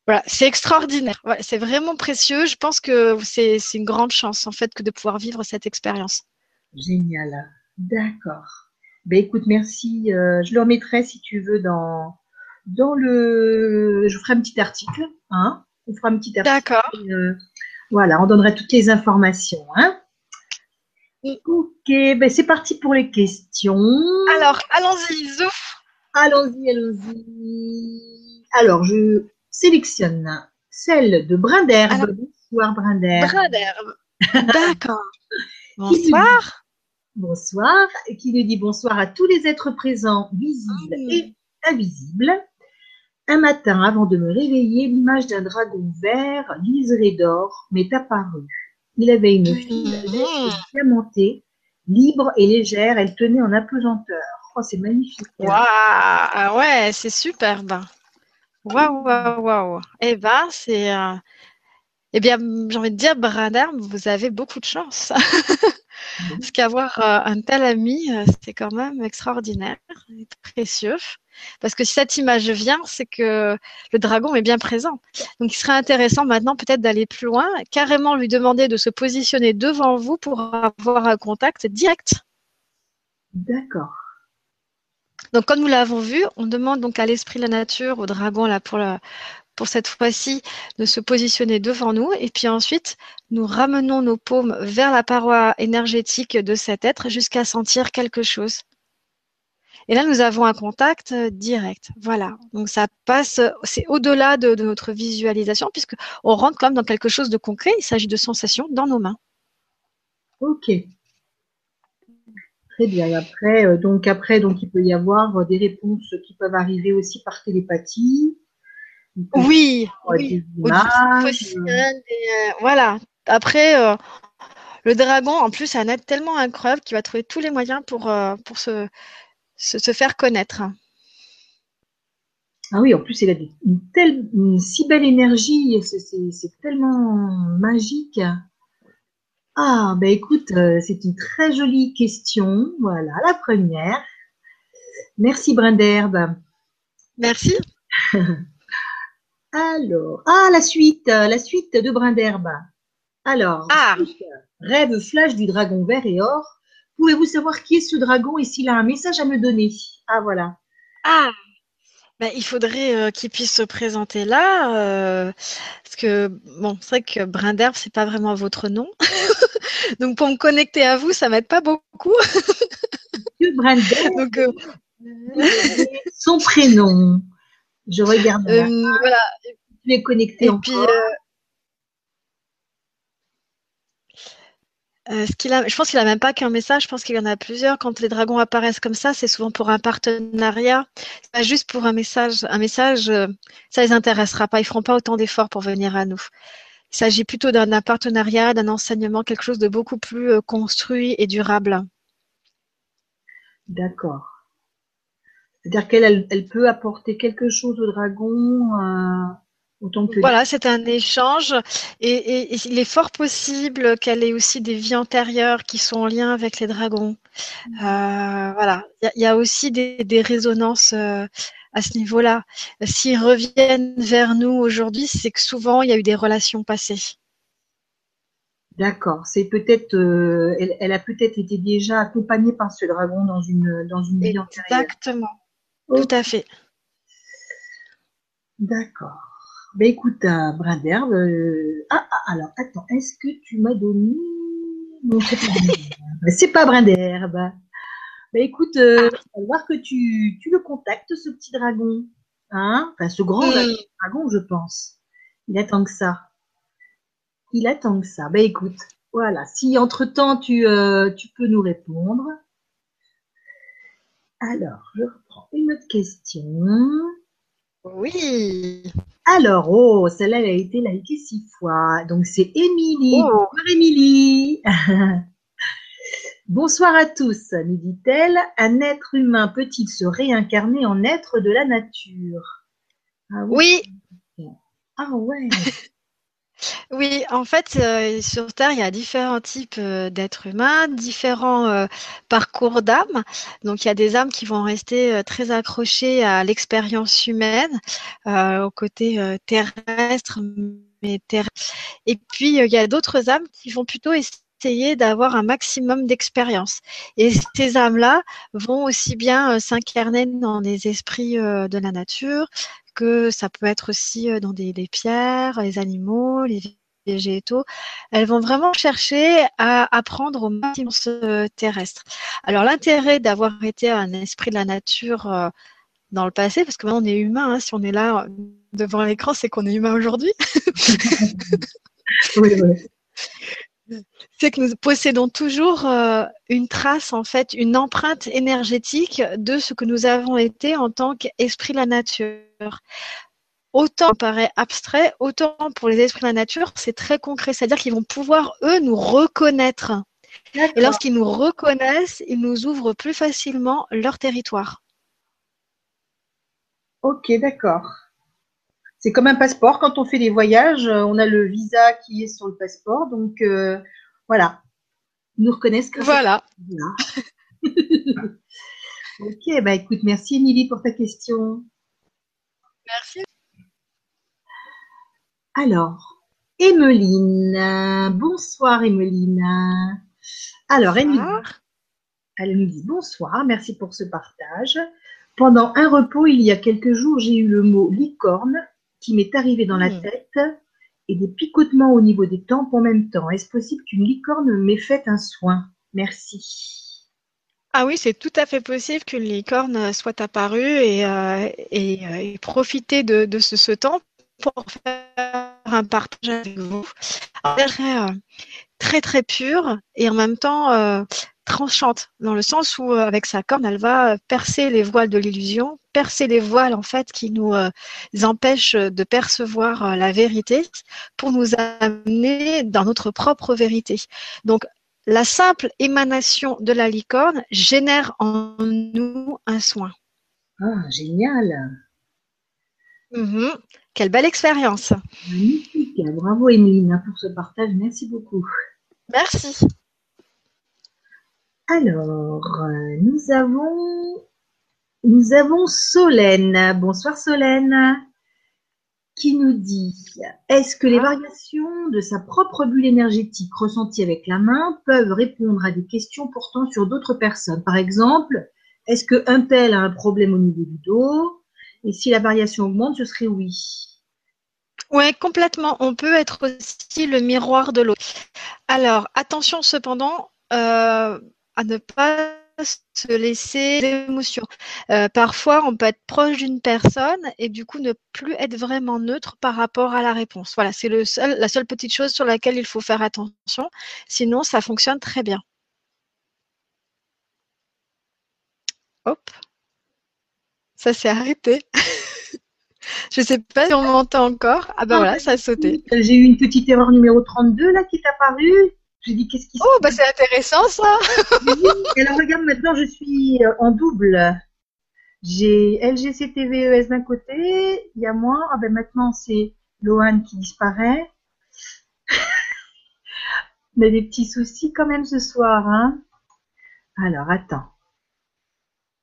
voilà, c'est extraordinaire. c'est vraiment précieux. Je pense que c'est une grande chance en fait que de pouvoir vivre cette expérience. Génial. D'accord. Ben écoute, merci. je le remettrai si tu veux dans dans le. Je ferai un petit article. Hein on fera un petit article. D'accord. voilà, on donnera toutes les informations. Hein Ok, ben c'est parti pour les questions. Alors, allons-y, Zouf. Allons-y, allons-y. Alors, je sélectionne celle de Brin d'herbe. Bonsoir, Brin d'herbe. Brin d'herbe. D'accord. bonsoir. bonsoir. Qui nous dit bonsoir à tous les êtres présents, visibles mmh. et invisibles. Un matin, avant de me réveiller, l'image d'un dragon vert, liseré d'or, m'est apparue. Il avait une fille mmh. diamantée, libre et légère. Elle tenait en apesanteur. Oh, c'est magnifique. Waouh ah ouais, c'est superbe. Waouh, waouh, waouh. Eh ben, c'est. Euh, eh bien, j'ai envie de dire, Bradam, vous avez beaucoup de chance. Parce qu'avoir euh, un tel ami, euh, c'est quand même extraordinaire, précieux. Parce que si cette image vient, c'est que le dragon est bien présent. Donc, il serait intéressant maintenant peut-être d'aller plus loin, carrément lui demander de se positionner devant vous pour avoir un contact direct. D'accord. Donc, comme nous l'avons vu, on demande donc à l'esprit de la nature, au dragon, là, pour, la, pour cette fois-ci, de se positionner devant nous. Et puis ensuite, nous ramenons nos paumes vers la paroi énergétique de cet être jusqu'à sentir quelque chose. Et là, nous avons un contact direct. Voilà. Donc, ça passe, c'est au-delà de, notre visualisation, puisqu'on rentre quand même dans quelque chose de concret. Il s'agit de sensations dans nos mains. Ok. Très bien. Après, euh, donc après, donc il peut y avoir des réponses qui peuvent arriver aussi par télépathie. Oui, oui. voilà. Après, le dragon, en plus, c'est un être tellement incroyable qu'il va trouver tous les moyens pour, pour se, se, faire connaître. Ah oui, en plus, il a une, telle, une si belle énergie, c'est tellement magique. Ah, ben écoute, euh, c'est une très jolie question. Voilà, la première. Merci Brinderbe. Merci. Alors, ah, la suite, la suite de Brinderbe. Alors, ah. rêve flash du dragon vert et or. Pouvez-vous savoir qui est ce dragon et s'il a un message à me donner? Ah, voilà. Ah, ben, il faudrait euh, qu'il puisse se présenter là, euh, parce que bon, c'est vrai que Brinderbe, c'est pas vraiment votre nom. Donc pour me connecter à vous, ça m'aide pas beaucoup. Donc, euh, son prénom. Je regarde. Euh, voilà. Tu es connecté Et puis, euh, ce qu'il a, je pense qu'il a même pas qu'un message, je pense qu'il y en a plusieurs. Quand les dragons apparaissent comme ça, c'est souvent pour un partenariat. C'est pas juste pour un message. Un message, ça les intéressera pas. Ils feront pas autant d'efforts pour venir à nous. Il s'agit plutôt d'un partenariat, d'un enseignement, quelque chose de beaucoup plus euh, construit et durable. D'accord. C'est-à-dire qu'elle elle, peut apporter quelque chose au dragon euh, autant que. Voilà, c'est un échange et, il est fort possible qu'elle ait aussi des vies antérieures qui sont en lien avec les dragons. Euh, voilà, il y, a aussi des, résonances à ce niveau-là. S'ils reviennent vers nous aujourd'hui, c'est que souvent il y a eu des relations passées. D'accord. C'est peut-être, euh, elle, a peut-être été déjà accompagnée par ce dragon dans une dans une vie antérieure. Exactement. Tout à fait. D'accord. Ben écoute, un brin d'herbe. Euh, ah, ah, alors attends, est-ce que tu m'as donné Non, c'est pas brin d'herbe? C'est pas brin d'herbe. Bah, écoute, euh, va voir que tu, tu, le contactes, ce petit dragon. Hein? Enfin, ce grand dragon, je pense. Il attend que ça. Il attend que ça. Ben écoute, voilà. Si entre-temps, tu, euh, tu peux nous répondre. Alors, je reprends une autre question. Oui. Alors, oh, celle-là, elle a été likée six fois. Donc, c'est Émilie. Oh. Bonjour, Émilie. Bonsoir à tous, nous dit-elle. Un être humain peut-il se réincarner en être de la nature? Ah oui. Ah ouais. Oui, en fait, euh, sur Terre, il y a différents types euh, d'êtres humains, différents euh, parcours d'âmes. Donc, il y a des âmes qui vont rester très accrochées à l'expérience humaine, au côté terrestre, mais terrestre. Et puis, il y a d'autres âmes qui vont plutôt essayer d'avoir un maximum d'expérience. Et ces âmes-là vont aussi bien s'incarner dans des esprits de la nature que ça peut être aussi euh, dans des, pierres, les animaux, les végétaux. Elles vont vraiment chercher à apprendre au maximum terrestre. Alors l'intérêt d'avoir été un esprit de la nature dans le passé, parce que maintenant on est humain, hein, si on est là devant l'écran, c'est qu'on est humain aujourd'hui. oui, oui c'est que nous possédons toujours euh, une trace, en fait, une empreinte énergétique de ce que nous avons été en tant qu'esprit de la nature. Autant paraît abstrait, autant pour les esprits de la nature, c'est très concret. C'est-à-dire qu'ils vont pouvoir, eux, nous reconnaître. Et lorsqu'ils nous reconnaissent, ils nous ouvrent plus facilement leur territoire. Ok, d'accord. C'est comme un passeport. Quand on fait des voyages, euh, on a le visa qui est sur le passeport. Donc, euh, voilà. Ils nous reconnaissent que Voilà. ok, bah écoute, merci Émilie pour ta question. Merci. Alors, Emeline. Bonsoir Emeline. Alors, Emeline. Elle nous dit bonsoir, merci pour ce partage. Pendant un repos, il y a quelques jours, j'ai eu le mot licorne qui m'est arrivé dans la Hmm. tête et des picotements au niveau des tempes en même temps. Est-ce possible qu'une licorne m'ait fait un soin? Merci. Ah oui, c'est tout à fait possible qu'une licorne soit apparue et, euh, et, euh, et profiter de, ce, temps pour faire un partage avec vous. Euh, très très pure et en même temps tranchante, dans le sens où euh, avec sa corne, elle va euh, percer les voiles de l'illusion, percer les voiles en fait qui nous euh, empêchent de percevoir euh, la vérité pour nous amener dans notre propre vérité. Donc la simple émanation de la licorne génère en nous un soin. Ah, génial. Mhm. Quelle belle expérience. Magnifique. Bravo, Emeline, pour ce partage. Merci beaucoup. Merci. Alors, euh, nous avons, nous avons Solène. Bonsoir Solène, qui nous dit Est-ce que les Ah. variations de sa propre bulle énergétique ressentie avec la main peuvent répondre à des questions portant sur d'autres personnes? Par exemple, est-ce qu'un tel a un problème au niveau du dos? Et si la variation augmente, ce serait oui. Oui, complètement. On peut être aussi le miroir de l'autre. Alors, attention cependant euh, à ne pas se laisser d'émotions. Euh, parfois, on peut être proche d'une personne et du coup ne plus être vraiment neutre par rapport à la réponse. Voilà, c'est le seul, la seule petite chose sur laquelle il faut faire attention. Sinon, ça fonctionne très bien. Hop, ça s'est arrêté. Je ne sais pas si on m'entend encore. Ah ben Ah, voilà, ça a sauté. J'ai eu une petite erreur numéro 32 là qui est apparue. J'ai dit qu'est-ce qui se Oh, bah c'est intéressant ça. Et alors regarde, maintenant je suis euh, en double. J'ai LGCTVES d'un côté, il y a moi. Ah ben maintenant c'est Lohan qui disparaît. On a des petits soucis quand même ce soir. Hein alors attends.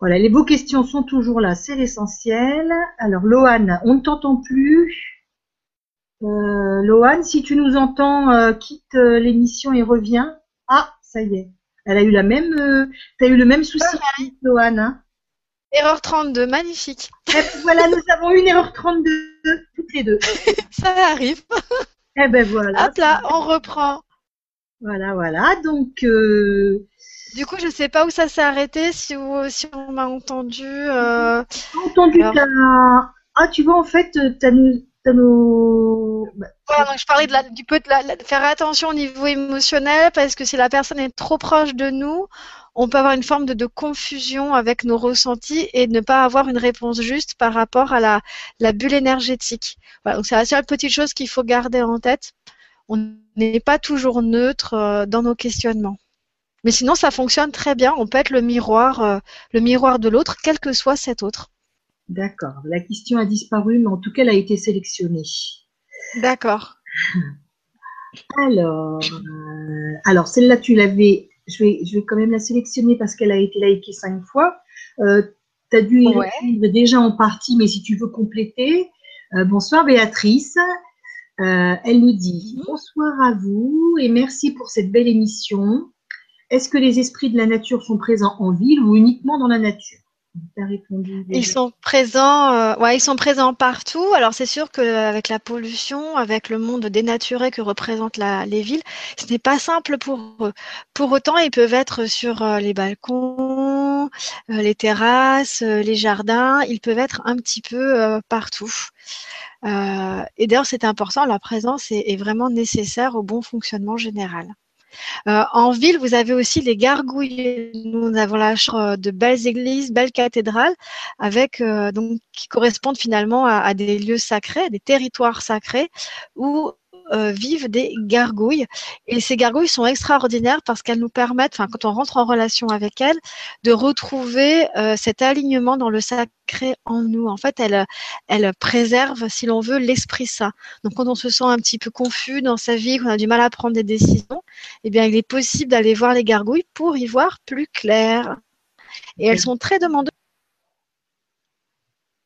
Voilà, les beaux questions sont toujours là, c'est l'essentiel. Alors Lohan, on ne t'entend plus. Euh, Lohan, si tu nous entends, euh, quitte euh, l'émission et reviens. Ah, ça y est. Elle a eu la même, euh, t'as eu le même souci, Lohan. Hein Erreur 32, magnifique. Eh voilà, nous avons une erreur 32, toutes les deux. Ça arrive. Eh ben voilà. Hop là, on reprend. Voilà, voilà. Donc, Du coup, je sais pas où ça s'est arrêté, si, vous- si on m'a entendu. entendu Alors- ta... Ah, tu vois, en fait, t'as nos... T'as nos... bah, Voilà, donc je parlais de la, du peu de, la, la- de faire attention au niveau émotionnel parce que si la personne est trop proche de nous, on peut avoir une forme de, de confusion avec nos ressentis et ne pas avoir une réponse juste par rapport à la, la bulle énergétique. Voilà, donc c'est la seule petite chose qu'il faut garder en tête. On n'est pas toujours neutre euh, dans nos questionnements. Mais sinon, ça fonctionne très bien. On peut être le miroir, euh, le miroir de l'autre, quel que soit cet autre. D'accord. La question a disparu, mais en tout cas, elle a été sélectionnée. D'accord. Alors, euh, alors celle-là, tu l'avais. Je vais, je vais quand même la sélectionner parce qu'elle a été likée cinq fois. Euh, tu as dû y Ouais. répondre déjà en partie, mais si tu veux compléter. Euh, bonsoir Béatrice. Elle nous dit bonsoir à vous et merci pour cette belle émission. Est-ce que les esprits de la nature sont présents en ville ou uniquement dans la nature? Ils sont présents, euh, ouais, ils sont présents partout. Alors c'est sûr qu'avec la pollution, avec le monde dénaturé que représentent la- les villes, ce n'est pas simple pour eux. Pour autant, ils peuvent être sur euh, les balcons, euh, les terrasses, euh, les jardins. Ils peuvent être un petit peu euh, partout. Euh, et d'ailleurs, c'est important. La présence est, est vraiment nécessaire au bon fonctionnement général. Euh, en ville, vous avez aussi les gargouilles. Nous avons la de belles églises, belles cathédrales, avec euh, donc qui correspondent finalement à, à des lieux sacrés, des territoires sacrés où euh, vivent des gargouilles. Et ces gargouilles sont extraordinaires parce qu'elles nous permettent, enfin quand on rentre en relation avec elles, de retrouver euh, cet alignement dans le sacré en nous. En fait, elles, elles préservent, si l'on veut, l'esprit saint. Donc quand on se sent un petit peu confus dans sa vie, qu'on a du mal à prendre des décisions, eh bien il est possible d'aller voir les gargouilles pour y voir plus clair. Et elles sont très demandeuses.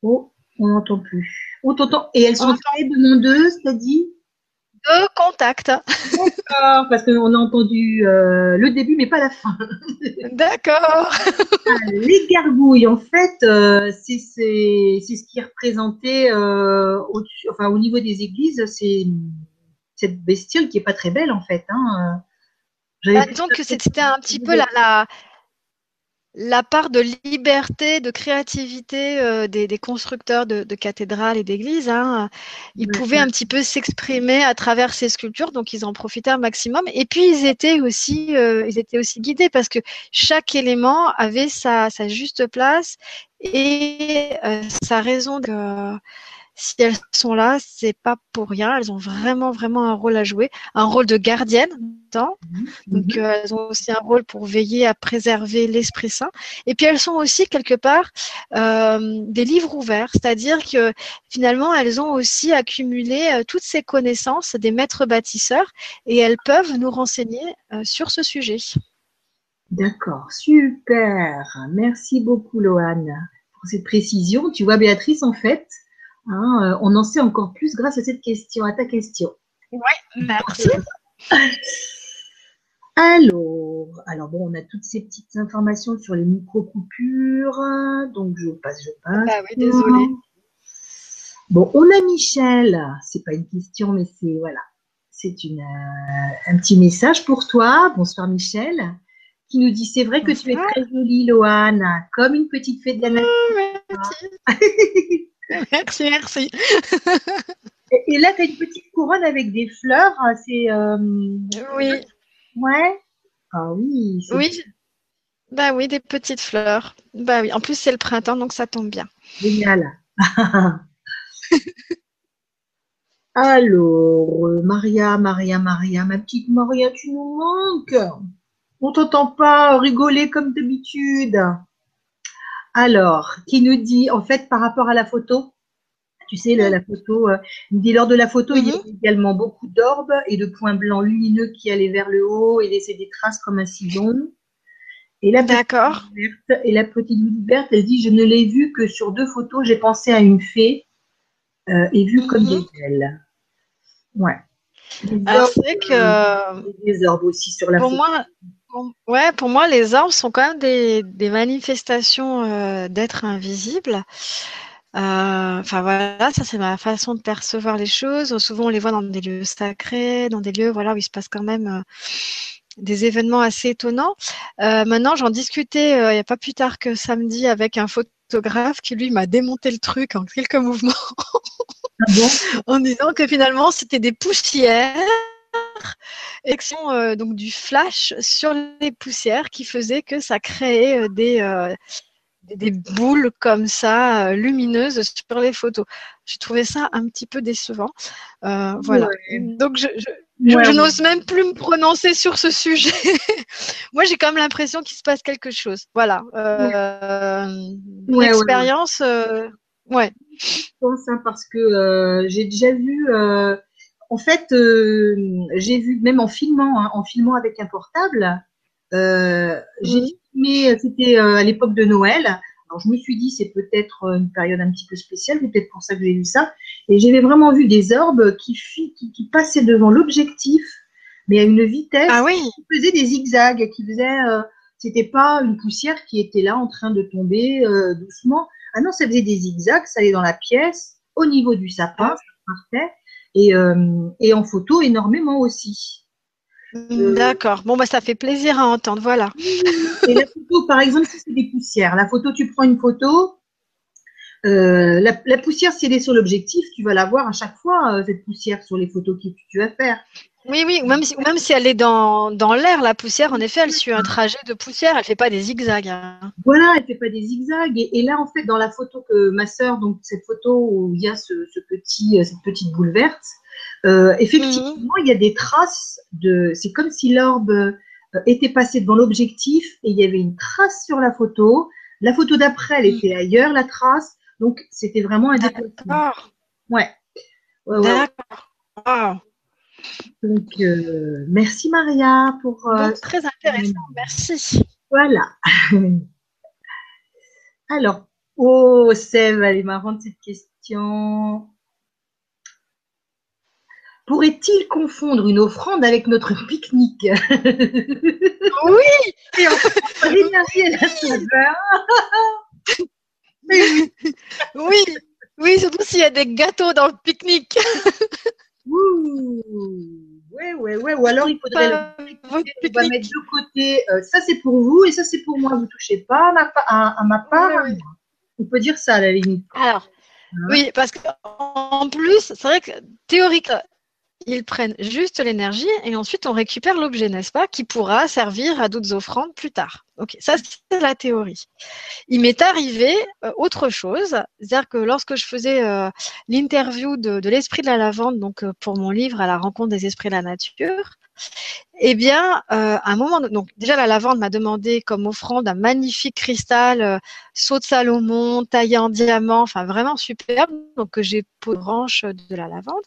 Oh, on n'entend plus. Oh, t'entends. Et elles On sont très demandeuses, t'as dit? De contact. D'accord, parce qu'on a entendu euh, le début, mais pas la fin. D'accord. Ah, les gargouilles, en fait, euh, c'est ce qui est représenté euh, au, enfin, au niveau des églises. C'est cette bestiole qui est pas très belle, en fait. Hein. Bah, disons que c'était un petit peu la, la, la part de liberté, de créativité euh, des, constructeurs de, cathédrales et d'églises. Hein. Ils pouvaient un petit peu s'exprimer à travers ces sculptures, donc ils en profitaient un maximum. Et puis ils étaient aussi, euh, ils étaient aussi guidés parce que chaque élément avait sa, juste place et euh, sa raison de si elles sont là, c'est pas pour rien. Elles ont vraiment, vraiment un rôle à jouer, un rôle de gardienne. Mhm. Donc, euh, elles ont aussi un rôle pour veiller à préserver l'Esprit Saint. Et puis, elles sont aussi quelque part euh, des livres ouverts, c'est-à-dire que finalement, elles ont aussi accumulé euh, toutes ces connaissances des maîtres bâtisseurs et elles peuvent nous renseigner sur ce sujet. D'accord, super. Merci beaucoup, Loane, pour cette précision. Tu vois, Béatrice, en fait, Hein, euh, on en sait encore plus grâce à cette question, à ta question. Oui, merci. Alors, alors bon, on a toutes ces petites informations sur les micro-coupures. Donc, je passe, je passe. Bah oui, désolée. Bon, on a Michel. C'est pas une question, mais c'est voilà, c'est une euh, un petit message pour toi. Bonsoir Michel, qui nous dit c'est vrai que tu es très jolie, Loane, comme une petite fée de la nature. Merci, merci. et, là, tu as une petite couronne avec des fleurs. Hein, c'est. Euh, oui. Ouais. Ah oui. Oui. Bah oui, des petites fleurs. Bah oui. En plus, c'est le printemps, donc ça tombe bien. Génial. Alors, Maria, Maria, Maria, ma petite Maria, tu nous manques. On t'entend pas rigoler comme d'habitude. Alors, qui nous dit, en fait, par rapport à la photo, tu sais, la, photo, euh, il dit lors de la photo, il y a mhm. également beaucoup d'orbes et de points blancs lumineux qui allaient vers le haut et laissaient des traces comme un sillon. Et la D'accord. Et la petite verte, elle dit, je ne l'ai vue que sur deux photos, j'ai pensé à une fée euh, et vue comme mhm. des ailes. Ouais. Alors, c'est que. Euh, des orbes aussi sur la pour photo. Moi, Ouais, pour moi, les arbres sont quand même des, manifestations euh, d'êtres invisibles. Euh, enfin voilà, ça c'est ma façon de percevoir les choses. Souvent, on les voit dans des lieux sacrés, dans des lieux voilà où il se passe quand même euh, des événements assez étonnants. maintenant, j'en discutais il n'y a pas plus tard que samedi avec un photographe qui lui m'a démonté le truc en quelques mouvements, ah en disant que finalement c'était des poussières euh, donc du flash sur les poussières qui faisait que ça créait euh, des, euh, des boules comme ça, lumineuses sur les photos. J'ai trouvé ça un petit peu décevant. voilà. Donc je, je, n'ose même plus me prononcer sur ce sujet. Moi, j'ai quand même l'impression qu'il se passe quelque chose. Voilà. L'expérience, ouais. Je pense hein, parce que j'ai déjà vu en fait, euh, j'ai vu, même en filmant, hein, en filmant avec un portable, euh, j'ai filmé, c'était euh, à l'époque de Noël. Alors je me suis dit, c'est peut-être une période un petit peu spéciale, peut-être pour ça que j'ai vu ça. Et j'avais vraiment vu des orbes qui, qui, qui passaient devant l'objectif, mais à une vitesse ah oui. qui faisait des zigzags, qui faisait, euh, c'était pas une poussière qui était là en train de tomber euh, doucement. Ah non, ça faisait des zigzags, ça allait dans la pièce, au niveau du sapin, ça partait et, euh, et en photo énormément aussi. Euh, D'accord. Bon, bah, ça fait plaisir à entendre. Voilà. Et la photo, par exemple, si c'est des poussières. La photo, tu prends une photo. Euh, la, poussière, si elle est sur l'objectif, tu vas la voir à chaque fois, cette poussière sur les photos que tu vas faire. Oui, oui, même si, même si elle est dans, dans l'air, la poussière, en effet, elle suit un trajet de poussière, elle ne fait pas des zigzags. Hein. Voilà, elle ne fait pas des zigzags. Et, là, en fait, dans la photo que ma sœur, donc cette photo où il y a ce, petit, euh, cette petite boule verte, euh, effectivement, mhm. il y a des traces de. C'est comme si l'orbe euh, était passé devant l'objectif et il y avait une trace sur la photo. La photo d'après, elle était ailleurs, la trace. Donc, c'était vraiment un déplacement. Ouais. ouais, D'accord. Donc, euh, merci Maria pour. Euh, très intéressant, merci. Voilà. Alors, oh, Sève, elle est marrante cette question. pourrait-il confondre une offrande avec notre pique-nique? Oui Et en fait, l'énergie et la saveur. Oui Oui, surtout s'il y a des gâteaux dans le pique-nique. Ouh. Ouais, ouais, ouais. Ou alors il faudrait le va mettre de côté. euh, ça c'est pour vous et ça c'est pour moi. Vous touchez pas à ma, pa- à, à ma part. Moi. On peut dire ça à la limite. Alors, Hein oui, parce qu'en plus, c'est vrai que théoriquement, ils prennent juste l'énergie et ensuite on récupère l'objet, n'est-ce pas, qui pourra servir à d'autres offrandes plus tard. Ok, ça c'est la théorie. Il m'est arrivé euh, autre chose, c'est-à-dire que lorsque je faisais euh, l'interview de, l'esprit de la lavande, donc euh, pour mon livre à la rencontre des esprits de la nature, eh bien, euh, à un moment, donc déjà la lavande m'a demandé comme offrande un magnifique cristal euh, saut de Salomon, taillé en diamant, enfin vraiment superbe, donc que j'ai de branche de la lavande.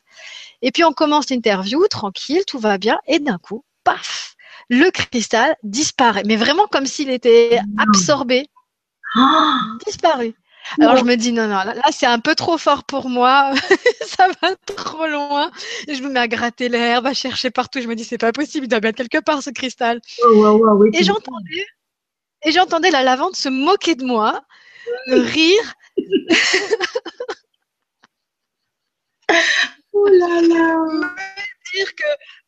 Et puis on commence l'interview, tranquille, tout va bien, et d'un coup, paf, le cristal disparaît, mais vraiment comme s'il était absorbé, Ah, disparu. Alors je me dis non, non, là, là, c'est un peu trop fort pour moi, ça va trop loin. Et je me mets à gratter l'herbe, à chercher partout. Je me dis c'est pas possible, il doit bien être quelque part ce cristal. oui, Et j'entendais, et j'entendais la lavande se moquer de moi, rire. Oh là là. dire que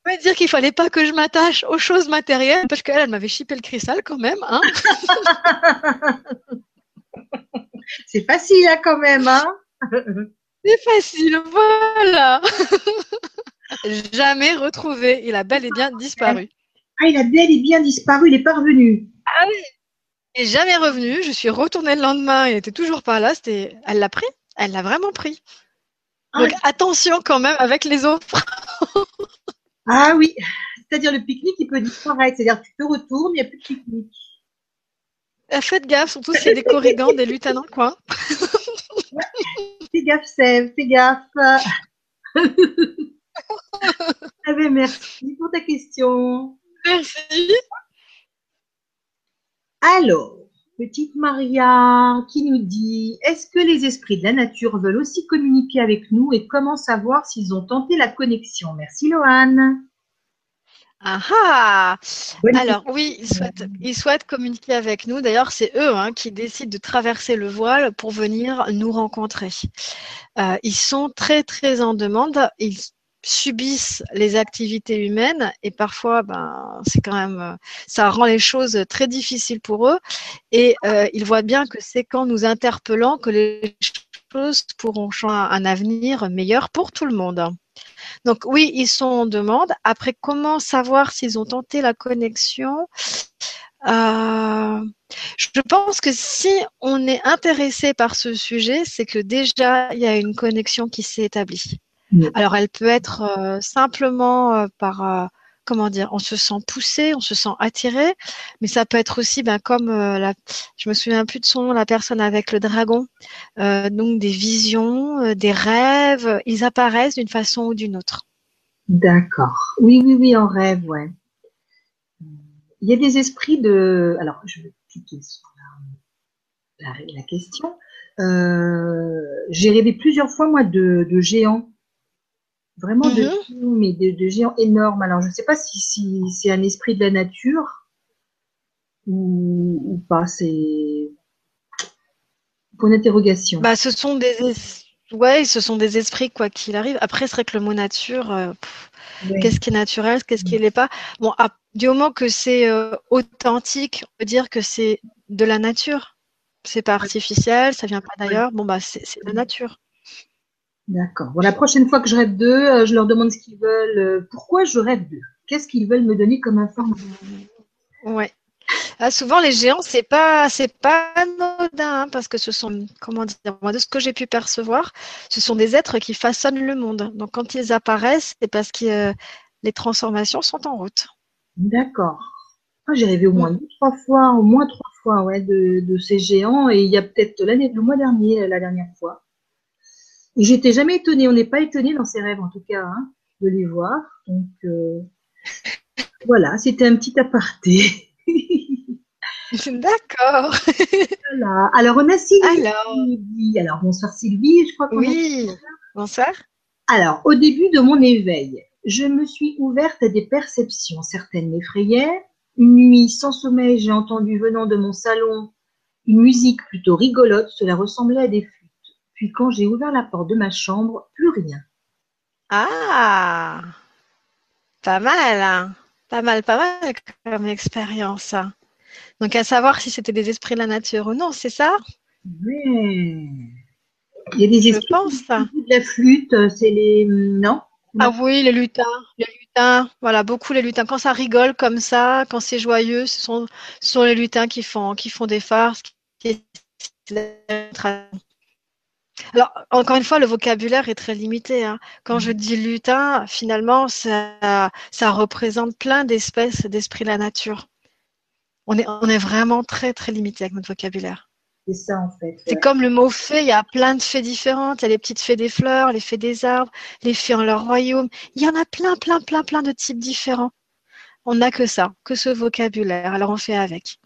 me dire qu'il fallait pas que je m'attache aux choses matérielles parce qu'elle elle m'avait chippé le cristal quand même hein. C'est facile hein, quand même, hein. C'est facile voilà. Jamais retrouvé. Il a bel et bien disparu. Ah, il a bel et bien disparu, il est pas revenu. et jamais revenu. Je suis retournée le lendemain. Il était toujours pas là. C'était elle l'a pris. Elle l'a vraiment pris. Donc attention quand même avec les offres Ah oui, c'est-à-dire le pique-nique, il peut disparaître. C'est-à-dire que tu te retournes, il n'y a plus de pique-nique. Euh, faites gaffe surtout s'il y a des corrigans des lutins dans le coin Fais gaffe, Sève, fais gaffe. ah ben, merci pour ta question. merci Alors, petite Maria qui nous dit Est-ce que les esprits de la nature veulent aussi communiquer avec nous et comment savoir s'ils ont tenté la connexion? Merci Loane. Ah ah Alors oui, ils souhaitent, ils souhaitent communiquer avec nous. D'ailleurs, c'est eux hein, qui décident de traverser le voile pour venir nous rencontrer. Euh, ils sont très très en demande. Ils subissent les activités humaines et parfois, ben, c'est quand même, euh, ça rend les choses très difficiles pour eux. Et euh, ils voient bien que c'est qu'en nous interpellant que les choses changer un avenir meilleur pour tout le monde. Donc oui, ils sont en demande. Après, comment savoir s'ils ont tenté la connexion? Euh, Je pense que si on est intéressé par ce sujet, c'est que déjà, il y a une connexion qui s'est établie. Oui. Alors, elle peut être euh, simplement euh, par, comment dire, on se sent poussé, on se sent attiré, mais ça peut être aussi, ben, comme euh, la, je me souviens plus de son nom, la personne avec le dragon, euh, donc des visions, euh, des rêves, ils apparaissent d'une façon ou d'une autre. D'accord. Oui, oui, oui, en rêve, ouais. Il y a des esprits de. Alors, je vais cliquer sur la, la, question. Euh, J'ai rêvé plusieurs fois, moi, de géants. Vraiment de, Mhm. mais de, de géants énormes. Alors, je ne sais pas si, si c'est un esprit de la nature ou, ou pas. C'est pour une interrogation. Bah, ce sont des, es- ouais, ce sont des esprits quoi qu'il arrive. Après, c'est vrai que le mot nature, euh, qu'est-ce qui est naturel, qu'est-ce qui l'est pas? Bon, à- du moment que c'est euh, authentique, on peut dire que c'est de la nature. C'est pas artificiel, ça vient pas d'ailleurs. Bon bah, c'est c'est de la nature. D'accord. Bon, la prochaine fois que je rêve d'eux, euh, je leur demande ce qu'ils veulent. euh, Pourquoi je rêve d'eux? Qu'est-ce qu'ils veulent me donner comme information? Ouais. Ah, souvent les géants, c'est pas c'est pas anodin hein, parce que ce sont comment dire moi de ce que j'ai pu percevoir, ce sont des êtres qui façonnent le monde. Donc quand ils apparaissent, c'est parce que euh, les transformations sont en route. D'accord. Ah, j'ai rêvé au moins deux, trois fois, au moins trois fois, ouais, de, de ces géants. Et il y a peut-être l'année, le mois dernier, la dernière fois. Et j'étais jamais étonnée. On n'est pas étonné dans ces rêves, en tout cas, hein, de les voir. Donc euh, voilà, c'était un petit aparté. D'accord. voilà. Alors on a Sylvie. Alors, Alors bonsoir Sylvie. Je crois qu'on a- oui. Bonsoir. Alors, au début de mon éveil, je me suis ouverte à des perceptions. Certaines m'effrayaient. Une nuit sans sommeil, j'ai entendu venant de mon salon une musique plutôt rigolote. Cela ressemblait à des flûtes. Puis quand j'ai ouvert la porte de ma chambre, plus rien. Ah Pas mal, hein pas mal, pas mal comme expérience. Donc à savoir si c'était des esprits de la nature ou non, c'est ça? Oui. Il y a des esprits Je pense. de la flûte, c'est les non? Ah oui, les lutins, les lutins, voilà, beaucoup les lutins. Quand ça rigole comme ça, quand c'est joyeux, ce sont, ce sont les lutins qui font, qui font des farces, qui alors, encore une fois, le vocabulaire est très limité. hein. Quand je dis lutin, finalement, ça, ça représente plein d'espèces d'esprits de la nature. On est, on est vraiment très, très limité avec notre vocabulaire. C'est ça en fait. C'est ouais. comme le mot fée, il y a plein de fées différentes. Il y a les petites fées des fleurs, les fées des arbres, les fées en leur royaume. Il y en a plein, plein, plein, plein de types différents. On n'a que ça, que ce vocabulaire. Alors on fait avec.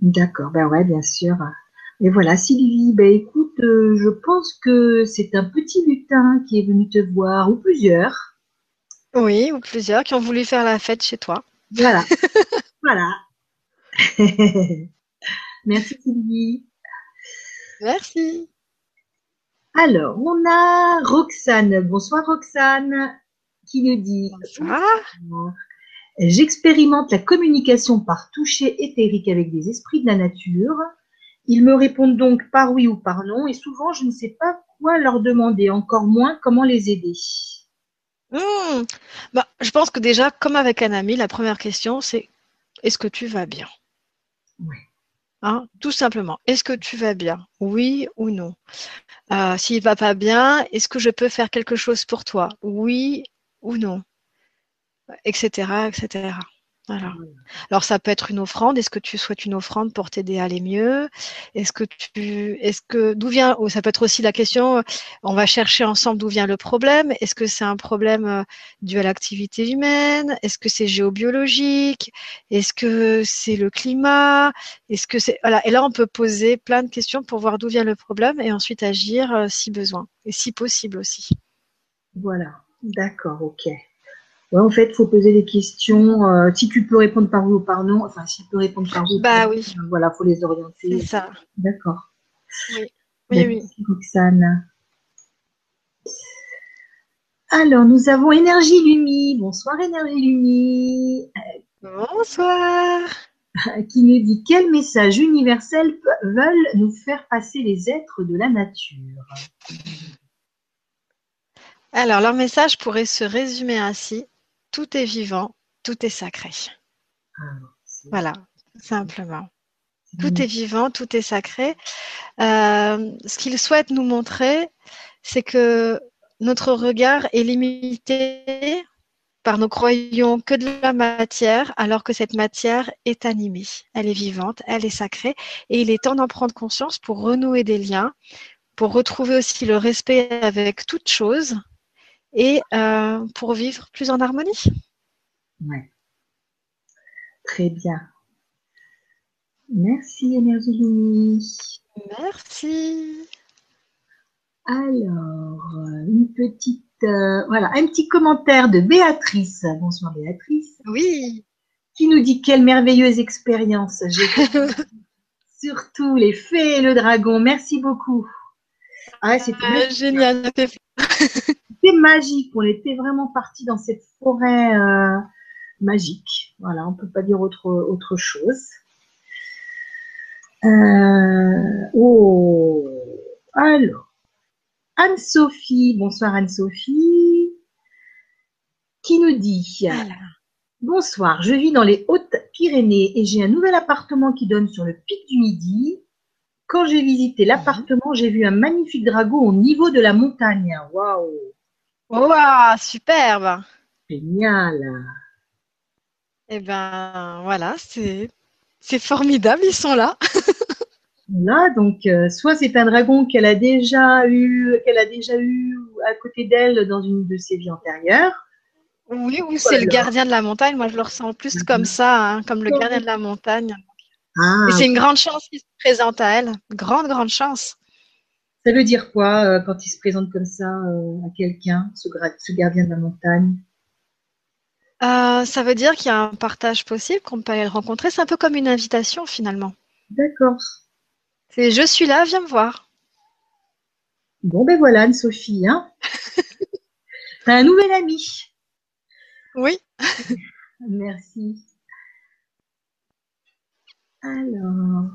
D'accord, ben ouais, bien sûr. Et voilà, Sylvie, ben écoute, euh, je pense que c'est un petit lutin qui est venu te voir, ou plusieurs. Oui, ou plusieurs qui ont voulu faire la fête chez toi. Voilà. voilà. Merci Sylvie. Merci. Alors, on a Roxane. Bonsoir Roxane, qui nous dit Bonsoir. J'expérimente la communication par toucher éthérique avec des esprits de la nature. Ils me répondent donc par oui ou par non, et souvent je ne sais pas quoi leur demander, encore moins comment les aider. Hmm. Bah, je pense que déjà, comme avec un ami, la première question, c'est est-ce que tu vas bien? Ouais. Hein, Tout simplement, est-ce que tu vas bien? Oui ou non? Euh, S'il va pas bien, est-ce que je peux faire quelque chose pour toi? Oui ou non? Etc. etc. Voilà. Alors ça peut être une offrande. Est-ce que tu souhaites une offrande pour t'aider à aller mieux? Est-ce que tu, est-ce que d'où vient oh, Ça peut être aussi la question. On va chercher ensemble d'où vient le problème. Est-ce que c'est un problème euh, dû à l'activité humaine? Est-ce que c'est géobiologique? Est-ce que c'est le climat? Est-ce que c'est voilà Et là on peut poser plein de questions pour voir d'où vient le problème et ensuite agir euh, si besoin et si possible aussi. Voilà, d'accord, ok. Ouais, en fait, il faut poser des questions. euh, si tu peux répondre par oui ou par non, enfin, s'il peut répondre par oui. ou Bah par oui. non, Voilà, faut les orienter. C'est ça. D'accord. Oui, oui, oui. Merci, Roxane. Alors, nous avons Énergie Lumi. Bonsoir, Énergie Lumi. Bonsoir. Qui nous dit quel message universel veulent nous faire passer les êtres de la nature? Alors, leur message pourrait se résumer ainsi tout est vivant, tout est sacré. C'est- Voilà, simplement. Tout est vivant, tout est sacré. Euh, ce qu'ils souhaitent nous montrer, c'est que notre regard est limité par nos croyons que de la matière, alors que cette matière est animée, elle est vivante, elle est sacrée, et il est temps d'en prendre conscience pour renouer des liens, pour retrouver aussi le respect avec toute chose et euh, pour vivre plus en harmonie. Ouais. Très bien. Merci, Énergie. Merci. Alors, une petite, euh, voilà, un petit commentaire de Béatrice. Bonsoir Béatrice, Oui. qui nous dit quelle merveilleuse expérience. J'ai surtout les fées et le dragon. Merci beaucoup. Ah, c'était Euh, génial. C'était magique. On était vraiment parti dans cette forêt euh, magique. Voilà, on peut pas dire autre autre chose. Euh, oh, alors, Anne-Sophie, bonsoir Anne-Sophie, qui nous dit Voilà. Bonsoir, je vis dans les Hautes-Pyrénées et j'ai un nouvel appartement qui donne sur le pic du Midi. Quand j'ai visité l'appartement, j'ai vu un magnifique dragon au niveau de la montagne. Waouh, Waouh, superbe. génial. Eh ben voilà, c'est c'est formidable, ils sont là. Là, donc, euh, soit c'est un dragon qu'elle a déjà eu, qu'elle a déjà eu à côté d'elle dans une de ses vies antérieures. Oui, ou c'est le gardien de la montagne. Moi, je le ressens plus comme ça, hein, comme le gardien de la montagne. Ah, Et c'est une grande chance qu'il se présente à elle. Grande, grande chance. Ça veut dire quoi euh, quand il se présente comme ça euh, à quelqu'un, ce, gardien de la montagne? Euh, Ça veut dire qu'il y a un partage possible, qu'on peut aller le rencontrer. C'est un peu comme une invitation finalement. D'accord. C'est je suis là, viens me voir. Bon ben voilà, Anne-Sophie, hein T'as un nouvel ami. Oui. Merci. Alors,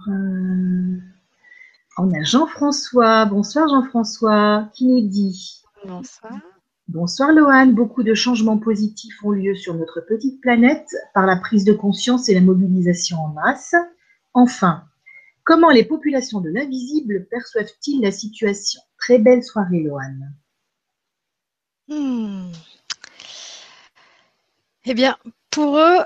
on a Jean-François. Bonsoir Jean-François, qui nous dit? Bonsoir. Bonsoir Loane, beaucoup de changements positifs ont lieu sur notre petite planète par la prise de conscience et la mobilisation en masse. Enfin, comment les populations de l'invisible perçoivent-ils la situation? Très belle soirée Loane. Hmm. Eh bien, pour eux,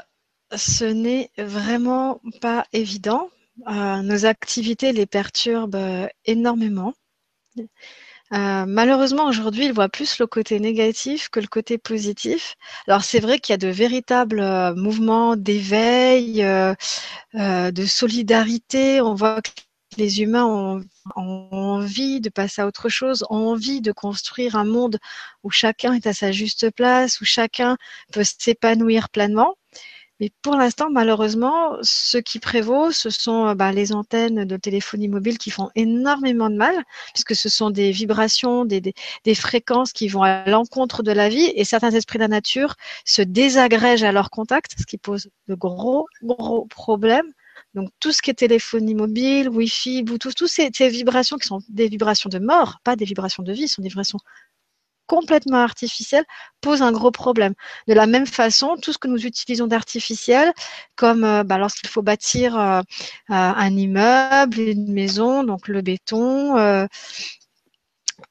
ce n'est vraiment pas évident euh, nos activités les perturbent euh, énormément. Euh, malheureusement, aujourd'hui, ils voient plus le côté négatif que le côté positif. Alors, c'est vrai qu'il y a de véritables mouvements d'éveil, de solidarité. On voit que les humains ont, ont, envie de passer à autre chose, ont envie de construire un monde où chacun est à sa juste place, où chacun peut s'épanouir pleinement. Mais pour l'instant, malheureusement, ce qui prévaut, ce sont euh, bah, les antennes de téléphonie mobile qui font énormément de mal, puisque ce sont des vibrations, des, fréquences qui vont à l'encontre de la vie, et certains esprits de la nature se désagrègent à leur contact, ce qui pose de gros, gros problèmes. Donc tout ce qui est téléphonie mobile, Wi-Fi, Bluetooth, toutes ces, ces, vibrations qui sont des vibrations de mort, pas des vibrations de vie, sont des vibrations complètement artificiel pose un gros problème. De la même façon, tout ce que nous utilisons d'artificiel, comme euh, bah, lorsqu'il faut bâtir euh, euh, un immeuble, une maison, donc le béton,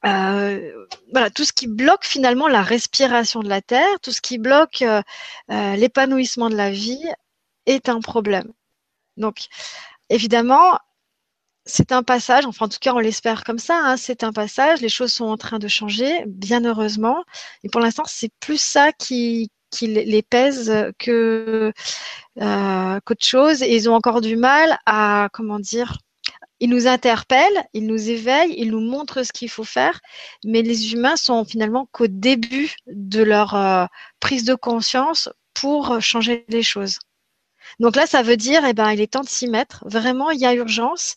voilà, tout ce qui bloque finalement la respiration de la terre, tout ce qui bloque l'épanouissement de la vie est un problème. Donc, évidemment, c'est un passage, enfin en tout cas on l'espère comme ça, hein, c'est un passage, les choses sont en train de changer, bien heureusement, et pour l'instant c'est plus ça qui, qui les pèse que euh, qu'autre chose, et ils ont encore du mal à, comment dire, ils nous interpellent, ils nous éveillent, ils nous montrent ce qu'il faut faire, mais les humains sont finalement qu'au début de leur euh, prise de conscience pour changer les choses. Donc là, ça veut dire, eh ben, il est temps de s'y mettre. Vraiment, il y a urgence.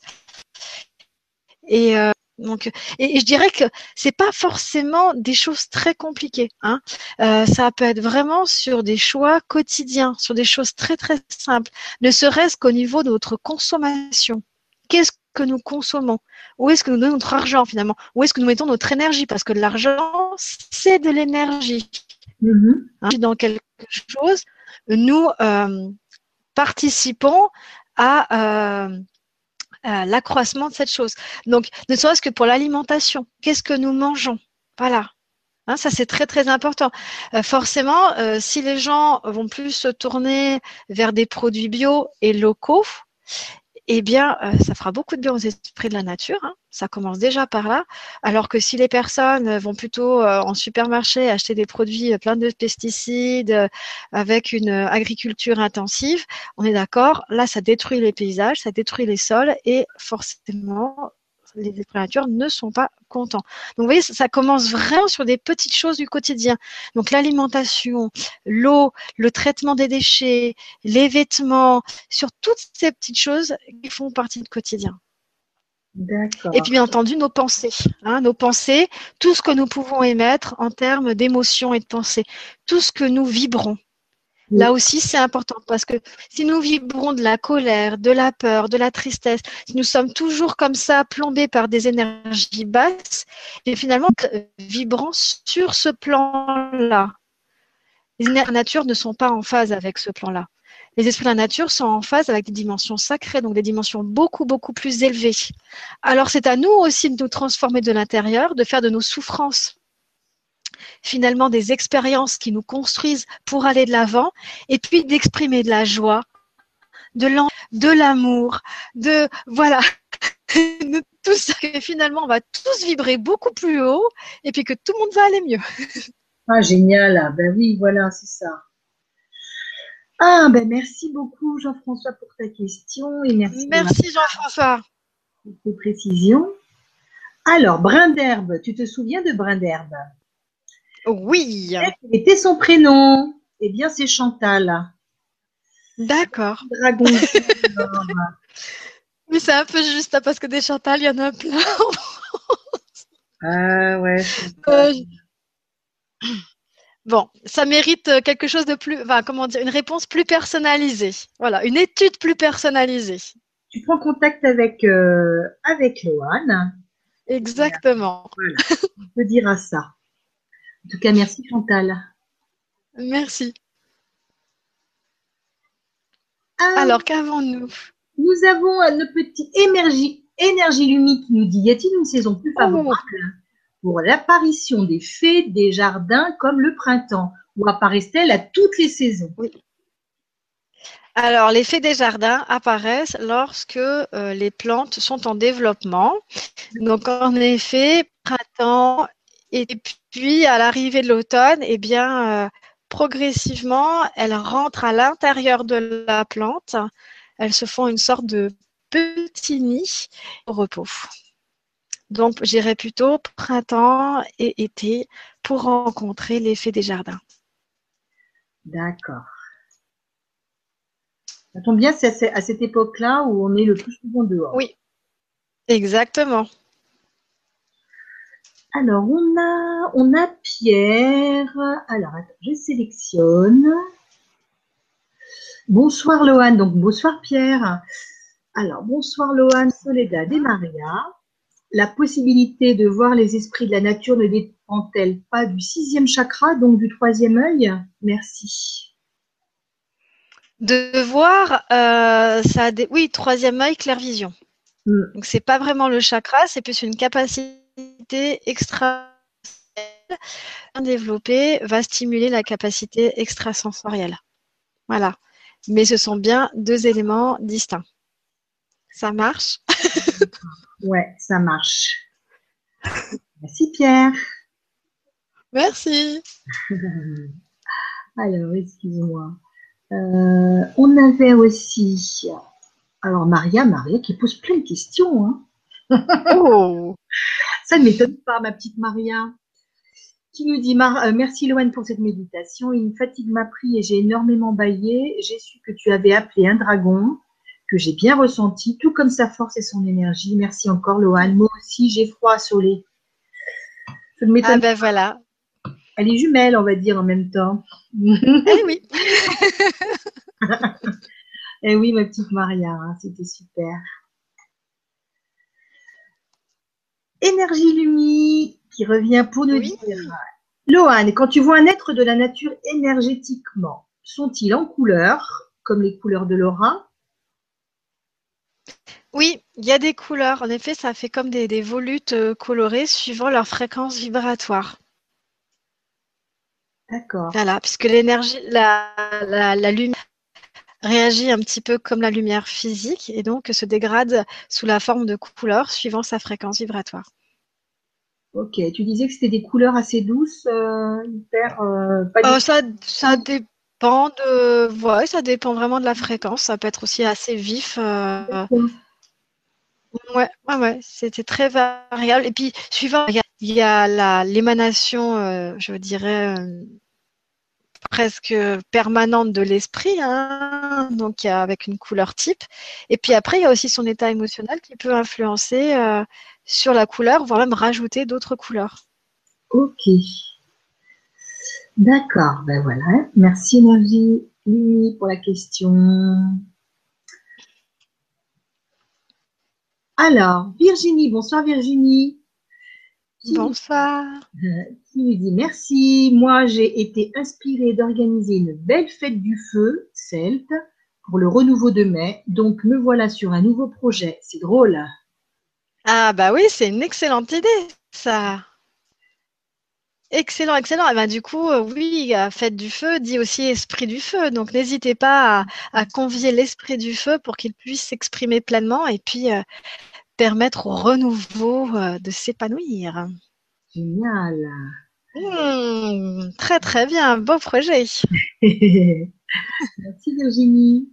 Et euh, donc, et, je dirais que c'est pas forcément des choses très compliquées. Hein. Euh, ça peut être vraiment sur des choix quotidiens, sur des choses très très simples, ne serait-ce qu'au niveau de notre consommation. Qu'est-ce que nous consommons? Où est-ce que nous donnons notre argent finalement? Où est-ce que nous mettons notre énergie? Parce que l'argent, c'est de l'énergie. Mm-hmm. Hein, dans quelque chose, nous euh, participons à euh, l'accroissement de cette chose. Donc, ne serait-ce que pour l'alimentation, qu'est-ce que nous mangeons? Voilà. Hein, ça, c'est très, très important. Euh, forcément, euh, si les gens vont plus se tourner vers des produits bio et locaux, eh bien, euh, ça fera beaucoup de bien aux esprits de la nature. Hein. Ça commence déjà par là. Alors que si les personnes vont plutôt euh, en supermarché acheter des produits pleins de pesticides, euh, avec une agriculture intensive, on est d'accord, là, ça détruit les paysages, ça détruit les sols et forcément, les nature ne sont pas contents. Donc, vous voyez, ça, commence vraiment sur des petites choses du quotidien. Donc, l'alimentation, l'eau, le traitement des déchets, les vêtements, sur toutes ces petites choses qui font partie du quotidien. Et puis, bien entendu, nos pensées. Hein, nos pensées, tout ce que nous pouvons émettre en termes d'émotions et de pensées, tout ce que nous vibrons. Là aussi, c'est important parce que si nous vibrons de la colère, de la peur, de la tristesse, si nous sommes toujours comme ça plombés par des énergies basses, et finalement, vibrant sur ce plan-là. Les énergies de ne sont pas en phase avec ce plan-là. Les esprits de la nature sont en phase avec des dimensions sacrées, donc des dimensions beaucoup, beaucoup plus élevées. Alors c'est à nous aussi de nous transformer de l'intérieur, de faire de nos souffrances finalement des expériences qui nous construisent pour aller de l'avant et puis d'exprimer de la joie, de l'amour, de voilà, de tout ça. Et finalement, on va tous vibrer beaucoup plus haut et puis que tout le monde va aller mieux. Ah, génial. Ah, ben oui, voilà, c'est ça. Ah, ben merci beaucoup Jean-François pour ta question et merci. Merci Jean-François. Pour tes précisions. Alors, brin d'herbe, tu te souviens de brin d'herbe Oui. Quel était son prénom? Eh bien, c'est Chantal. D'accord. Dragon. Mais c'est un peu juste hein, parce que des Chantal, il y en a plein. ah ouais. Euh, Bon, ça mérite euh, quelque chose de plus, enfin, comment dire, une réponse plus personnalisée. Voilà, une étude plus personnalisée. Tu prends contact avec euh, avec Loane. Exactement. Voilà, on peut dire à ça. En tout cas, merci Chantal. Merci. Ah, Alors, qu'avons-nous? Nous avons euh, notre petit énergie, énergie lumique qui nous dit y a-t-il une saison plus favorable pour l'apparition des fées des jardins comme le printemps? Ou apparaissent-elles à toutes les saisons? Alors, les fées des jardins apparaissent lorsque euh, les plantes sont en développement. Donc, en effet, printemps et puis à l'arrivée de l'automne, eh bien, euh, progressivement, elles rentrent à l'intérieur de la plante. Elles se font une sorte de petit nid au repos. Donc, j'irai plutôt printemps et été pour rencontrer l'effet des jardins. D'accord. Ça tombe bien, c'est à cette époque-là où on est le plus souvent dehors. Oui, exactement. Alors, on a, on a Pierre. Alors, attends, je sélectionne. Bonsoir Loane. Donc, bonsoir Pierre. Alors, bonsoir Loane, Soledad et Maria la possibilité de voir les esprits de la nature ne dépend-elle pas du sixième chakra, donc du troisième œil? Merci. De voir, euh, ça a des... oui, troisième œil, clair vision. Mm. Donc c'est pas vraiment le chakra, c'est plus une capacité extra développée, va stimuler la capacité extrasensorielle. Voilà. Mais ce sont bien deux éléments distincts. Ça marche? Ouais, ça marche. Merci Pierre. Merci. Alors, excuse-moi. Euh, on avait aussi, alors Maria, Maria qui pose plein de questions. Hein. Oh. Ça ne m'étonne pas, ma petite Maria. Qui nous dit euh, Merci Loane pour cette méditation. Une fatigue m'a pris et j'ai énormément baillé. J'ai su que tu avais appelé un dragon que j'ai bien ressenti, tout comme sa force et son énergie. Merci encore, Loane. Moi aussi, j'ai froid, Solé. ah ben voilà. Elle est jumelle, on va dire, en même temps. Eh oui. eh oui, ma petite Maria, hein, c'était super. Énergie Lumi qui revient pour nous dire Loane, quand tu vois un être de la nature énergétiquement, sont-ils en couleur, comme les couleurs de l'aura? Oui, il y a des couleurs. En effet, ça fait comme des, volutes euh, colorées suivant leur fréquence vibratoire. D'accord. Voilà, puisque l'énergie, la, la, lumière réagit un petit peu comme la lumière physique et donc se dégrade sous la forme de couleurs suivant sa fréquence vibratoire. Ok, tu disais que c'était des couleurs assez douces, euh, hyper. Euh, ça, ça dépend de. Ouais, ça dépend vraiment de la fréquence. Ça peut être aussi assez vif. Ouais, ouais, ouais, c'était très variable. Et puis, suivant, il y a, l'émanation, euh, je dirais, euh, presque permanente de l'esprit, hein, donc avec une couleur type. Et puis après, il y a aussi son état émotionnel qui peut influencer euh, sur la couleur, voire même rajouter d'autres couleurs. Ok. D'accord, ben voilà. Merci Énergie pour la question. Alors, Virginie, bonsoir Virginie. Bonsoir. qui nous dit merci. Moi, j'ai été inspirée d'organiser une belle fête du feu celte pour le renouveau de mai. Donc, me voilà sur un nouveau projet. C'est drôle. Ah, bah oui, c'est une excellente idée, ça. Excellent, excellent. Et eh ben, du coup, euh, oui, fête du feu dit aussi esprit du feu. Donc, n'hésitez pas à, convier l'esprit du feu pour qu'il puisse s'exprimer pleinement et puis euh, permettre au renouveau euh, de s'épanouir. Génial. Hmm, très très bien, beau projet. Merci Virginie.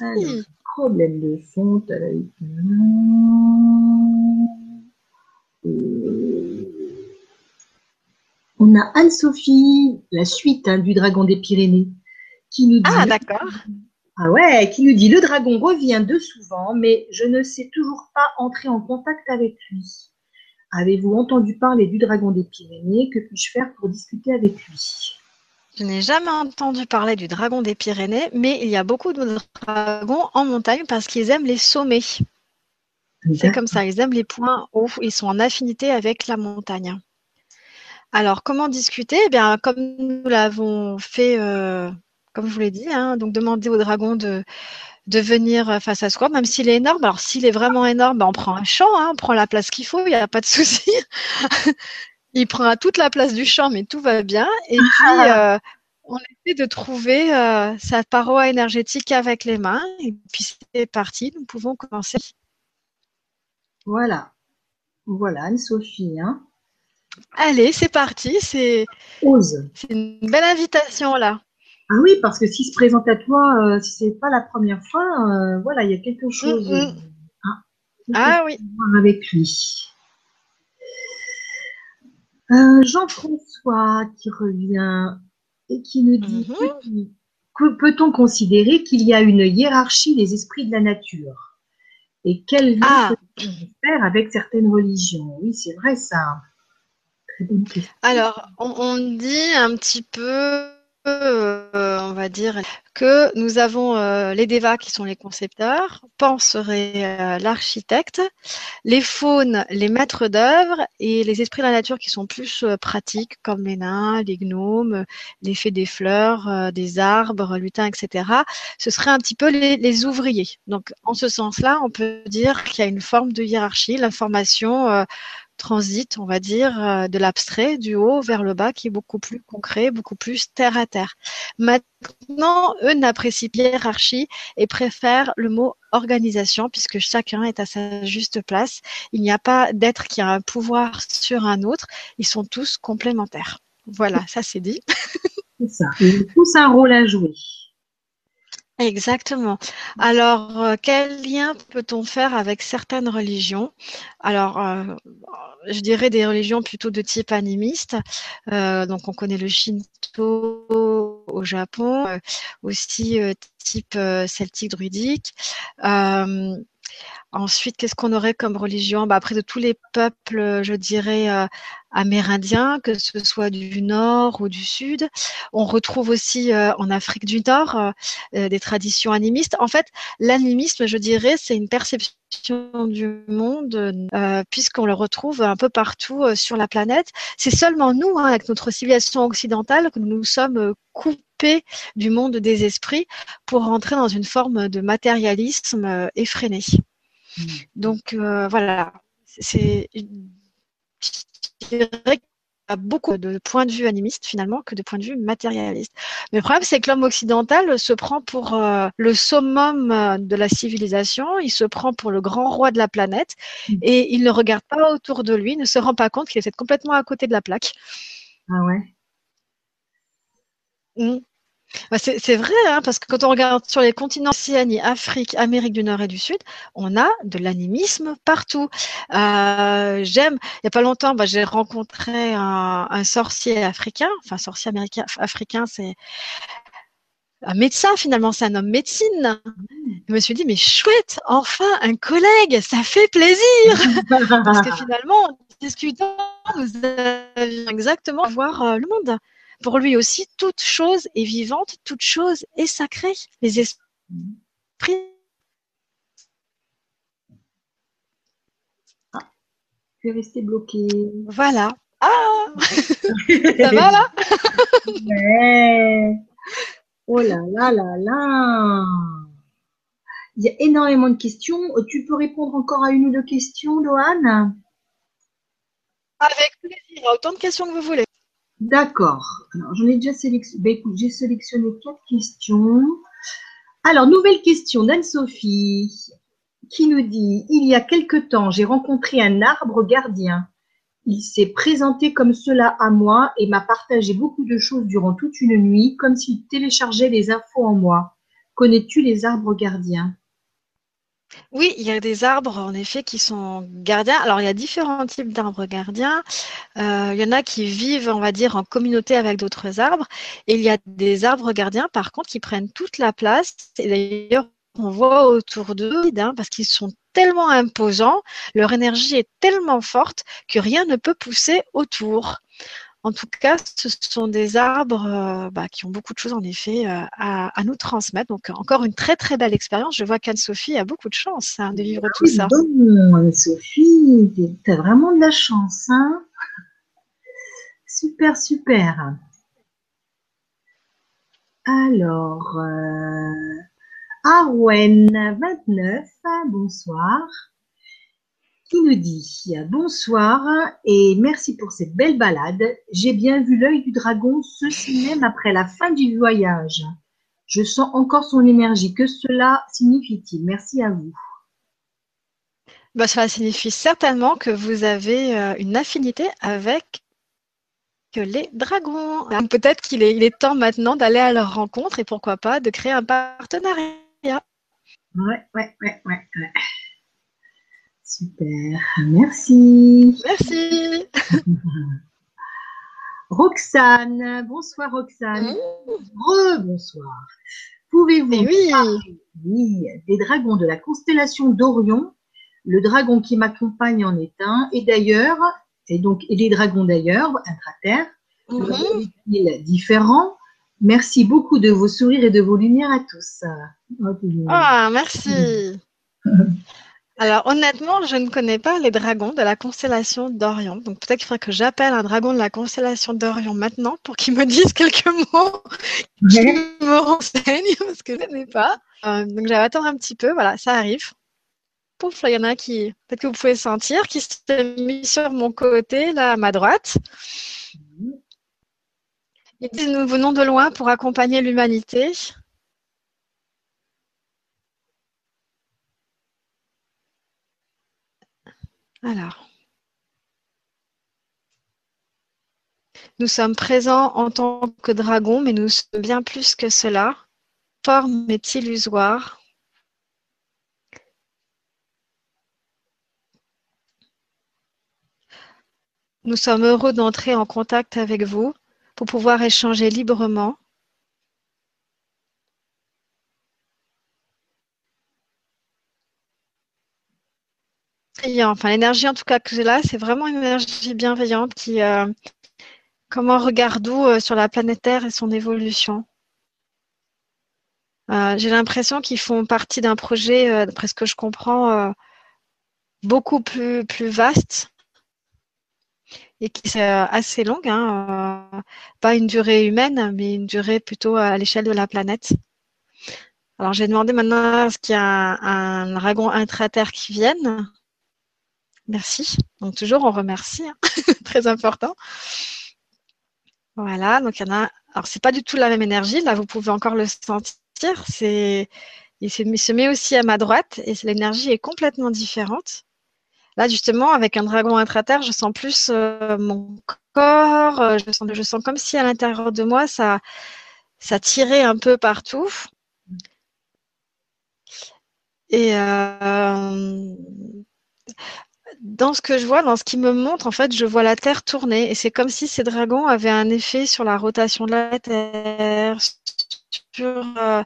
Hmm. Ah, Alors, problème de fond, euh, on a Anne-Sophie, la suite hein, du Dragon des Pyrénées, qui nous ah, dit. Ah, d'accord. Ah ouais, qui nous dit le dragon revient de souvent, mais je ne sais toujours pas entrer en contact avec lui. Avez-vous entendu parler du dragon des Pyrénées? Que puis-je faire pour discuter avec lui? Je n'ai jamais entendu parler du dragon des Pyrénées, mais il y a beaucoup de dragons en montagne parce qu'ils aiment les sommets. C'est comme ça, ils aiment les points hauts, ils sont en affinité avec la montagne. Alors, comment discuter? Eh bien, Comme nous l'avons fait, euh, comme je vous l'ai dit, hein, donc demander au dragon de, de venir face à soi, même s'il est énorme. Alors, s'il est vraiment énorme, ben, on prend un champ, hein, on prend la place qu'il faut, il n'y a pas de souci. il prend toute la place du champ, mais tout va bien. Et puis, euh, on essaie de trouver euh, sa paroi énergétique avec les mains. Et puis, c'est parti, nous pouvons commencer. Voilà. Voilà, Anne-Sophie. Hein. Allez, c'est parti. C'est une belle invitation là. Ah oui, parce que s'il se présente à toi, euh, si c'est pas la première fois, euh, voilà, il y a quelque chose. Mm, mm. Hein, ah oui. Avec lui. Euh, Jean-François qui revient et qui nous dit mm-hmm. que peut-on considérer qu'il y a une hiérarchie des esprits de la nature? Et quel lien ah. faire avec certaines religions? Oui, c'est vrai ça. Alors, on, dit un petit peu, euh, on va dire, que nous avons euh, les Devas qui sont les concepteurs, Pan serait euh, l'architecte, les faunes les maîtres d'œuvre et les esprits de la nature qui sont plus pratiques comme les nains, les gnomes, l'effet des fleurs, des arbres, lutins, etc. Ce serait un petit peu les, les ouvriers. Donc en ce sens-là, on peut dire qu'il y a une forme de hiérarchie. L'information transit, on va dire, euh, de l'abstrait, du haut vers le bas, qui est beaucoup plus concret, beaucoup plus terre à terre. Maintenant, eux n'apprécient pas hiérarchie et préfèrent le mot organisation, puisque chacun est à sa juste place. Il n'y a pas d'être qui a un pouvoir sur un autre. Ils sont tous complémentaires. Voilà, ça c'est dit. C'est ça. Ils ont tous un rôle à jouer. Exactement. Alors, euh, quel lien peut-on faire avec certaines religions? Alors, euh, je dirais des religions plutôt de type animiste. Euh, donc, on connaît le Shinto au Japon, aussi type celtique druidique. Ensuite, qu'est-ce qu'on aurait comme religion? Bah, Après, de tous les peuples, je dirais, euh, amérindiens, que ce soit du nord ou du sud. On retrouve aussi euh, en Afrique du Nord euh, des traditions animistes. En fait, l'animisme, je dirais, c'est une perception du monde, puisqu'on le retrouve un peu partout sur la planète. C'est seulement nous, hein, avec notre civilisation occidentale, que nous nous sommes coupés du monde des esprits pour rentrer dans une forme de matérialisme effréné. Donc euh, voilà, c'est je dirais qu'il y a beaucoup de points de vue animistes finalement que de points de vue matérialistes. Mais le problème, c'est que l'homme occidental se prend pour euh, le summum euh, de la civilisation, il se prend pour le grand roi de la planète mm. et il ne regarde pas autour de lui, ne se rend pas compte qu'il est complètement à côté de la plaque. Ah ouais. Mm. Bah, c'est vrai, hein, parce que quand on regarde sur les continents Océanie, Afrique, Amérique du Nord et du Sud, on a de l'animisme partout. Euh, J'aime, il n'y a pas longtemps, bah, j'ai rencontré un, un, sorcier africain, enfin sorcier américain, africain, c'est un médecin finalement, c'est un homme médecine. Je me suis dit, mais chouette, enfin un collègue, ça fait plaisir. parce que finalement, en discutant, nous avions exactement voir euh, le monde. Pour lui aussi, toute chose est vivante, toute chose est sacrée. Les esprits. Ah, tu es resté bloqué. Voilà. Ah Ça va là Oh là là là là Il y a énormément de questions. Tu peux répondre encore à une ou deux questions, Lohan Avec plaisir. Autant de questions que vous voulez. D'accord. Alors, j'en ai déjà sélectionné. Ben, j'ai sélectionné quatre questions. Alors, nouvelle question d'Anne-Sophie qui nous dit Il y a quelque temps, j'ai rencontré un arbre gardien. Il s'est présenté comme cela à moi et m'a partagé beaucoup de choses durant toute une nuit, comme s'il téléchargeait les infos en moi. Connais-tu les arbres gardiens? Oui, il y a des arbres, en effet, qui sont gardiens. Alors, il y a différents types d'arbres gardiens. Euh, il y en a qui vivent, on va dire, en communauté avec d'autres arbres. Et il y a des arbres gardiens, par contre, qui prennent toute la place. Et d'ailleurs, on voit autour d'eux, hein, parce qu'ils sont tellement imposants, leur énergie est tellement forte que rien ne peut pousser autour. En tout cas, ce sont des arbres euh, bah, qui ont beaucoup de choses en effet euh, à, nous transmettre. Donc encore une très très belle expérience. Je vois qu'Anne-Sophie a beaucoup de chance hein, de vivre tout ça. Bon, Anne-Sophie, tu as vraiment de la chance. Hein super, super. Alors, euh, Arwen29, bonsoir qui nous dit Bonsoir et merci pour cette belle balade. J'ai bien vu l'œil du dragon, ceci même après la fin du voyage. Je sens encore son énergie. Que cela signifie-t-il? Merci à vous. Bah, cela signifie certainement que vous avez euh, une affinité avec les dragons. Peut-être qu'il est, il est temps maintenant d'aller à leur rencontre et pourquoi pas de créer un partenariat. Ouais, ouais, ouais, ouais. ouais. Super, merci. Merci. Roxane, bonsoir Roxane. Mmh. bonsoir Pouvez-vous oui. parler des dragons de la constellation d'Orion Le dragon qui m'accompagne en est un, et d'ailleurs, et donc et les dragons d'ailleurs, intra-terre, mmh. différents. Merci beaucoup de vos sourires et de vos lumières à tous. Ah, merci. Alors honnêtement, je ne connais pas les dragons de la constellation d'Orion. Donc peut-être qu'il faudrait que j'appelle un dragon de la constellation d'Orion maintenant pour qu'il me dise quelques mots, qu'il me renseigne parce que je ne connais pas. Euh, donc j'avais attendre un petit peu. Voilà, ça arrive. Pouf, là, il y en a qui, peut-être que vous pouvez sentir, qui s'est mis sur mon côté, là, à ma droite. Ils disent, nous venons de loin pour accompagner l'humanité. Alors, nous sommes présents en tant que dragons, mais nous sommes bien plus que cela. Forme est illusoire. Nous sommes heureux d'entrer en contact avec vous pour pouvoir échanger librement Enfin, l'énergie en tout cas que j'ai là, c'est vraiment une énergie bienveillante qui, euh, comme un regard doux euh, sur la planète Terre et son évolution. Euh, j'ai l'impression qu'ils font partie d'un projet, d'après ce que je comprends, beaucoup plus, vaste et qui est assez longue, hein, pas une durée humaine, mais une durée plutôt à l'échelle de la planète. Alors j'ai demandé maintenant à ce qu'il y ait un, un dragon intra-terre qui vienne. Merci. Donc toujours on remercie, hein. très important. Voilà, donc il y en a. Alors c'est pas du tout la même énergie. Là, vous pouvez encore le sentir. C'est il se met aussi à ma droite et l'énergie est complètement différente. Là, justement, avec un dragon intra-terre, je sens plus euh, mon corps. Euh, je sens, comme si à l'intérieur de moi, ça, ça tirait un peu partout. Et euh, dans ce que je vois, dans ce qui me montre, en fait, je vois la Terre tourner. Et c'est comme si ces dragons avaient un effet sur la rotation de la Terre, sur, euh,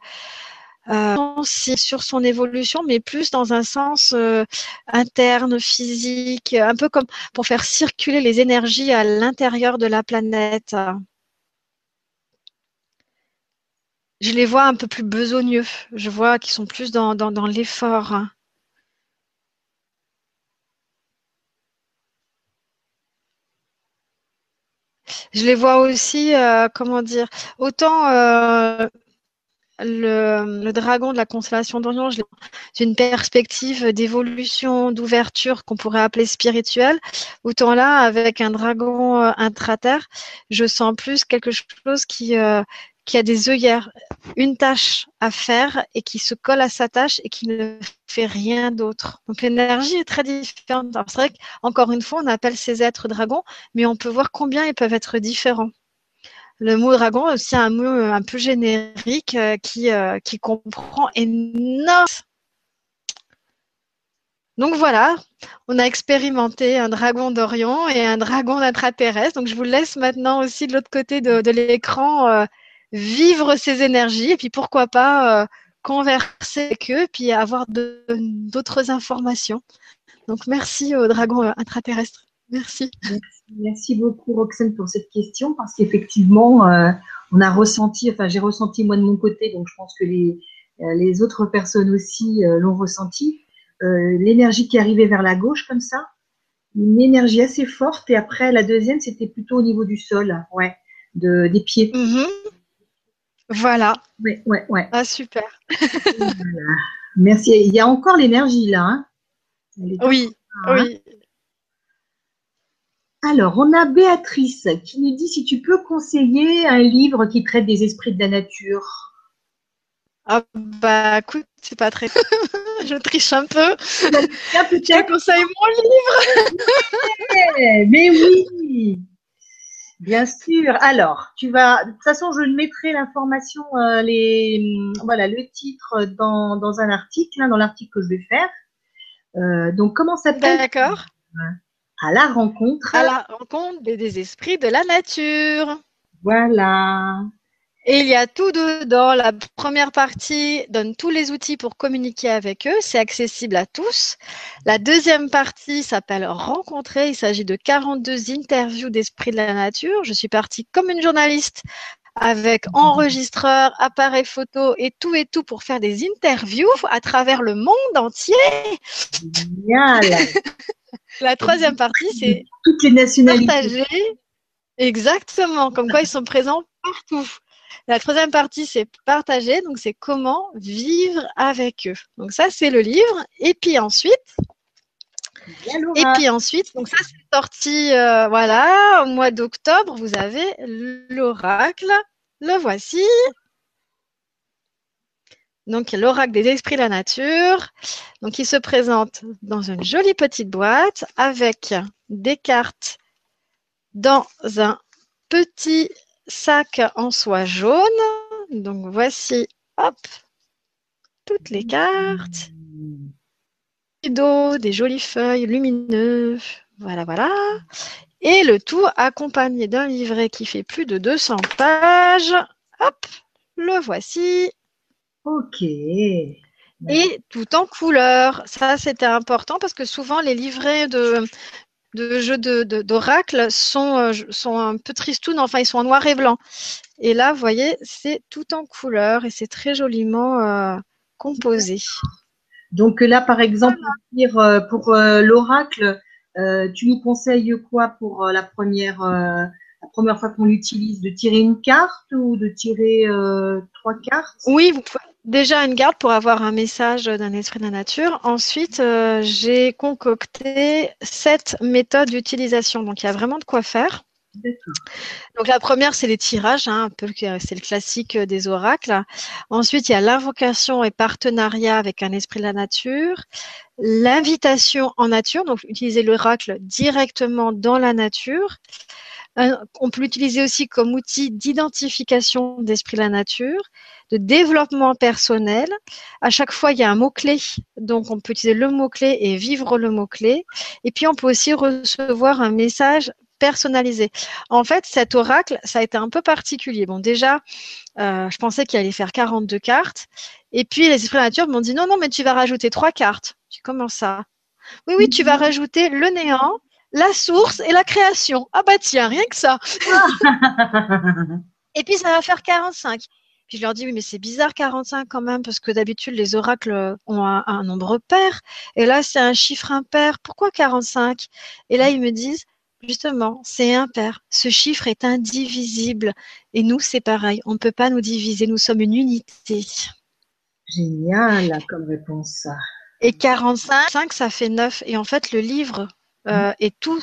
euh, son évolution, mais plus dans un sens euh, interne, physique, un peu comme pour faire circuler les énergies à l'intérieur de la planète. Je les vois un peu plus besogneux. Je vois qu'ils sont plus dans l'effort. Je les vois aussi, euh, comment dire, autant euh, le, dragon de la constellation d'Orion, j'ai une perspective d'évolution, d'ouverture qu'on pourrait appeler spirituelle. Autant là, avec un dragon euh, intraterre, je sens plus quelque chose qui, qui a des œillères, une tâche à faire et qui se colle à sa tâche et qui ne fait rien d'autre. Donc l'énergie est très différente. C'est vrai qu'encore une fois, on appelle ces êtres dragons, mais on peut voir combien ils peuvent être différents. Le mot dragon est aussi un mot un peu générique euh, qui, euh, qui comprend énormément Donc voilà, on a expérimenté un dragon d'Orion et un dragon d'intraterrestre. Donc je vous laisse maintenant aussi de l'autre côté de, l'écran euh, vivre ces énergies et puis pourquoi pas euh, converser avec eux puis avoir d'autres informations. Donc merci au dragon intraterrestre. Merci. merci. beaucoup Roxane pour cette question parce qu'effectivement euh, on a ressenti, enfin j'ai ressenti moi de mon côté, donc je pense que les, les autres personnes aussi l'ont ressenti euh, l'énergie qui arrivait vers la gauche comme ça, une énergie assez forte. Et après, la deuxième, c'était plutôt au niveau du sol, ouais, de, des pieds. Mhm. Voilà. Ouais, ouais, ouais. Ah, super. Merci. Il y a encore l'énergie là. Hein. oui, hein. oui. Alors, on a Béatrice qui nous dit si tu peux conseiller un livre qui traite des esprits de la nature. Ah bah écoute, c'est pas très. je triche un peu. Je te conseille mon livre. Mais oui, bien sûr. Alors, tu vas. De toute façon, je mettrai l'information, euh, les voilà, le titre dans, dans un article, hein, dans l'article que je vais faire. Euh, donc, comment ça s'appelle D'accord. À la rencontre. À la rencontre des esprits de la nature. Voilà. Et il y a tout dedans. La première partie donne tous les outils pour communiquer avec eux. C'est accessible à tous. La deuxième partie s'appelle Rencontrer. Il s'agit de 42 interviews d'esprit de la nature. Je suis partie comme une journaliste avec enregistreur, appareil photo et tout et tout pour faire des interviews à travers le monde entier. Génial. la troisième partie, c'est toutes les nationalités. Partager. Exactement, comme quoi ils sont présents partout. La troisième partie, c'est partager. Donc, c'est comment vivre avec eux. Donc, ça, c'est le livre. Et puis ensuite, et puis ensuite, donc ça, c'est sorti, euh, voilà, au mois d'octobre, vous avez l'oracle. Le voici. Donc, l'oracle des esprits de la nature. Donc, il se présente dans une jolie petite boîte avec des cartes dans un petit sac en soie jaune. Donc voici, hop, toutes les cartes. D'eau, des jolies feuilles lumineuses. Voilà, voilà. Et le tout accompagné d'un livret qui fait plus de 200 pages. Hop, le voici. Ok. Et tout en couleur. Ça, c'était important parce que souvent, les livrets de, de jeux d'oracle sont, euh, sont un peu tristounes, enfin ils sont en noir et blanc. Et là, vous voyez, c'est tout en couleur et c'est très joliment euh, composé. Donc là, par exemple, pour euh, l'oracle, tu nous conseilles quoi pour la première, première fois qu'on l'utilise De tirer une carte ou de tirer trois cartes? Oui, vous pouvez déjà une garde pour avoir un message d'un esprit de la nature. Ensuite, euh, j'ai concocté sept méthodes d'utilisation. Donc, il y a vraiment de quoi faire. Donc la première, c'est les tirages, hein, un peu c'est le classique des oracles. Ensuite, il y a l'invocation et partenariat avec un esprit de la nature, l'invitation en nature, donc utiliser l'oracle directement dans la nature. Euh, on peut l'utiliser aussi comme outil d'identification d'esprit de la nature de développement personnel. À chaque fois, il y a un mot-clé. Donc, on peut utiliser le mot-clé et vivre le mot-clé. Et puis, on peut aussi recevoir un message personnalisé. En fait, cet oracle, ça a été un peu particulier. Bon, déjà, euh, je pensais qu'il allait faire 42 cartes. Et puis, les esprits de la nature m'ont dit non, non, mais tu vas rajouter trois cartes. Tu comment ça? Oui, oui, tu vas rajouter le néant, la source et la création. Ah bah tiens, rien que ça. et puis, ça va faire 45. Puis je leur dis, oui, mais c'est bizarre 45 quand même, parce que d'habitude, les oracles ont un, nombre pair. Et là, c'est un chiffre impair. Pourquoi 45 Et là, ils me disent, justement, c'est impair. Ce chiffre est indivisible. Et nous, c'est pareil. On ne peut pas nous diviser. Nous sommes une unité. Génial comme réponse. Et 45, ça fait 9. Et en fait, le livre euh, est tout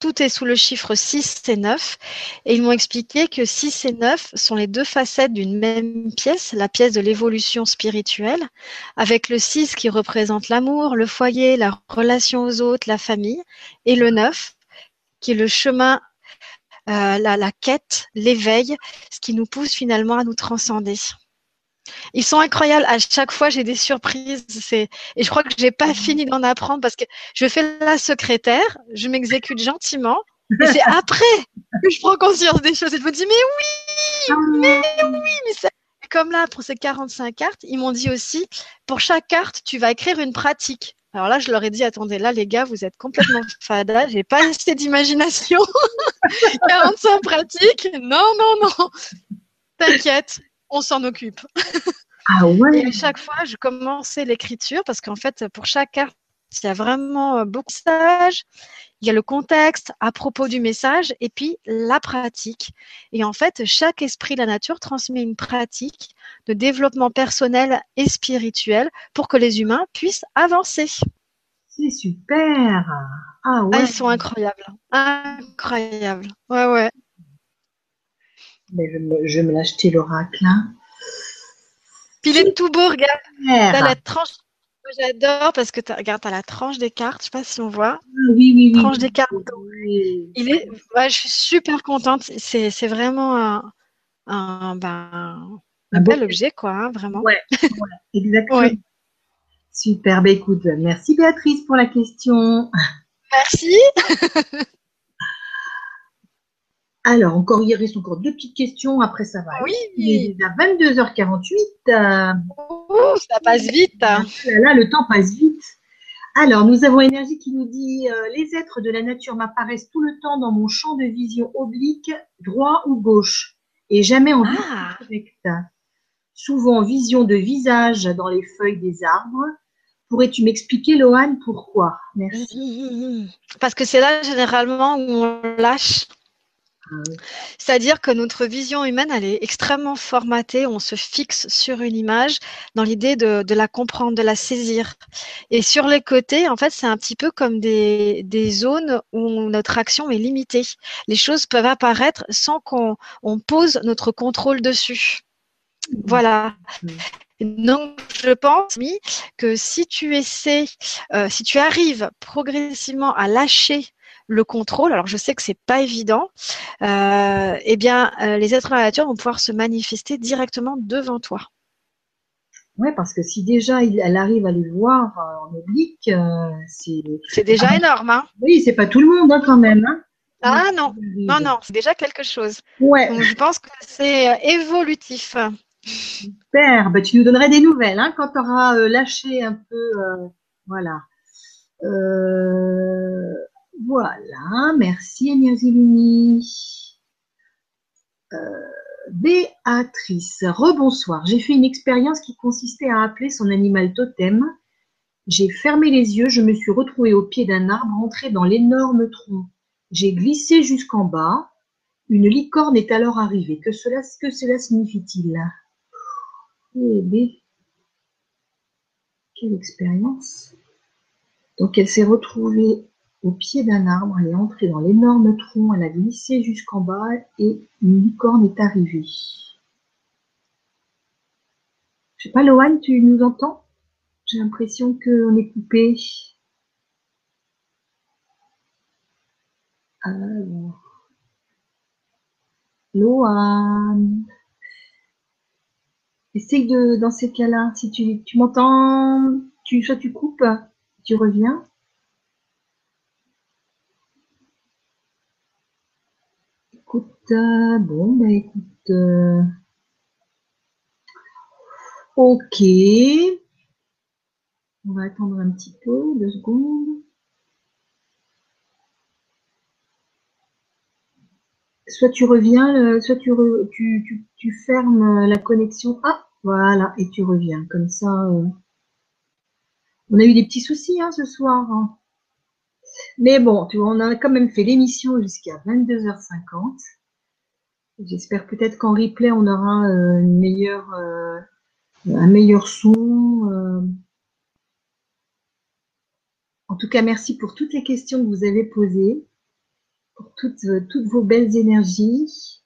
tout est sous le chiffre 6 et 9. Et ils m'ont expliqué que 6 et 9 sont les deux facettes d'une même pièce, la pièce de l'évolution spirituelle, avec le 6 qui représente l'amour, le foyer, la relation aux autres, la famille, et le 9 qui est le chemin, euh, la, la quête, l'éveil, ce qui nous pousse finalement à nous transcender. Ils sont incroyables. À chaque fois, j'ai des surprises. C'est et je crois que j'ai pas fini d'en apprendre parce que je fais la secrétaire, je m'exécute gentiment. Et c'est après que je prends conscience des choses et je me dis mais oui, mais oui, mais ça. Comme là pour ces 45 cartes, ils m'ont dit aussi pour chaque carte, tu vas écrire une pratique. Alors là, je leur ai dit, attendez, là, les gars, vous êtes complètement fada, j'ai pas assez d'imagination. 45 pratiques Non, non, non. T'inquiète, on s'en occupe. Ah ouais. Et chaque fois, je commençais l'écriture parce qu'en fait, pour chaque carte, il y a vraiment beaucoup de messages. Il y a le contexte à propos du message et puis la pratique. Et en fait, chaque esprit de la nature transmet une pratique de développement personnel et spirituel pour que les humains puissent avancer. C'est super. Ah ouais. Ah, ils sont incroyables. Incroyables. Ouais, ouais. Mais je, me, je vais me l'acheter l'oracle. Hein. Puis il est tout beau, regarde. T'as la tranche. J'adore parce que tu regarde, t'as la tranche des cartes. Je sais pas si on voit. Ah oui, oui, oui. Tranche des cartes. Il est. Ouais, je suis super contente. C'est, c'est vraiment un, un, ben, un bel objet, quoi, hein, vraiment. Ouais, ouais exactement. Ouais. Super. Ben, écoute, merci Béatrice pour la question. Merci. Alors, encore, il reste encore deux petites questions. Après, ça va. Oui. Il est déjà 22h48. Oh, ça passe vite. Là, là, le temps passe vite. Alors, nous avons Énergie qui nous dit euh, Les êtres de la nature m'apparaissent tout le temps dans mon champ de vision oblique, droit ou gauche, et jamais en ah. direct. Souvent en vision de visage dans les feuilles des arbres. Pourrais-tu m'expliquer, Lohan, pourquoi? Merci. Parce que c'est là généralement où on lâche. C'est-à-dire que notre vision humaine, elle est extrêmement formatée. On se fixe sur une image dans l'idée de, la comprendre, de la saisir. Et sur les côtés, en fait, c'est un petit peu comme des, zones où notre action est limitée. Les choses peuvent apparaître sans qu'on on pose notre contrôle dessus. Voilà. Donc, je pense que si tu essaies, euh, si tu arrives progressivement à lâcher le contrôle, alors je sais que c'est pas évident, euh, eh bien, euh, les êtres de la nature vont pouvoir se manifester directement devant toi. Oui, parce que si déjà il, elle arrive à les voir euh, en oblique, euh, c'est. C'est déjà ah, énorme, hein Oui, c'est pas tout le monde hein, quand même. Hein ah non, non, non, c'est déjà quelque chose. Ouais. Donc, je pense que c'est évolutif. Super, bah, tu nous donnerais des nouvelles hein, quand tu auras lâché un peu. voilà. Euh, voilà, merci Énergie Euh, Béatrice, rebonsoir. J'ai fait une expérience qui consistait à appeler son animal totem. J'ai fermé les yeux, je me suis retrouvée au pied d'un arbre, entrée dans l'énorme tronc. J'ai glissé jusqu'en bas. Une licorne est alors arrivée. Que cela, que signifie-t-il? Eh bien, quelle expérience. Donc elle s'est retrouvée au pied d'un arbre, elle est entrée dans l'énorme tronc, elle a glissé jusqu'en bas et une licorne est arrivée. Je sais pas, Lohan, tu nous entends? J'ai l'impression qu'on est coupé. Alors. Lohan. Essaye de, dans ces cas-là, si tu, tu m'entends, tu, soit tu coupes, tu reviens. Bon, bah écoute. Euh, ok. On va attendre un petit peu, deux secondes. Soit tu reviens, euh, soit tu, tu, tu, fermes la connexion. Ah, voilà, et tu reviens. Comme ça, euh. on a eu des petits soucis hein, ce soir. Hein. Mais bon, tu vois, on a quand même fait l'émission jusqu'à 22h50. J'espère peut-être qu'en replay, on aura euh, une meilleure, euh, un meilleur son. Euh. En tout cas, merci pour toutes les questions que vous avez posées, pour toutes, toutes vos belles énergies.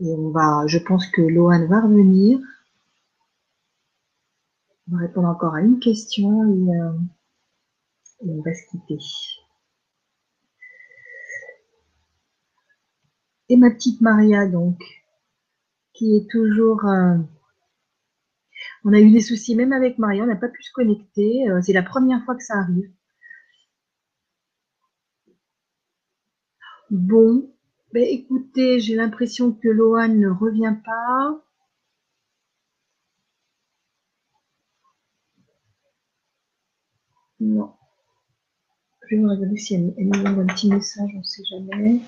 Et on va, je pense que Lohan va revenir. On va répondre encore à une question et, et on va se quitter. Et ma petite Maria, donc, qui est toujours euh, On a eu des soucis même avec Maria, on n'a pas pu se connecter. Euh, c'est la première fois que ça arrive. Bon, ben, écoutez, j'ai l'impression que Lohan ne revient pas. Non. Je vais regarder si elle, nous envoie un petit message, on ne sait jamais.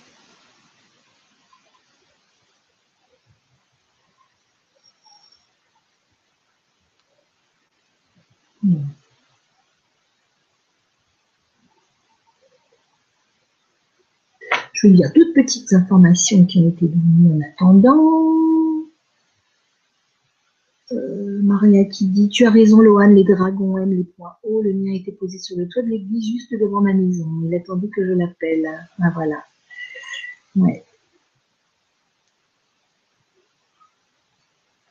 Vais vous dire toutes petites informations qui ont été données en attendant. Euh, Maria qui dit Tu as raison, Lohan, les dragons aiment les points hauts. Le mien a été posé sur le toit de l'église juste devant ma maison. Il a attendu que je l'appelle. Ah voilà.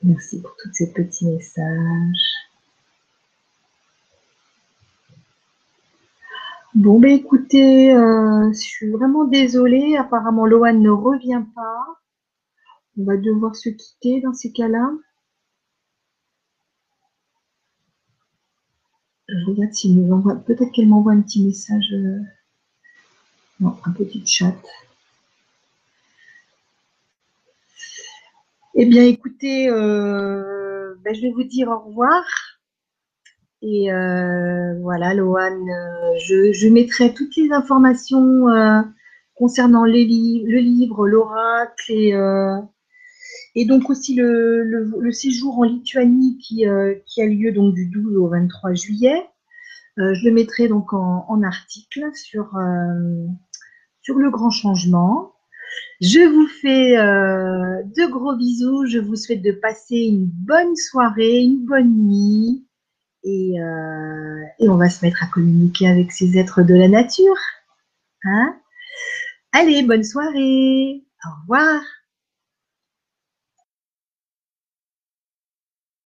Merci pour tous ces petits messages. Bon, ben écoutez, euh, je suis vraiment désolée. Apparemment, Lohan ne revient pas. On va devoir se quitter dans ces cas-là. Je regarde s'il nous envoie. Peut-être qu'elle m'envoie un petit message. Euh, un petit chat. Eh bien, écoutez, euh, ben, je vais vous dire au revoir. Et euh, voilà, Lohan, je, mettrai toutes les informations concernant les le livre, l'oracle et, donc aussi le, séjour en Lituanie qui, a lieu donc du 12 au 23 juillet. Euh, je le mettrai donc en, article sur, euh, sur le grand changement. Je vous fais euh, de gros bisous. Je vous souhaite de passer une bonne soirée, une bonne nuit. Et, et on va se mettre à communiquer avec ces êtres de la nature. Hein? Allez, bonne soirée. Au revoir.